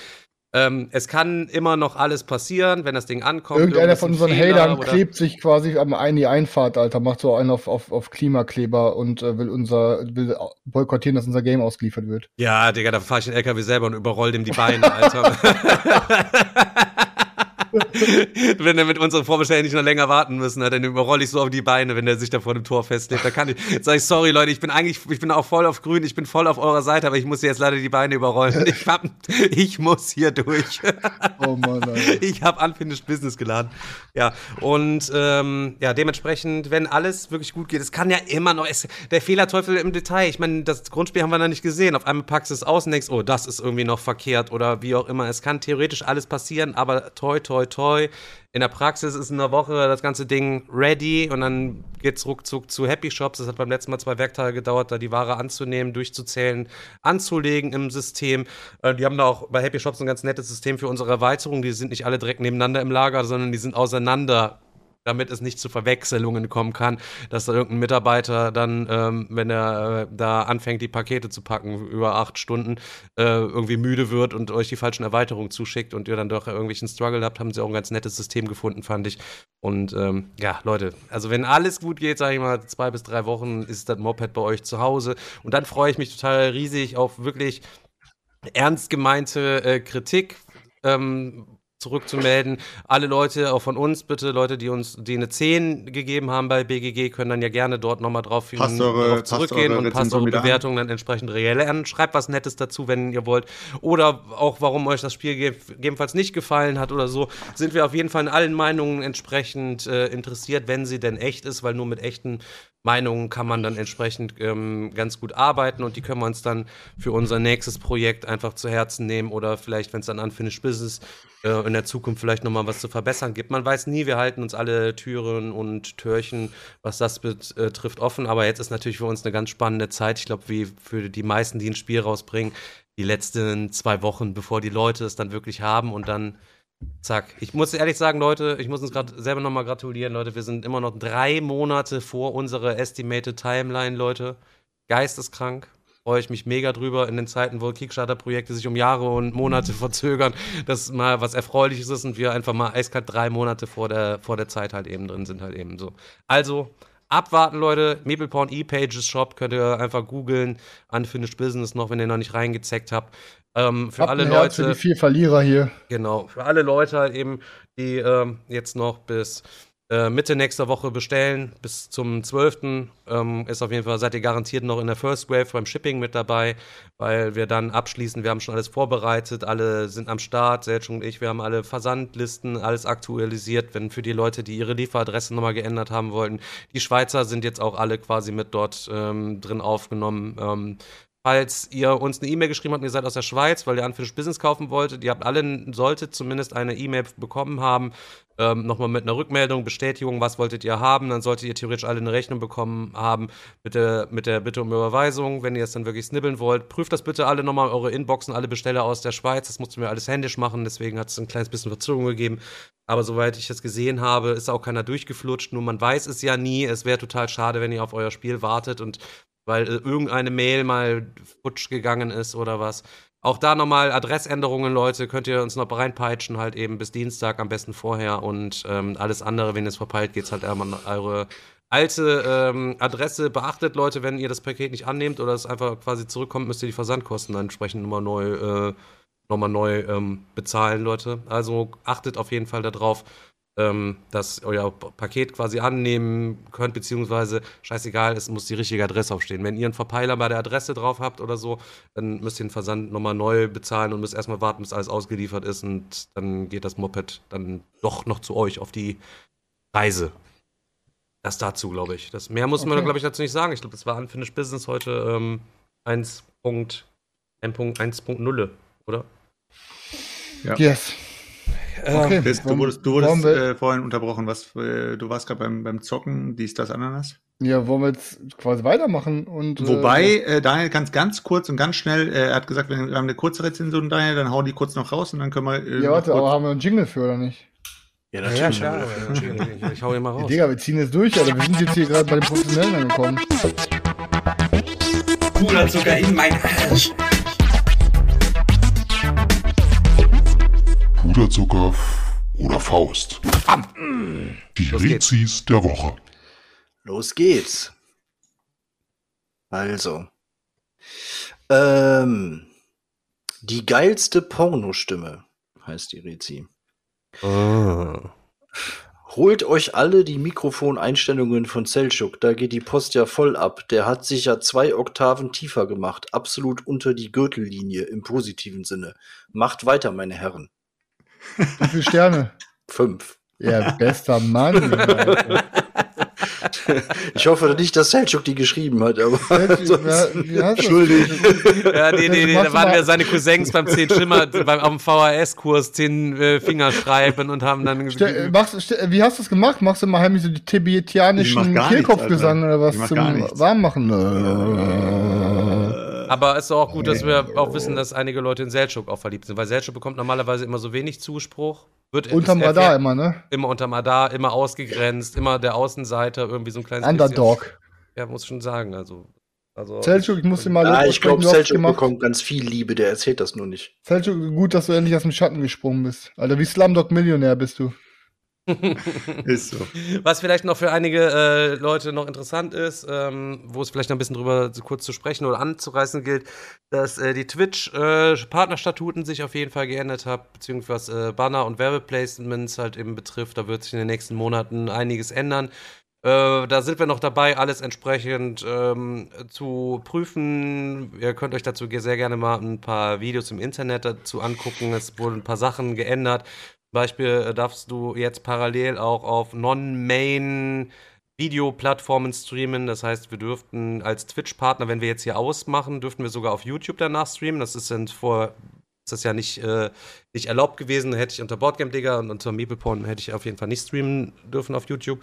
Ähm, es kann immer noch alles passieren, wenn das Ding ankommt. Irgendeiner von unseren Hatern klebt sich quasi am einen die Einfahrt, Alter, macht so einen auf, auf, auf Klimakleber und äh, will unser will boykottieren, dass unser Game ausgeliefert wird. Ja, Digga, da fahre ich den LKW selber und überroll dem die Beine, [LAUGHS] Alter. [LAUGHS] wenn er mit unseren Vorbestellen nicht noch länger warten müssen hat, dann überroll ich so auf die Beine, wenn er sich da vor dem Tor festlegt. Da kann ich, sag ich, sorry Leute, ich bin eigentlich, ich bin auch voll auf grün, ich bin voll auf eurer Seite, aber ich muss jetzt leider die Beine überrollen. Ich, hab, ich muss hier durch. Oh Mann, Alter. ich habe Unfinished Business geladen. Ja, und ähm, ja, dementsprechend, wenn alles wirklich gut geht, es kann ja immer noch, es, der Fehlerteufel im Detail. Ich meine, das Grundspiel haben wir noch nicht gesehen. Auf einmal packst du es aus und denkst, oh, das ist irgendwie noch verkehrt oder wie auch immer. Es kann theoretisch alles passieren, aber toi, toi, toi. In der Praxis ist in einer Woche das ganze Ding ready und dann geht's ruckzuck zu Happy Shops. Das hat beim letzten Mal zwei Werktage gedauert, da die Ware anzunehmen, durchzuzählen, anzulegen im System. Äh, die haben da auch bei Happy Shops ein ganz nettes System für unsere Erweiterung. Die sind nicht alle direkt nebeneinander im Lager, sondern die sind auseinander damit es nicht zu Verwechslungen kommen kann, dass da irgendein Mitarbeiter dann, ähm, wenn er äh, da anfängt, die Pakete zu packen über acht Stunden, äh, irgendwie müde wird und euch die falschen Erweiterungen zuschickt und ihr dann doch irgendwelchen Struggle habt, haben sie auch ein ganz nettes System gefunden, fand ich. Und ähm, ja, Leute, also wenn alles gut geht, sage ich mal, zwei bis drei Wochen ist das Moped bei euch zu Hause. Und dann freue ich mich total riesig auf wirklich ernst gemeinte äh, Kritik. Ähm, zurückzumelden. Alle Leute, auch von uns bitte, Leute, die uns die eine 10 gegeben haben bei BGG, können dann ja gerne dort nochmal drauf, Passt eure- drauf zurückgehen und passt eure. Bewertungen dann entsprechend reell an. Schreibt was Nettes dazu, wenn ihr wollt. Oder auch, warum euch das Spiel ge gegebenenfalls nicht gefallen hat oder so. Sind wir auf jeden Fall in allen Meinungen entsprechend äh, interessiert, wenn sie denn echt ist, weil nur mit echten Meinungen kann man dann entsprechend ähm, ganz gut arbeiten und die können wir uns dann für unser nächstes Projekt einfach zu Herzen nehmen oder vielleicht, wenn es dann Unfinished Business äh, in der Zukunft vielleicht nochmal was zu verbessern gibt. Man weiß nie, wir halten uns alle Türen und Türchen, was das betrifft, offen, aber jetzt ist natürlich für uns eine ganz spannende Zeit. Ich glaube, wie für die meisten, die ein Spiel rausbringen, die letzten zwei Wochen, bevor die Leute es dann wirklich haben und dann Zack. Ich muss ehrlich sagen, Leute, ich muss uns gerade selber nochmal gratulieren, Leute. Wir sind immer noch drei Monate vor unserer Estimated Timeline, Leute. Geisteskrank. Freue ich mich mega drüber in den Zeiten, wo Kickstarter-Projekte sich um Jahre und Monate [LAUGHS] verzögern, dass mal was Erfreuliches ist und wir einfach mal eiskalt drei Monate vor der, vor der Zeit halt eben drin sind, halt eben so. Also, abwarten, Leute. Meepleporn E-Pages Shop könnt ihr einfach googeln. Unfinished Business noch, wenn ihr noch nicht reingezeckt habt. Ähm, für Habt alle Leute. Für die vier Verlierer hier. Genau, für alle Leute halt eben, die ähm, jetzt noch bis äh, Mitte nächster Woche bestellen, bis zum 12. Ähm, ist auf jeden Fall, seid ihr garantiert noch in der First Wave beim Shipping mit dabei, weil wir dann abschließen, wir haben schon alles vorbereitet, alle sind am Start, Selchuk und ich, wir haben alle Versandlisten, alles aktualisiert, wenn für die Leute, die ihre Lieferadresse nochmal geändert haben wollten. Die Schweizer sind jetzt auch alle quasi mit dort ähm, drin aufgenommen. Falls ihr uns eine E-Mail geschrieben habt und ihr seid aus der Schweiz, weil ihr Unfinished Business kaufen wolltet, ihr habt alle, solltet zumindest eine E-Mail bekommen haben, ähm, nochmal mit einer Rückmeldung, Bestätigung, was wolltet ihr haben, dann solltet ihr theoretisch alle eine Rechnung bekommen haben mit der, mit der Bitte um Überweisung, wenn ihr es dann wirklich snibbeln wollt. Prüft das bitte alle nochmal, eure Inboxen, alle Besteller aus der Schweiz, das mussten wir alles händisch machen, deswegen hat es ein kleines bisschen Verzögerung gegeben. Aber soweit ich das gesehen habe, ist auch keiner durchgeflutscht, nur man weiß es ja nie, es wäre total schade, wenn ihr auf euer Spiel wartet und weil äh, irgendeine Mail mal futsch gegangen ist oder was. Auch da nochmal Adressänderungen, Leute, könnt ihr uns noch reinpeitschen, halt eben bis Dienstag, am besten vorher. Und ähm, alles andere, wenn ihr es verpeilt, geht's halt einmal eure alte ähm, Adresse. Beachtet, Leute, wenn ihr das Paket nicht annehmt oder es einfach quasi zurückkommt, müsst ihr die Versandkosten dann entsprechend nochmal neu, äh, nochmal neu ähm, bezahlen, Leute. Also achtet auf jeden Fall darauf ähm, dass euer Paket quasi annehmen könnt, beziehungsweise scheißegal, es muss die richtige Adresse aufstehen. Wenn ihr einen Verpeiler bei der Adresse drauf habt oder so, dann müsst ihr den Versand nochmal neu bezahlen und müsst erstmal warten, bis alles ausgeliefert ist und dann geht das Moped dann doch noch zu euch auf die Reise. Das dazu, glaube ich. Das mehr muss man, Okay. glaube ich, dazu nicht sagen. Ich glaube, das war Unfinished Business heute ähm, 1.1.0, oder? Yes. Okay. Chris, du wurdest, du wurdest wir- äh, vorhin unterbrochen. Was, äh, du warst gerade beim, beim Zocken, dies, das, Ananas. Ja, wollen wir jetzt quasi weitermachen und. Wobei, äh, Daniel ganz, ganz kurz und ganz schnell, äh, er hat gesagt, wir haben eine kurze Rezension, Daniel, dann hau die kurz noch raus und dann können wir. Äh, Äh, ja, warte, aber haben wir einen Jingle für oder nicht? Ja, Ja, klar. ich hau hier mal Ja, raus. Digga, wir ziehen jetzt durch, Alter. Wir sind jetzt hier gerade bei den Professionellen angekommen. Puderzucker in mein Arsch. Puderzucker oder Faust. Die Los geht's. Rezis der Woche. Los geht's. Also. Ähm, die geilste Pornostimme heißt die Rezi. Ah. Holt euch alle die Mikrofoneinstellungen von Selchuk, da geht die Post ja voll ab. Der hat sich ja zwei Oktaven tiefer gemacht, absolut unter die Gürtellinie im positiven Sinne. Macht weiter, meine Herren. Wie viele Sterne? Fünf. Ja, bester Mann. Ich hoffe nicht, dass Selchuk die geschrieben hat, aber [LAUGHS] Entschuldigt. Ja, nee, nee, nee, da waren wir seine Cousins beim 10 Schimmer, beim, VHS-Kurs 10 äh, Finger schreiben und haben dann Ste- äh, machst, ste- wie hast du es gemacht? Machst du mal heimlich so die tibetianischen Kehlkopfgesang oder was zum. Warmmachen? Aber es ist auch gut, dass wir auch wissen, dass einige Leute in Selchuk auch verliebt sind, weil Selchuk bekommt normalerweise immer so wenig Zuspruch. Wird Unterm Radar immer, ne? Immer unterm Radar, immer ausgegrenzt, immer der Außenseiter, irgendwie so ein kleines Underdog. Bisschen. Ja, muss schon sagen. Also, also Selchuk, ich muss dir mal Ah, ich glaube, Selchuk bekommt ganz viel Liebe, der erzählt das nur nicht. Selchuk, gut, dass du endlich aus dem Schatten gesprungen bist. Alter, wie Slumdog Millionär bist du. [LAUGHS] Ist so. Was vielleicht noch für einige äh, Leute noch interessant ist, ähm, wo es vielleicht noch ein bisschen drüber kurz zu sprechen oder anzureißen gilt, dass äh, die Twitch-Partnerstatuten sich auf jeden Fall geändert haben, beziehungsweise äh, Banner und Werbeplacements halt eben betrifft. Da wird sich in den nächsten Monaten einiges ändern. Äh, da sind wir noch dabei, alles entsprechend ähm, zu prüfen. Ihr könnt euch dazu sehr gerne mal ein paar Videos im Internet dazu angucken. Es wurden ein paar Sachen geändert. Beispiel äh, darfst du jetzt parallel auch auf Non-Main Videoplattformen streamen. Das heißt, wir dürften als Twitch-Partner, wenn wir jetzt hier ausmachen, dürften wir sogar auf YouTube danach streamen. Das ist dann vor ist das ja nicht, äh, nicht erlaubt gewesen. Hätte ich unter Boardgame Digger und unter Meepleporn hätte ich auf jeden Fall nicht streamen dürfen auf YouTube.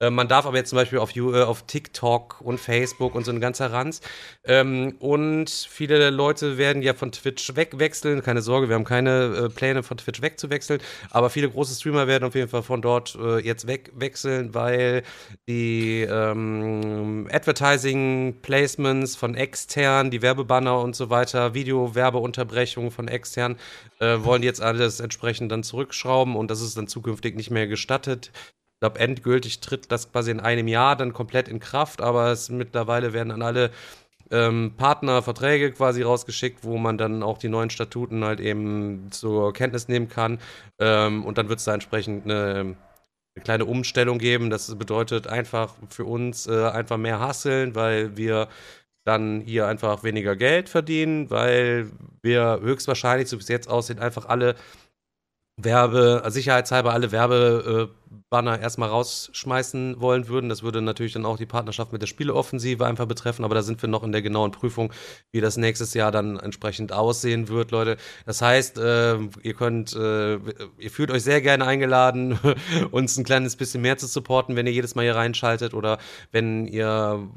Äh, man darf aber jetzt zum Beispiel auf, äh, auf TikTok und Facebook und so ein ganzer Ranz. Ähm, und viele Leute werden ja von Twitch wegwechseln. Keine Sorge, wir haben keine äh, Pläne von Twitch wegzuwechseln. Aber viele große Streamer werden auf jeden Fall von dort äh, jetzt wegwechseln, weil die ähm, Advertising-Placements von extern, die Werbebanner und so weiter, Video-Werbeunterbrechungen von extern, äh, wollen jetzt alles entsprechend dann zurückschrauben und das ist dann zukünftig nicht mehr gestattet. Ich glaube, endgültig tritt das quasi in einem Jahr dann komplett in Kraft, aber es mittlerweile werden an alle ähm, Partnerverträge quasi rausgeschickt, wo man dann auch die neuen Statuten halt eben zur Kenntnis nehmen kann. Ähm, und dann wird es da entsprechend eine, eine kleine Umstellung geben. Das bedeutet einfach für uns äh, einfach mehr hasseln, weil wir dann hier einfach weniger Geld verdienen, weil wir höchstwahrscheinlich, so wie es jetzt aussieht, einfach alle Werbe, sicherheitshalber alle Werbebanner erstmal rausschmeißen wollen würden. Das würde natürlich dann auch die Partnerschaft mit der Spieleoffensive einfach betreffen, aber da sind wir noch in der genauen Prüfung, wie das nächstes Jahr dann entsprechend aussehen wird, Leute. Das heißt, äh, ihr könnt, äh, ihr fühlt euch sehr gerne eingeladen, [LAUGHS] uns ein kleines bisschen mehr zu supporten, wenn ihr jedes Mal hier reinschaltet oder wenn ihr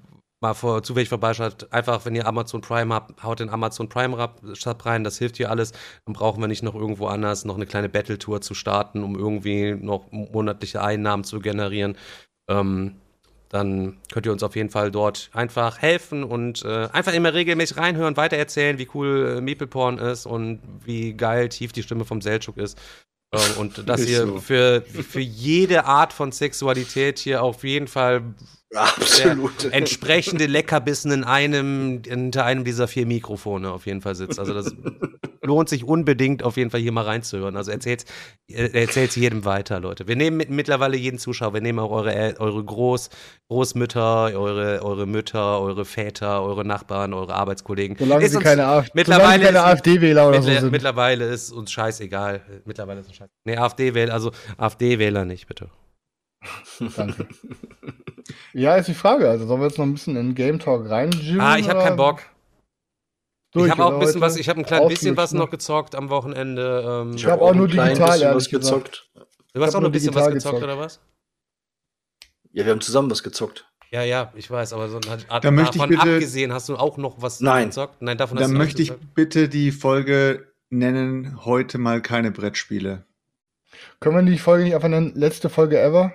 mal vor, zufällig vorbeischaut, einfach, wenn ihr Amazon Prime habt, haut den Amazon Prime Sub rein, das hilft hier alles. Dann brauchen wir nicht noch irgendwo anders noch eine kleine Battle-Tour zu starten, um irgendwie noch monatliche Einnahmen zu generieren. Ähm, dann könnt ihr uns auf jeden Fall dort einfach helfen und äh, einfach immer regelmäßig reinhören, weitererzählen, wie cool äh, Porn ist und wie geil tief die Stimme vom Selchuk ist. Ähm, und [LAUGHS] dass ihr so. für, für jede Art von Sexualität hier auf jeden Fall Absolut. entsprechende Leckerbissen in einem, hinter einem dieser vier Mikrofone auf jeden Fall sitzt. Also das [LAUGHS] lohnt sich unbedingt auf jeden Fall hier mal reinzuhören. Also erzählt erzählt's jedem weiter, Leute. Wir nehmen mit, mittlerweile jeden Zuschauer, wir nehmen auch eure, El- eure Groß, Großmütter, eure, eure Mütter, eure Väter, eure Nachbarn, eure Arbeitskollegen. Solange Ist sie uns- keine, mittlerweile sie keine ist- AfD-Wähler oder so Mittler- sind. Mittlerweile ist uns scheißegal. Mittlerweile ist uns scheißegal. Nee, AfD-Wähler, also AfD-Wähler nicht, bitte. Danke. [LAUGHS] Ja, ist die Frage. Also sollen wir jetzt noch ein bisschen in Game Talk rein? Ah, ich habe keinen Bock. Durch, ich habe auch ein bisschen was, ich habe ein klein bisschen was Ausflug, noch ne? gezockt am Wochenende. Ähm, Ich hab auch nur digital, was gezockt. du hast auch noch nur ein bisschen was gezockt, gezockt. oder was? Ja, wir haben zusammen was gezockt. Ja, ja, ich weiß, aber so hat, hat, Da möchte ich davon bitte- abgesehen, hast du auch noch was Nein. gezockt? Nein, davon hast Dann du möchte ich bitte die Folge nennen, heute mal keine Brettspiele. Können wir die Folge nicht einfach nennen? Letzte Folge ever?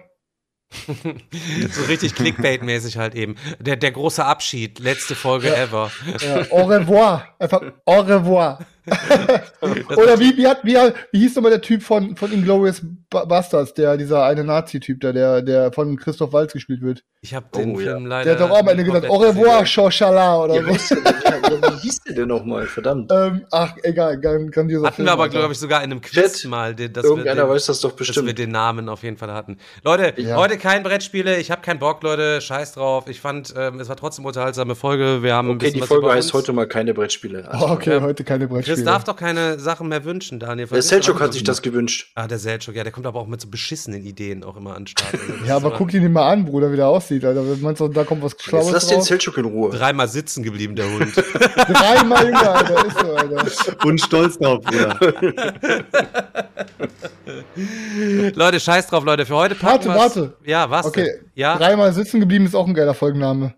So richtig Clickbait-mäßig halt eben. Der, der große Abschied, letzte Folge ever. Ja, au revoir. Einfach au revoir. [LAUGHS] Oder wie, wie, hat, wie, wie hieß nochmal der Typ von, von Inglourious Ba- Bastards, der, dieser eine Nazi-Typ da, der, der von Christoph Waltz gespielt wird? Ich habe den Oh, ja. Film leider. Der hat doch auch am Ende nicht gesagt, au revoir. Shoshala oder Ja, so. Ja, wie hieß der denn nochmal? Verdammt. Ähm, ach, egal, gran- grandioser Hatten Film, wir aber, glaube ich, sogar in einem Quiz Chat, mal, den, dass Irgendeiner wir den, weiß das doch dass wir bestimmt. den Namen auf jeden Fall hatten. Leute, Ja. heute kein Brettspiele. Ich habe keinen Bock, Leute. Scheiß drauf. Ich fand, ähm, es war trotzdem eine unterhaltsame Folge. Wir haben Okay, die Folge heißt heute mal keine Brettspiele. Oh, okay, Ja. heute keine Chris Brettspiele. darf doch keine Sachen mehr wünschen, Daniel. Der Selchuk hat sich das gewünscht. Ah, der Selchuk, ja, der kommt aber auch mit so beschissenen Ideen auch immer an den Start. Also ja, aber guck dir den mal an, Bruder, wie der aussieht, Alter. Meinst du, da kommt was Jetzt Schlaues lass den? Selchuk in Ruhe. Dreimal sitzen geblieben, der Hund. [LAUGHS] Dreimal Junge, Alter, ist so, Alter. Und stolz drauf, Bruder. [LAUGHS] Leute, scheiß drauf, Leute. Für heute packen Warte, wir's- warte. Ja, was Okay, denn? Ja? Dreimal sitzen geblieben ist auch ein geiler Folgenname.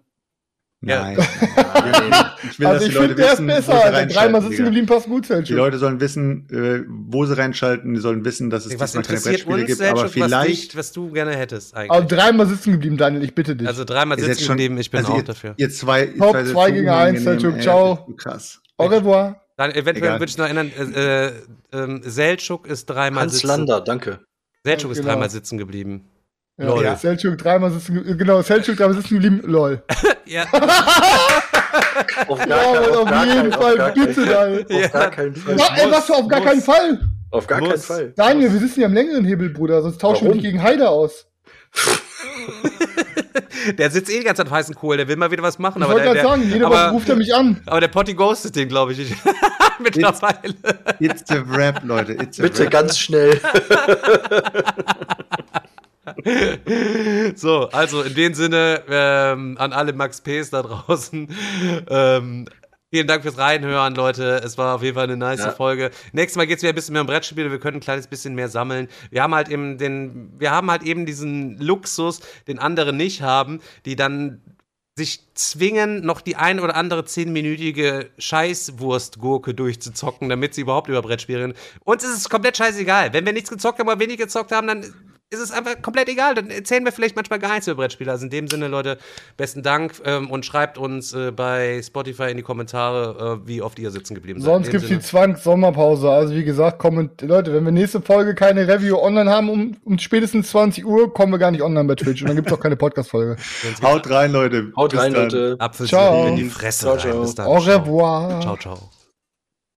[LAUGHS] Nein. Nein. Ich will, also dass ich die Leute finde, der ist wissen, wo besser, reinschalten, Dreimal sitzen geblieben, passt gut, Die Selchuk. Leute sollen wissen, äh, wo sie reinschalten. Die sollen wissen, dass es Was diesmal keine interessiert Brettspiele uns, gibt. Aber Selchuk, was, vielleicht dich, was du gerne hättest eigentlich? Aber dreimal sitzen geblieben, Daniel, ich bitte dich. Also dreimal sitzen schon. geblieben, ich bin also auch ihr, dafür. Ihr zwei, ihr Top zwei seid zwei so gegen eins, unangenehm, Selchuk, ey, ciao. Krass. Au revoir. Dann eventuell würde ich noch erinnern, äh, äh, ähm, Selchuk ist dreimal Hans sitzen. Lander, danke. Selchuk ist Genau. dreimal sitzen geblieben. Ja, Lol. ja. Selchuk dreimal sitzen ge- genau, Selchuk dreimal sitzen geblieben, lol. [LAUGHS] Ja, Auf Ja, aber auf jeden Fall, gar bitte, keinen- Daniel. Auf Ja. gar keinen Fall. Na, ey, was, auf gar muss. keinen Fall. Auf gar keinen Muss. Fall. Daniel, wir sitzen ja am längeren Hebel, Bruder, sonst tauschen wir Warum? dich gegen Heide aus. [LAUGHS] der sitzt eh die ganze Zeit auf heißen Kohl, der will mal wieder was machen. Ich aber wollte der, gerade sagen, jede Woche aber, ruft er mich an. aber der Potti ghostet den, glaube ich, [LAUGHS] mittlerweile. It's a rap, Leute. It's a Bitte rap. ganz schnell. [LAUGHS] So, also in dem Sinne ähm, an alle Max Ps da draußen. Ähm, vielen Dank fürs Reinhören, Leute. Es war auf jeden Fall eine nice Ja. Folge. Nächstes Mal geht es wieder ein bisschen mehr um Brettspiele. Wir können ein kleines bisschen mehr sammeln. Wir haben halt eben den, wir haben halt eben diesen Luxus, den andere nicht haben, die dann sich zwingen, noch die ein oder andere zehnminütige Scheißwurstgurke durchzuzocken, damit sie überhaupt über Brettspiele reden. Uns ist es komplett scheißegal. Wenn wir nichts gezockt haben oder wenig gezockt haben, dann ist es einfach komplett egal. Dann erzählen wir vielleicht manchmal gar nichts über Brettspiele. Also in dem Sinne, Leute, besten Dank ähm, und schreibt uns äh, bei Spotify in die Kommentare, äh, wie oft ihr sitzen geblieben seid. Sonst dem gibt's die. Zwangs-Sommerpause. Also wie gesagt, komment Leute, wenn wir nächste Folge keine Review online haben um, um spätestens 20 Uhr, kommen wir gar nicht online bei Twitch. Und dann gibt's auch keine Podcast-Folge. Haut rein, Leute. Haut Bis rein, dann. Leute. Apfel Ciao. in die Fresse Ciao, rein. ciao. Bis dann. Au Ciao. revoir. Ciao, ciao.